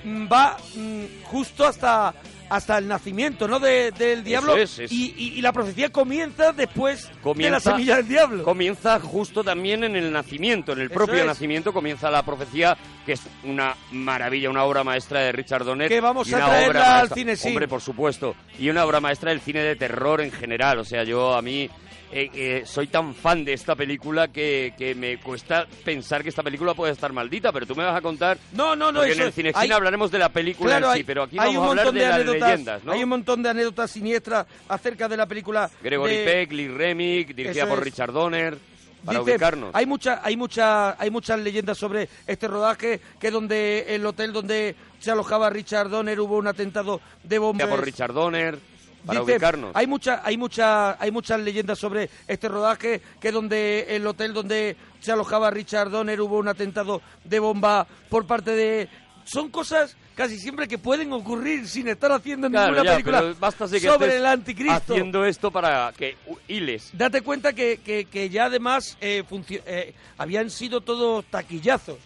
mm, va mm, justo hasta hasta el nacimiento, ¿no? De- del diablo es, es. Y, y- y la profecía comienza después de la Comienza, semilla del diablo. Comienza justo también en el nacimiento, en el Eso propio es. nacimiento comienza la profecía, que es una maravilla, una obra maestra de Richard Donner. Que vamos y a traerla al cine, sí. Hombre, por supuesto. Y una obra maestra del cine de terror en general. O sea, yo a mí eh, eh, soy tan fan de esta película que, que me cuesta pensar que esta película puede estar maldita, pero tú me vas a contar... No, no, no, Porque eso en el cine hay- hablaremos de la película Claro, en sí, hay- pero aquí vamos a hablar de, las leyendas, ¿no? Hay un montón de anécdotas siniestras acerca de la película. Gregory de- Peck, Lee Remick, dirigida Eso por es. Richard Donner, para Dice, ubicarnos. Hay mucha, hay mucha, hay muchas leyendas sobre este rodaje, que donde el hotel donde se alojaba Richard Donner hubo un atentado de bombas. por Richard Donner, para Dice, ubicarnos. Hay mucha, hay mucha, hay muchas leyendas sobre este rodaje, que donde el hotel donde se alojaba Richard Donner hubo un atentado de bomba por parte de son cosas casi siempre que pueden ocurrir sin estar haciendo Claro, ninguna ya, película basta que sobre el anticristo. haciendo esto para que hiles. Date cuenta que, que- que ya además eh, eh, habían sido todos taquillazos.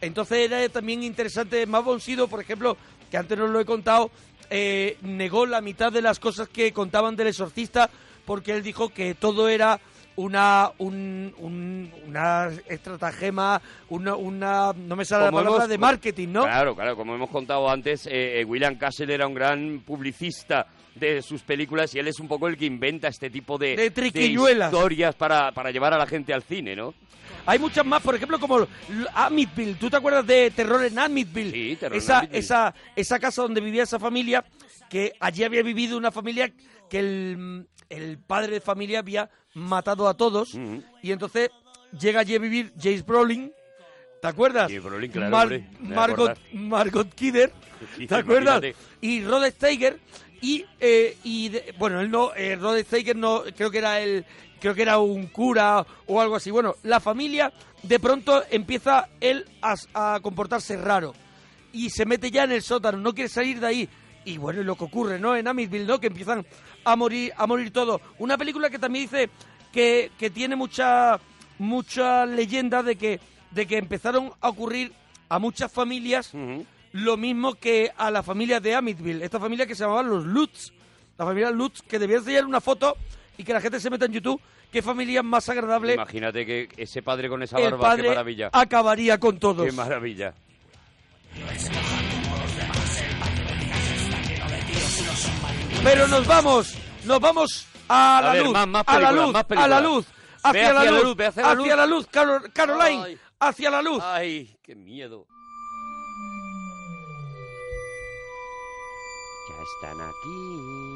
Entonces era también interesante. Matt von Sydow, por ejemplo, que antes no lo he contado, eh, negó la mitad de las cosas que contaban del exorcista porque él dijo que todo era una un, un- una estratagema, una, una no me sale la Como palabra hemos- de marketing, ¿no? Claro, claro, como hemos contado antes, eh, eh, William Castle era un gran publicista de sus películas y él es un poco el que inventa este tipo de, De triquiñuelas. historias para, para llevar a la gente al cine, ¿no? Hay muchas más, por ejemplo, como Amityville. ¿Tú te acuerdas de Terror en Amityville? Sí, Terror en esa. Esa, esa casa donde vivía esa familia, que allí había vivido una familia que el, el padre de familia había matado a todos. Y entonces llega allí a vivir James Brolin. ¿Te acuerdas? Sí, Brolin, claro, Mar- hombre, Margot. Margot Kidder. Sí, ¿Te acuerdas? imagínate. Y Rod Steiger. Y, eh, y bueno, él no, eh, Rod Steiger no, creo que era el, creo que era un cura o algo así. Bueno, la familia de pronto empieza él a, comportarse raro y se mete ya en el sótano, no quiere salir de ahí. Y bueno, lo que ocurre, ¿no? En Amityville, ¿no? Que empiezan a morir, a morir todos. Una película que también dice que, que tiene mucha, mucha leyenda de que, de que empezaron a ocurrir a muchas familias lo mismo que a la familia de Amityville. Esta familia que se llamaban los Lutz. La familia Lutz, que debía enseñar una foto y que la gente se meta en YouTube. Qué familia más agradable. Imagínate que ese padre con esa el barba, qué maravilla. acabaría con todos. Qué maravilla. Pero nos vamos, nos vamos a, A la ver, luz, más- más a la luz, más a la luz, hacia, la, hacia la luz, hacia la luz. hacia la luz, Carol- Caroline, Ay. hacia la luz. Ay, qué miedo. Están aquí.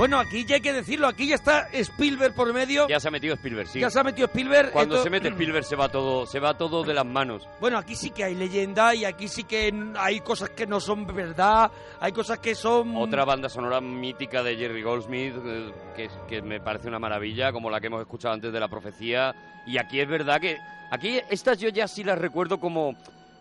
Bueno, aquí ya hay que decirlo, aquí ya está Spielberg por medio. Ya se ha metido Spielberg, sí. Ya se ha metido Spielberg. Cuando Esto- se mete Spielberg se va todo, se va todo de las manos. Bueno, aquí sí que hay leyenda y aquí sí que hay cosas que no son verdad, hay cosas que son... Otra banda sonora mítica de Jerry Goldsmith, eh, que me parece una maravilla, como la que hemos escuchado antes de La Profecía. Y aquí es verdad que... Aquí estas yo ya sí las recuerdo como,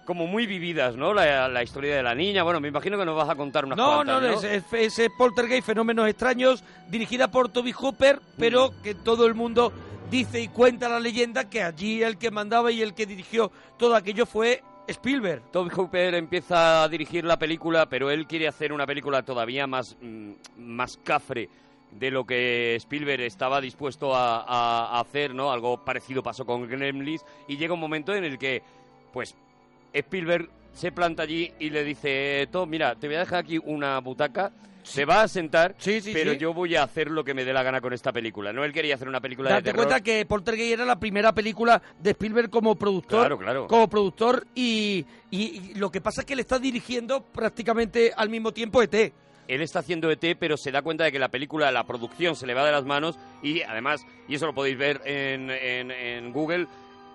como muy vividas, ¿no? La, la historia de la niña. Bueno, me imagino que nos vas a contar unas No, cuantas, no, ¿no? es, es, es Poltergeist, Fenómenos Extraños, dirigida por Toby Hooper, pero Mm. que todo el mundo dice y cuenta la leyenda que allí el que mandaba y el que dirigió todo aquello fue Spielberg. Toby Hooper empieza a dirigir la película, pero él quiere hacer una película todavía más, mm, más cafre de lo que Spielberg estaba dispuesto a, a- a hacer, ¿no? Algo parecido pasó con Gremlins y llega un momento en el que, pues, Spielberg se planta allí y le dice, Tom, mira, te voy a dejar aquí una butaca, se va a sentar, pero sí. yo voy a hacer lo que me dé la gana con esta película. No, él quería hacer una película de Date terror. cuenta que Poltergeist era la primera película de Spielberg como productor. Claro, claro. Como productor y, y- y lo que pasa es que le está dirigiendo prácticamente al mismo tiempo ET. él está haciendo ET, pero se da cuenta de que la película, la producción se le va de las manos y además, y eso lo podéis ver en, en- en Google,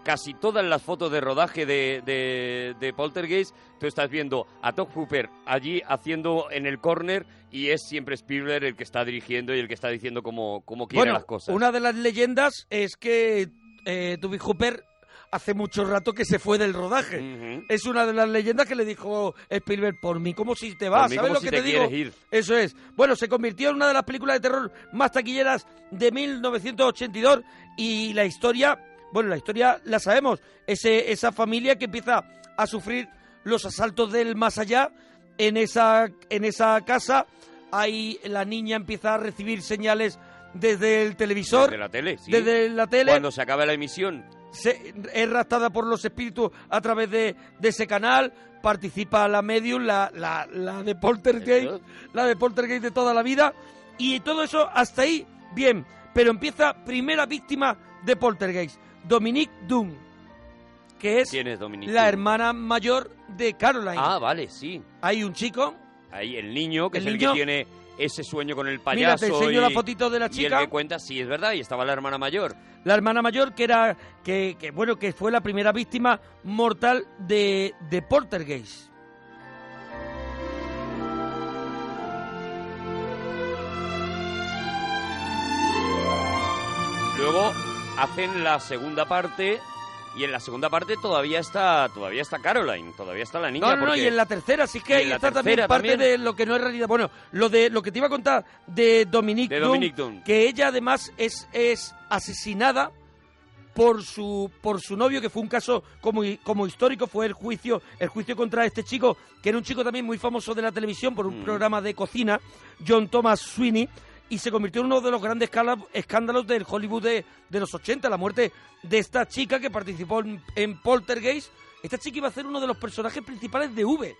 casi todas las fotos de rodaje de, de, de Poltergeist, tú estás viendo a Todd Hooper allí haciendo en el corner y es siempre Spielberg el que está dirigiendo y el que está diciendo cómo, cómo quiere Bueno, las cosas. una de las leyendas es que eh, Toby Hooper hace mucho rato que se fue del rodaje. Es una de las leyendas que le dijo Spielberg, por mí como si te vas, mí ¿sabes lo si que te te, digo? ir. Eso es. Bueno, se convirtió en una de las películas de terror más taquilleras de 1982 y la historia, bueno, la historia la sabemos, Ese, esa familia que empieza a sufrir los asaltos del más allá en esa, en esa casa, ahí la niña empieza a recibir señales desde el televisor, Desde la tele, sí. desde la tele, Cuando se acaba la emisión, se, es raptada por los espíritus a través de, de ese canal, participa la medium, la, la, la de Poltergeist, la de Poltergeist de toda la vida, y todo eso hasta ahí, bien, pero empieza primera víctima de Poltergeist, Dominique Doom, que es, ¿quién es Dominic? la hermana mayor de Caroline. Ah, vale, sí. Hay un chico, Ahí el niño, que El es el que tiene ese sueño con el Mira, payaso. te enseño y, la fotito de la Y chica. el que cuenta, sí, es verdad, y estaba la hermana mayor. la hermana mayor que era que, que, bueno que fue la primera víctima mortal de, de Poltergeist. Luego hacen la segunda parte Y en la segunda parte todavía está todavía está Caroline, todavía está la niña. No, no, porque- y en la tercera sí que ahí está también parte también. de lo que no es realidad. Bueno, lo de lo que te iba a contar de Dominique, De que ella además es, es asesinada por su por su novio, que fue un caso como, como histórico, fue el juicio el juicio contra este chico, que era un chico también muy famoso de la televisión por un Mm. programa de cocina, John Thomas Sweeney, y se convirtió en uno de los grandes escándalos del Hollywood de, de los 80, la muerte de esta chica que participó en, en Poltergeist. Esta chica iba a ser uno de los personajes principales de V.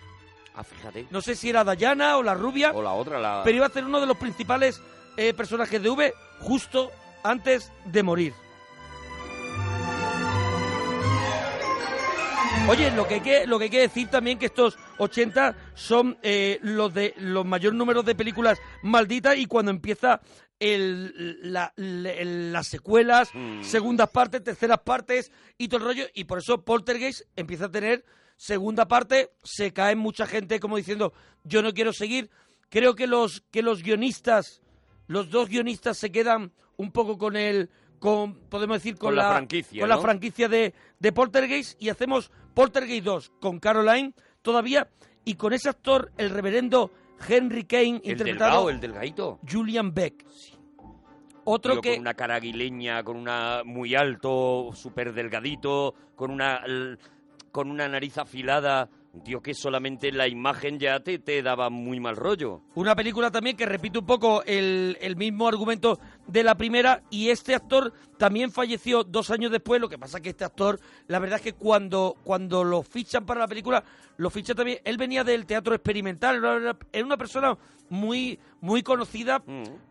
Ah, fíjate. No sé si era Dayana o la rubia, O la otra, la... pero iba a ser uno de los principales eh, personajes de V justo antes de morir. Oye, lo que hay que, lo que, hay que decir también que estos 80 son eh, los de los mayor números de películas malditas y cuando empieza el, la- la- las secuelas, segundas partes, terceras partes y todo el rollo, y por eso Poltergeist empieza a tener segunda parte, se cae mucha gente como diciendo, yo no quiero seguir. Creo que los, que los guionistas, los dos guionistas se quedan un poco con el, con, podemos decir, con, Con la franquicia, con la ¿no? franquicia de, de Poltergeist y hacemos Poltergeist 2 con Caroline todavía y con ese actor, el reverendo Henry Kane, el interpretado delgado, el delgadito. Julian Beck. Otro Tío que con una cara aguileña, con una muy alto, súper delgadito, con una con una nariz afilada, un tío que solamente la imagen ya te, te daba muy mal rollo. Una película también que repite un poco el, el mismo argumento de la primera y este actor también falleció dos años después, lo que pasa que este actor, la verdad es que cuando, cuando lo fichan para la película, lo ficha también, él venía del teatro experimental, era una- era una persona muy, muy conocida,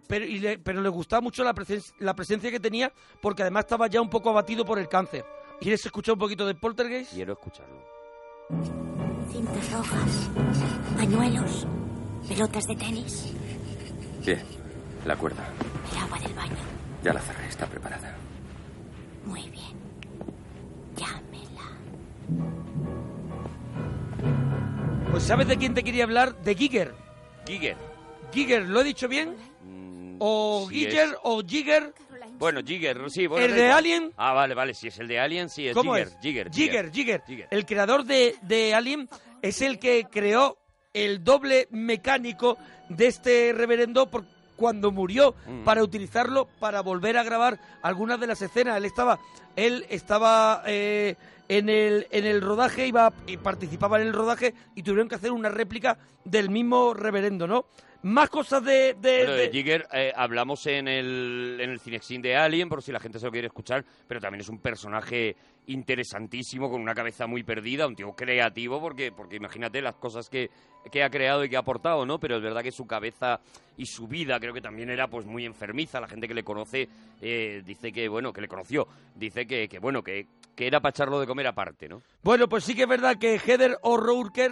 pero, y le, pero le gustaba mucho la, presen- la presencia que tenía porque además estaba ya un poco abatido por el cáncer. ¿Quieres escuchar un poquito de Poltergeist? Quiero escucharlo. Cintas rojas, pañuelos, pelotas de tenis, Bien, la cuerda. el agua del baño. Ya la cerré, está preparada. Muy bien. Llámela. Pues ¿sabes de quién te quería hablar? De Giger. Giger. Giger, ¿lo he dicho bien? O sí Giger es. o Giger. Bueno, Jigger, sí. Bueno, ¿El de igual. Alien? Ah, vale, vale, si es el de Alien, sí, es ¿Cómo Jigger, es? Jigger, Jigger, Jigger. El creador de, de Alien es el que creó el doble mecánico de este reverendo por cuando murió Mm. para utilizarlo para volver a grabar algunas de las escenas. Él estaba, él estaba eh, en el en el rodaje, iba y participaba en el rodaje y tuvieron que hacer una réplica del mismo reverendo, ¿no? Más cosas de, de- Bueno, de de- Jigger eh, hablamos en el, en el Cinexin de Alien, por si la gente se lo quiere escuchar, pero también es un personaje interesantísimo, con una cabeza muy perdida, un tío creativo, porque, porque imagínate las cosas que, que ha creado y que ha aportado, ¿no? Pero es verdad que su cabeza y su vida creo que también era pues muy enfermiza. La gente que le conoce eh, dice que, bueno, que le conoció, dice que, que bueno, que, que era para echarlo de comer aparte, ¿no? Bueno, pues sí que es verdad que Heather O'Rourke,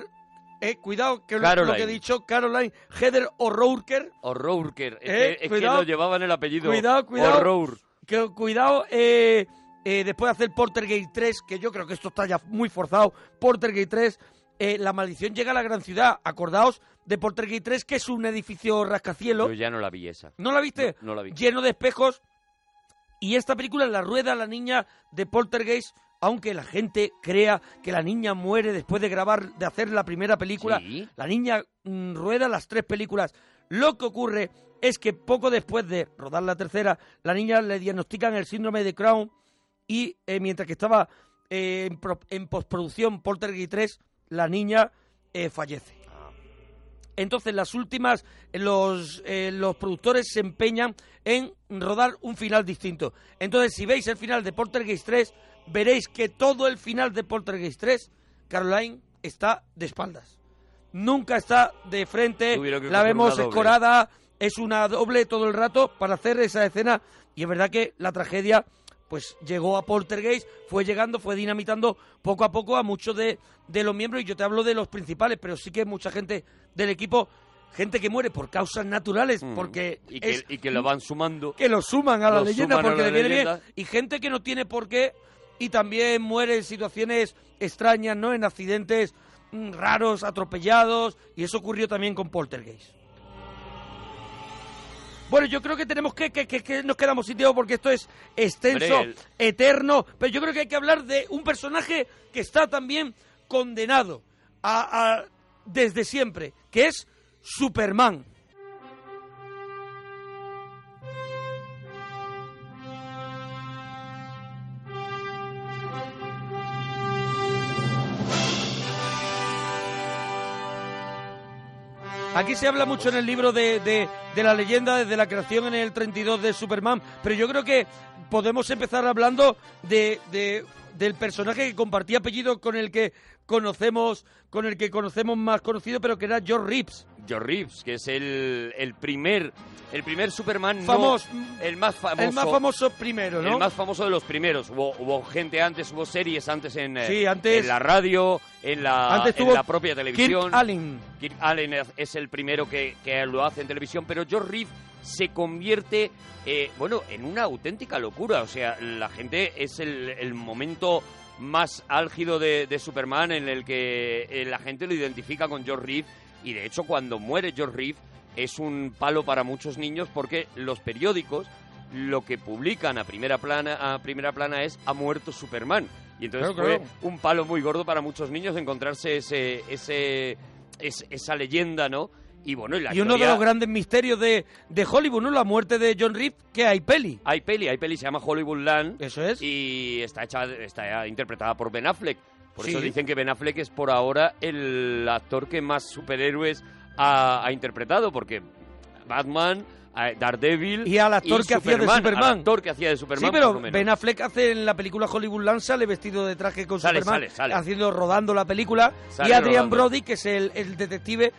eh, cuidado, que lo- lo que he dicho, Caroline, Heather O'Rourke, O'Rourke, es, Eh, es cuidado. que lo llevaban el apellido. cuidado, cuidado, O'Rourke. que, cuidado, eh, eh, después de hacer Poltergeist 3, que yo creo que esto está ya muy forzado, Poltergeist 3, eh, la maldición llega a la gran ciudad, acordaos de Poltergeist 3, que es un edificio rascacielos, Yo ya no la vi esa. ¿no la viste? No, no la vi. Lleno de espejos, y esta película la rueda la niña de Poltergeist, aunque la gente crea que la niña muere después de grabar, de hacer la primera película, Sí. la niña mm, rueda las tres películas. Lo que ocurre es que poco después de rodar la tercera, la niña le diagnostican el síndrome de Crohn y eh, mientras que estaba eh, en, pro- en postproducción Poltergeist 3, la niña eh, fallece. Entonces, las últimas, los, eh, los productores se empeñan en rodar un final distinto. Entonces, si veis el final de Poltergeist 3, veréis que todo el final de Poltergeist 3, Caroline está de espaldas. Nunca está de frente, la vemos escorada, es una doble todo el rato para hacer esa escena. Y es verdad que la tragedia pues llegó a Poltergeist, fue llegando, fue dinamitando poco a poco a muchos de, de los miembros, y yo te hablo de los principales, pero sí que mucha gente del equipo, gente que muere por causas naturales, porque Mm. Y que, es- y que lo van sumando. que lo suman a la Lo leyenda a porque la le viene bien, y gente que no tiene por qué, y también muere en situaciones extrañas, ¿no? En accidentes mm, raros, atropellados, y eso ocurrió también con Poltergeist. Bueno, yo creo que tenemos que, que, que- que nos quedamos sin tiempo porque esto es extenso, eterno, pero yo creo que hay que hablar de un personaje que está también condenado a, a- desde siempre, que es Superman. Aquí se habla mucho en el libro de, de- de la leyenda desde la creación en el 32 de Superman, pero yo creo que podemos empezar hablando de, de- del personaje que compartía apellido con el que conocemos, con el que conocemos más conocido, pero que era George Reeves. George Reeves, que es el, el primer el primer Superman no- Famoso. el más famoso El más famoso primero, ¿no? el más famoso de los primeros hubo, hubo gente antes hubo series antes en, eh, Sí, antes- en la radio en la Antes en la propia televisión Kirk Allen. Kirk Allen es, es el primero que, que lo hace en televisión pero George Reeves se convierte eh, bueno en una auténtica locura. O sea la gente es el, el momento más álgido de, de Superman en el que eh, la gente lo identifica con George Reeves y de hecho cuando muere George Reeves es un palo para muchos niños porque los periódicos lo que publican a primera plana a primera plana es ha muerto Superman y entonces Claro, fue claro. un palo muy gordo para muchos niños encontrarse ese ese es- esa leyenda no y bueno y, la Y uno de los grandes misterios de, de Hollywood, ¿no? La muerte de John Reeves, que hay peli. hay peli, hay peli, se llama Hollywoodland. Eso es. Y está hecha, está interpretada por Ben Affleck. Por Sí. eso dicen que Ben Affleck es por ahora el actor que más superhéroes ha, ha interpretado, porque Batman, eh, Daredevil Y al actor que hacía de Superman. al actor que hacía de Superman, sí, pero. Ben Affleck hace en la película Hollywoodland sale vestido de traje con Sale, Superman, sale, sale. haciendo rodando la película. Y Adrian rodando. Brody, que es el, el detective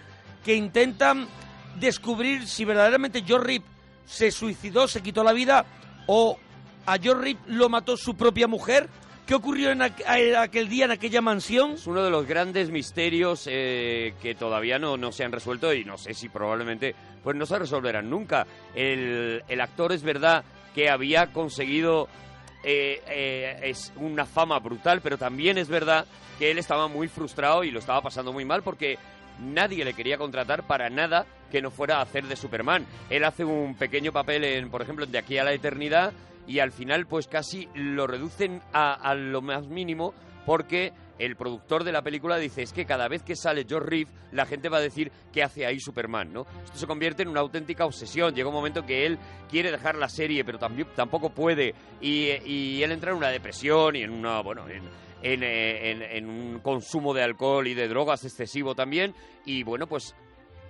que intentan descubrir si verdaderamente George Reeves se suicidó, se quitó la vida o a George Reeves lo mató su propia mujer. ¿Qué ocurrió en aquel día en aquella mansión? Es uno de los grandes misterios eh, que todavía no, no se han resuelto y no sé si probablemente pues no se resolverán nunca. El, el actor es verdad que había conseguido eh, eh, es una fama brutal, pero también es verdad que él estaba muy frustrado y lo estaba pasando muy mal porque nadie le quería contratar para nada que no fuera a hacer de Superman. Él hace un pequeño papel en, por ejemplo, De aquí a la eternidad y al final pues casi lo reducen a, lo más mínimo porque el productor de la película dice es que cada vez que sale George Reeves la gente va a decir qué hace ahí Superman, ¿no? Esto se convierte en una auténtica obsesión. Llega un momento que él quiere dejar la serie pero tampoco puede y, y él entra en una depresión y en una bueno en, en, eh, en- en un consumo de alcohol y de drogas excesivo también. Y bueno pues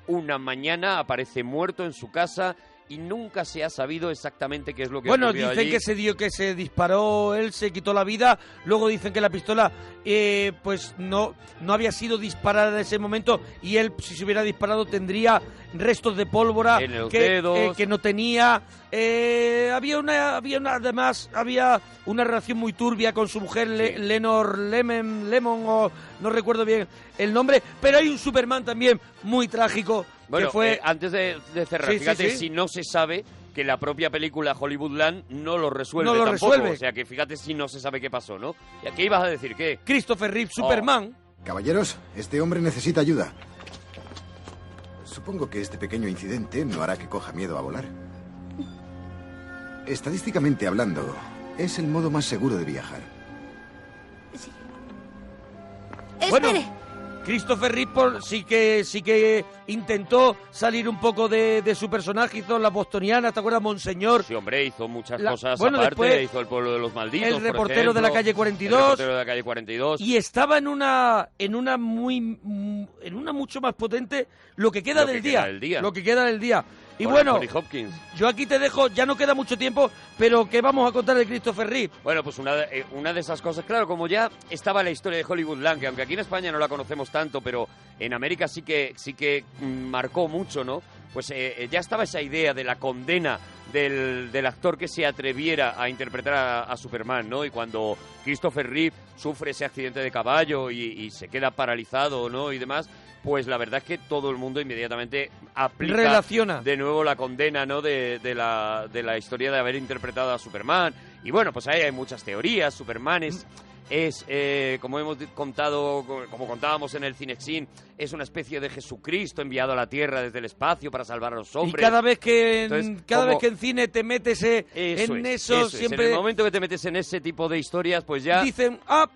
una mañana aparece muerto en su casa y nunca se ha sabido exactamente qué es lo que Bueno, dicen allí. que se dio que se disparó, él se quitó la vida. Luego dicen que la pistola, eh, pues no, no había sido disparada en ese momento y él, si se hubiera disparado, tendría restos de pólvora que, eh, que no tenía. Eh, había una, había una, además, había una relación muy turbia con su mujer, Le- Lenor Lemon, Lemon, o no recuerdo bien el nombre. Pero hay un Superman también muy trágico Bueno, fue eh, antes de, de cerrar, Sí, fíjate, sí. si no se sabe que la propia película Hollywoodland no lo resuelve No lo tampoco. resuelve. O sea, que fíjate si no se sabe qué pasó, ¿no? ¿Y a qué ibas a decir? ¿Qué? Christopher Reeve, Oh. Superman. Caballeros, este hombre necesita ayuda. Supongo que este pequeño incidente no hará que coja miedo a volar. Estadísticamente hablando, es el modo más seguro de viajar. Bueno, Christopher por- sí que sí que intentó salir un poco de, de su personaje, hizo la bostoniana, ¿te acuerdas, Monseñor? Sí, hombre, hizo muchas La- cosas bueno, aparte, después, hizo El pueblo de los malditos, el por reportero de la ejemplo, calle 42. El reportero de la calle 42. Y estaba en una en una muy en una mucho más potente lo que queda, Lo que del, queda día, del día. Lo que queda del día. Y bueno, Hopkins. yo aquí te dejo, ya no queda mucho tiempo, pero ¿qué vamos a contar de Christopher Reeve? Bueno, pues una de, eh, una de esas cosas, claro, como ya estaba la historia de Hollywoodland, que aunque aquí en España no la conocemos tanto, pero en América sí que, sí que marcó mucho, ¿no? Pues eh, eh, ya estaba esa idea de la condena del, del actor que se atreviera a interpretar a, a Superman, ¿no? Y cuando Christopher Reeve sufre ese accidente de caballo y, y se queda paralizado, ¿no? Y demás, pues la verdad es que todo el mundo inmediatamente aplica Relaciona. de nuevo la condena no de, de la, de la historia de haber interpretado a Superman y bueno pues ahí hay muchas teorías Superman es es, eh, como hemos contado, co- como contábamos en el Cinexin, es una especie de Jesucristo enviado a la Tierra desde el espacio para salvar a los Y hombres. cada vez que en, Entonces, cada como- vez que en cine te metes eh, Eso en es, eso, eso es. siempre En el momento que te metes en ese tipo de historias, pues ya dicen, ah,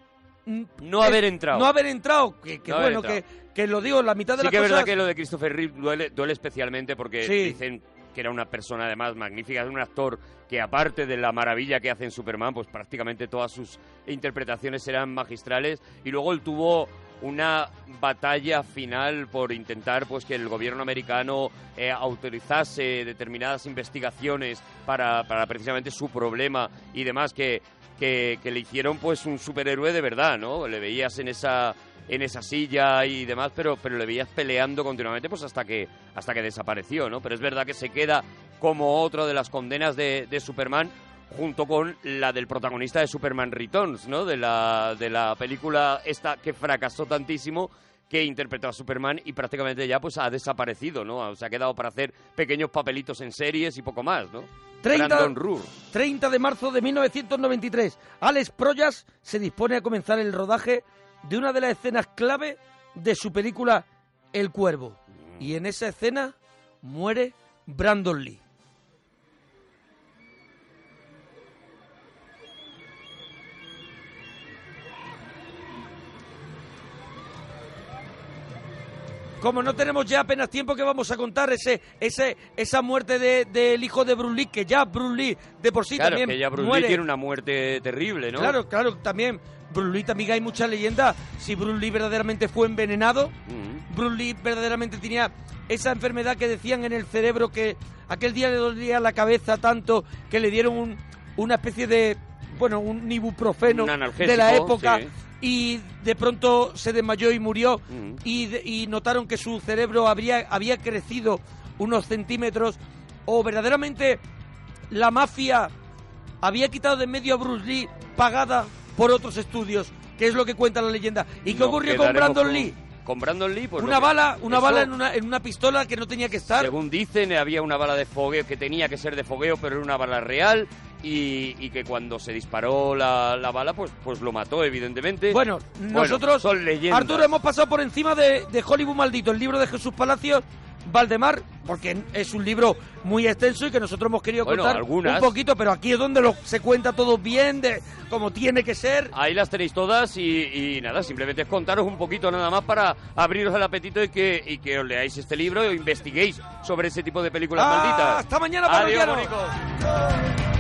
no haber entrado. No haber entrado, que, que No bueno, que, entrado. que lo digo, la mitad de Sí las que es verdad que lo de Christopher Reeve duele, duele especialmente porque Sí. dicen que era una persona además magnífica, es un actor que aparte de la maravilla que hace en Superman, pues prácticamente todas sus interpretaciones eran magistrales y luego él tuvo una batalla final por intentar pues que el gobierno americano eh, autorizase determinadas investigaciones para, para precisamente su problema y demás que, que, le hicieron pues un superhéroe de verdad, ¿no? Le veías en esa en esa silla y demás, pero, pero le veías peleando continuamente pues hasta que, hasta que desapareció, ¿no? Pero es verdad que se queda como otra de las condenas de, de Superman junto con la del protagonista de Superman Returns, ¿no? De la, de la película esta que fracasó tantísimo que interpretó a Superman y prácticamente ya pues ha desaparecido, ¿no? Se ha quedado para hacer pequeños papelitos en series y poco más, ¿no? 30, Brandon Roore. 30 de marzo de 1993. Alex Proyas se dispone a comenzar el rodaje de una de las escenas clave de su película El Cuervo. Y en esa escena muere Brandon Lee. Como no tenemos ya apenas tiempo que vamos a contar ese, ese, esa muerte de- del hijo de Bruce Lee, que ya Bruce Lee de por sí claro, también que ya Bruce muere. Lee tiene una muerte terrible, ¿no? Claro, claro, también Bruce Lee también hay mucha leyenda. Si Bruce Lee verdaderamente fue envenenado. Bruce Lee verdaderamente tenía esa enfermedad que decían en el cerebro que aquel día le dolía la cabeza tanto que le dieron un- una especie de, bueno, un ibuprofeno Un de la época sí. Y de pronto se desmayó y murió Mm. y, de- y notaron que su cerebro habría, había crecido unos centímetros o verdaderamente la mafia había quitado de medio a Bruce Lee pagada por otros estudios, que es lo que cuenta la leyenda. ¿Y qué Nos ocurrió con Brandon con- Lee? Con Brandon Lee, pues una bala, una eso, bala en una, en una pistola que no tenía que estar. Según dicen, había una bala de fogueo que tenía que ser de fogueo, pero era una bala real. Y, y que cuando se disparó la, la bala, pues, pues lo mató, evidentemente. Bueno, nosotros, son leyendas. Arturo, hemos pasado por encima de, de Hollywood Maldito, el libro de Jesús Palacios, Valdemar, porque es un libro muy extenso y que nosotros hemos querido Bueno, contar algunas. un poquito, pero aquí es donde lo, se cuenta todo bien, de como tiene que ser. Ahí las tenéis todas y, y nada, simplemente es contaros un poquito nada más para abriros el apetito y que, y que os leáis este libro e investiguéis sobre ese tipo de películas Ah, malditas. hasta mañana, Adiós.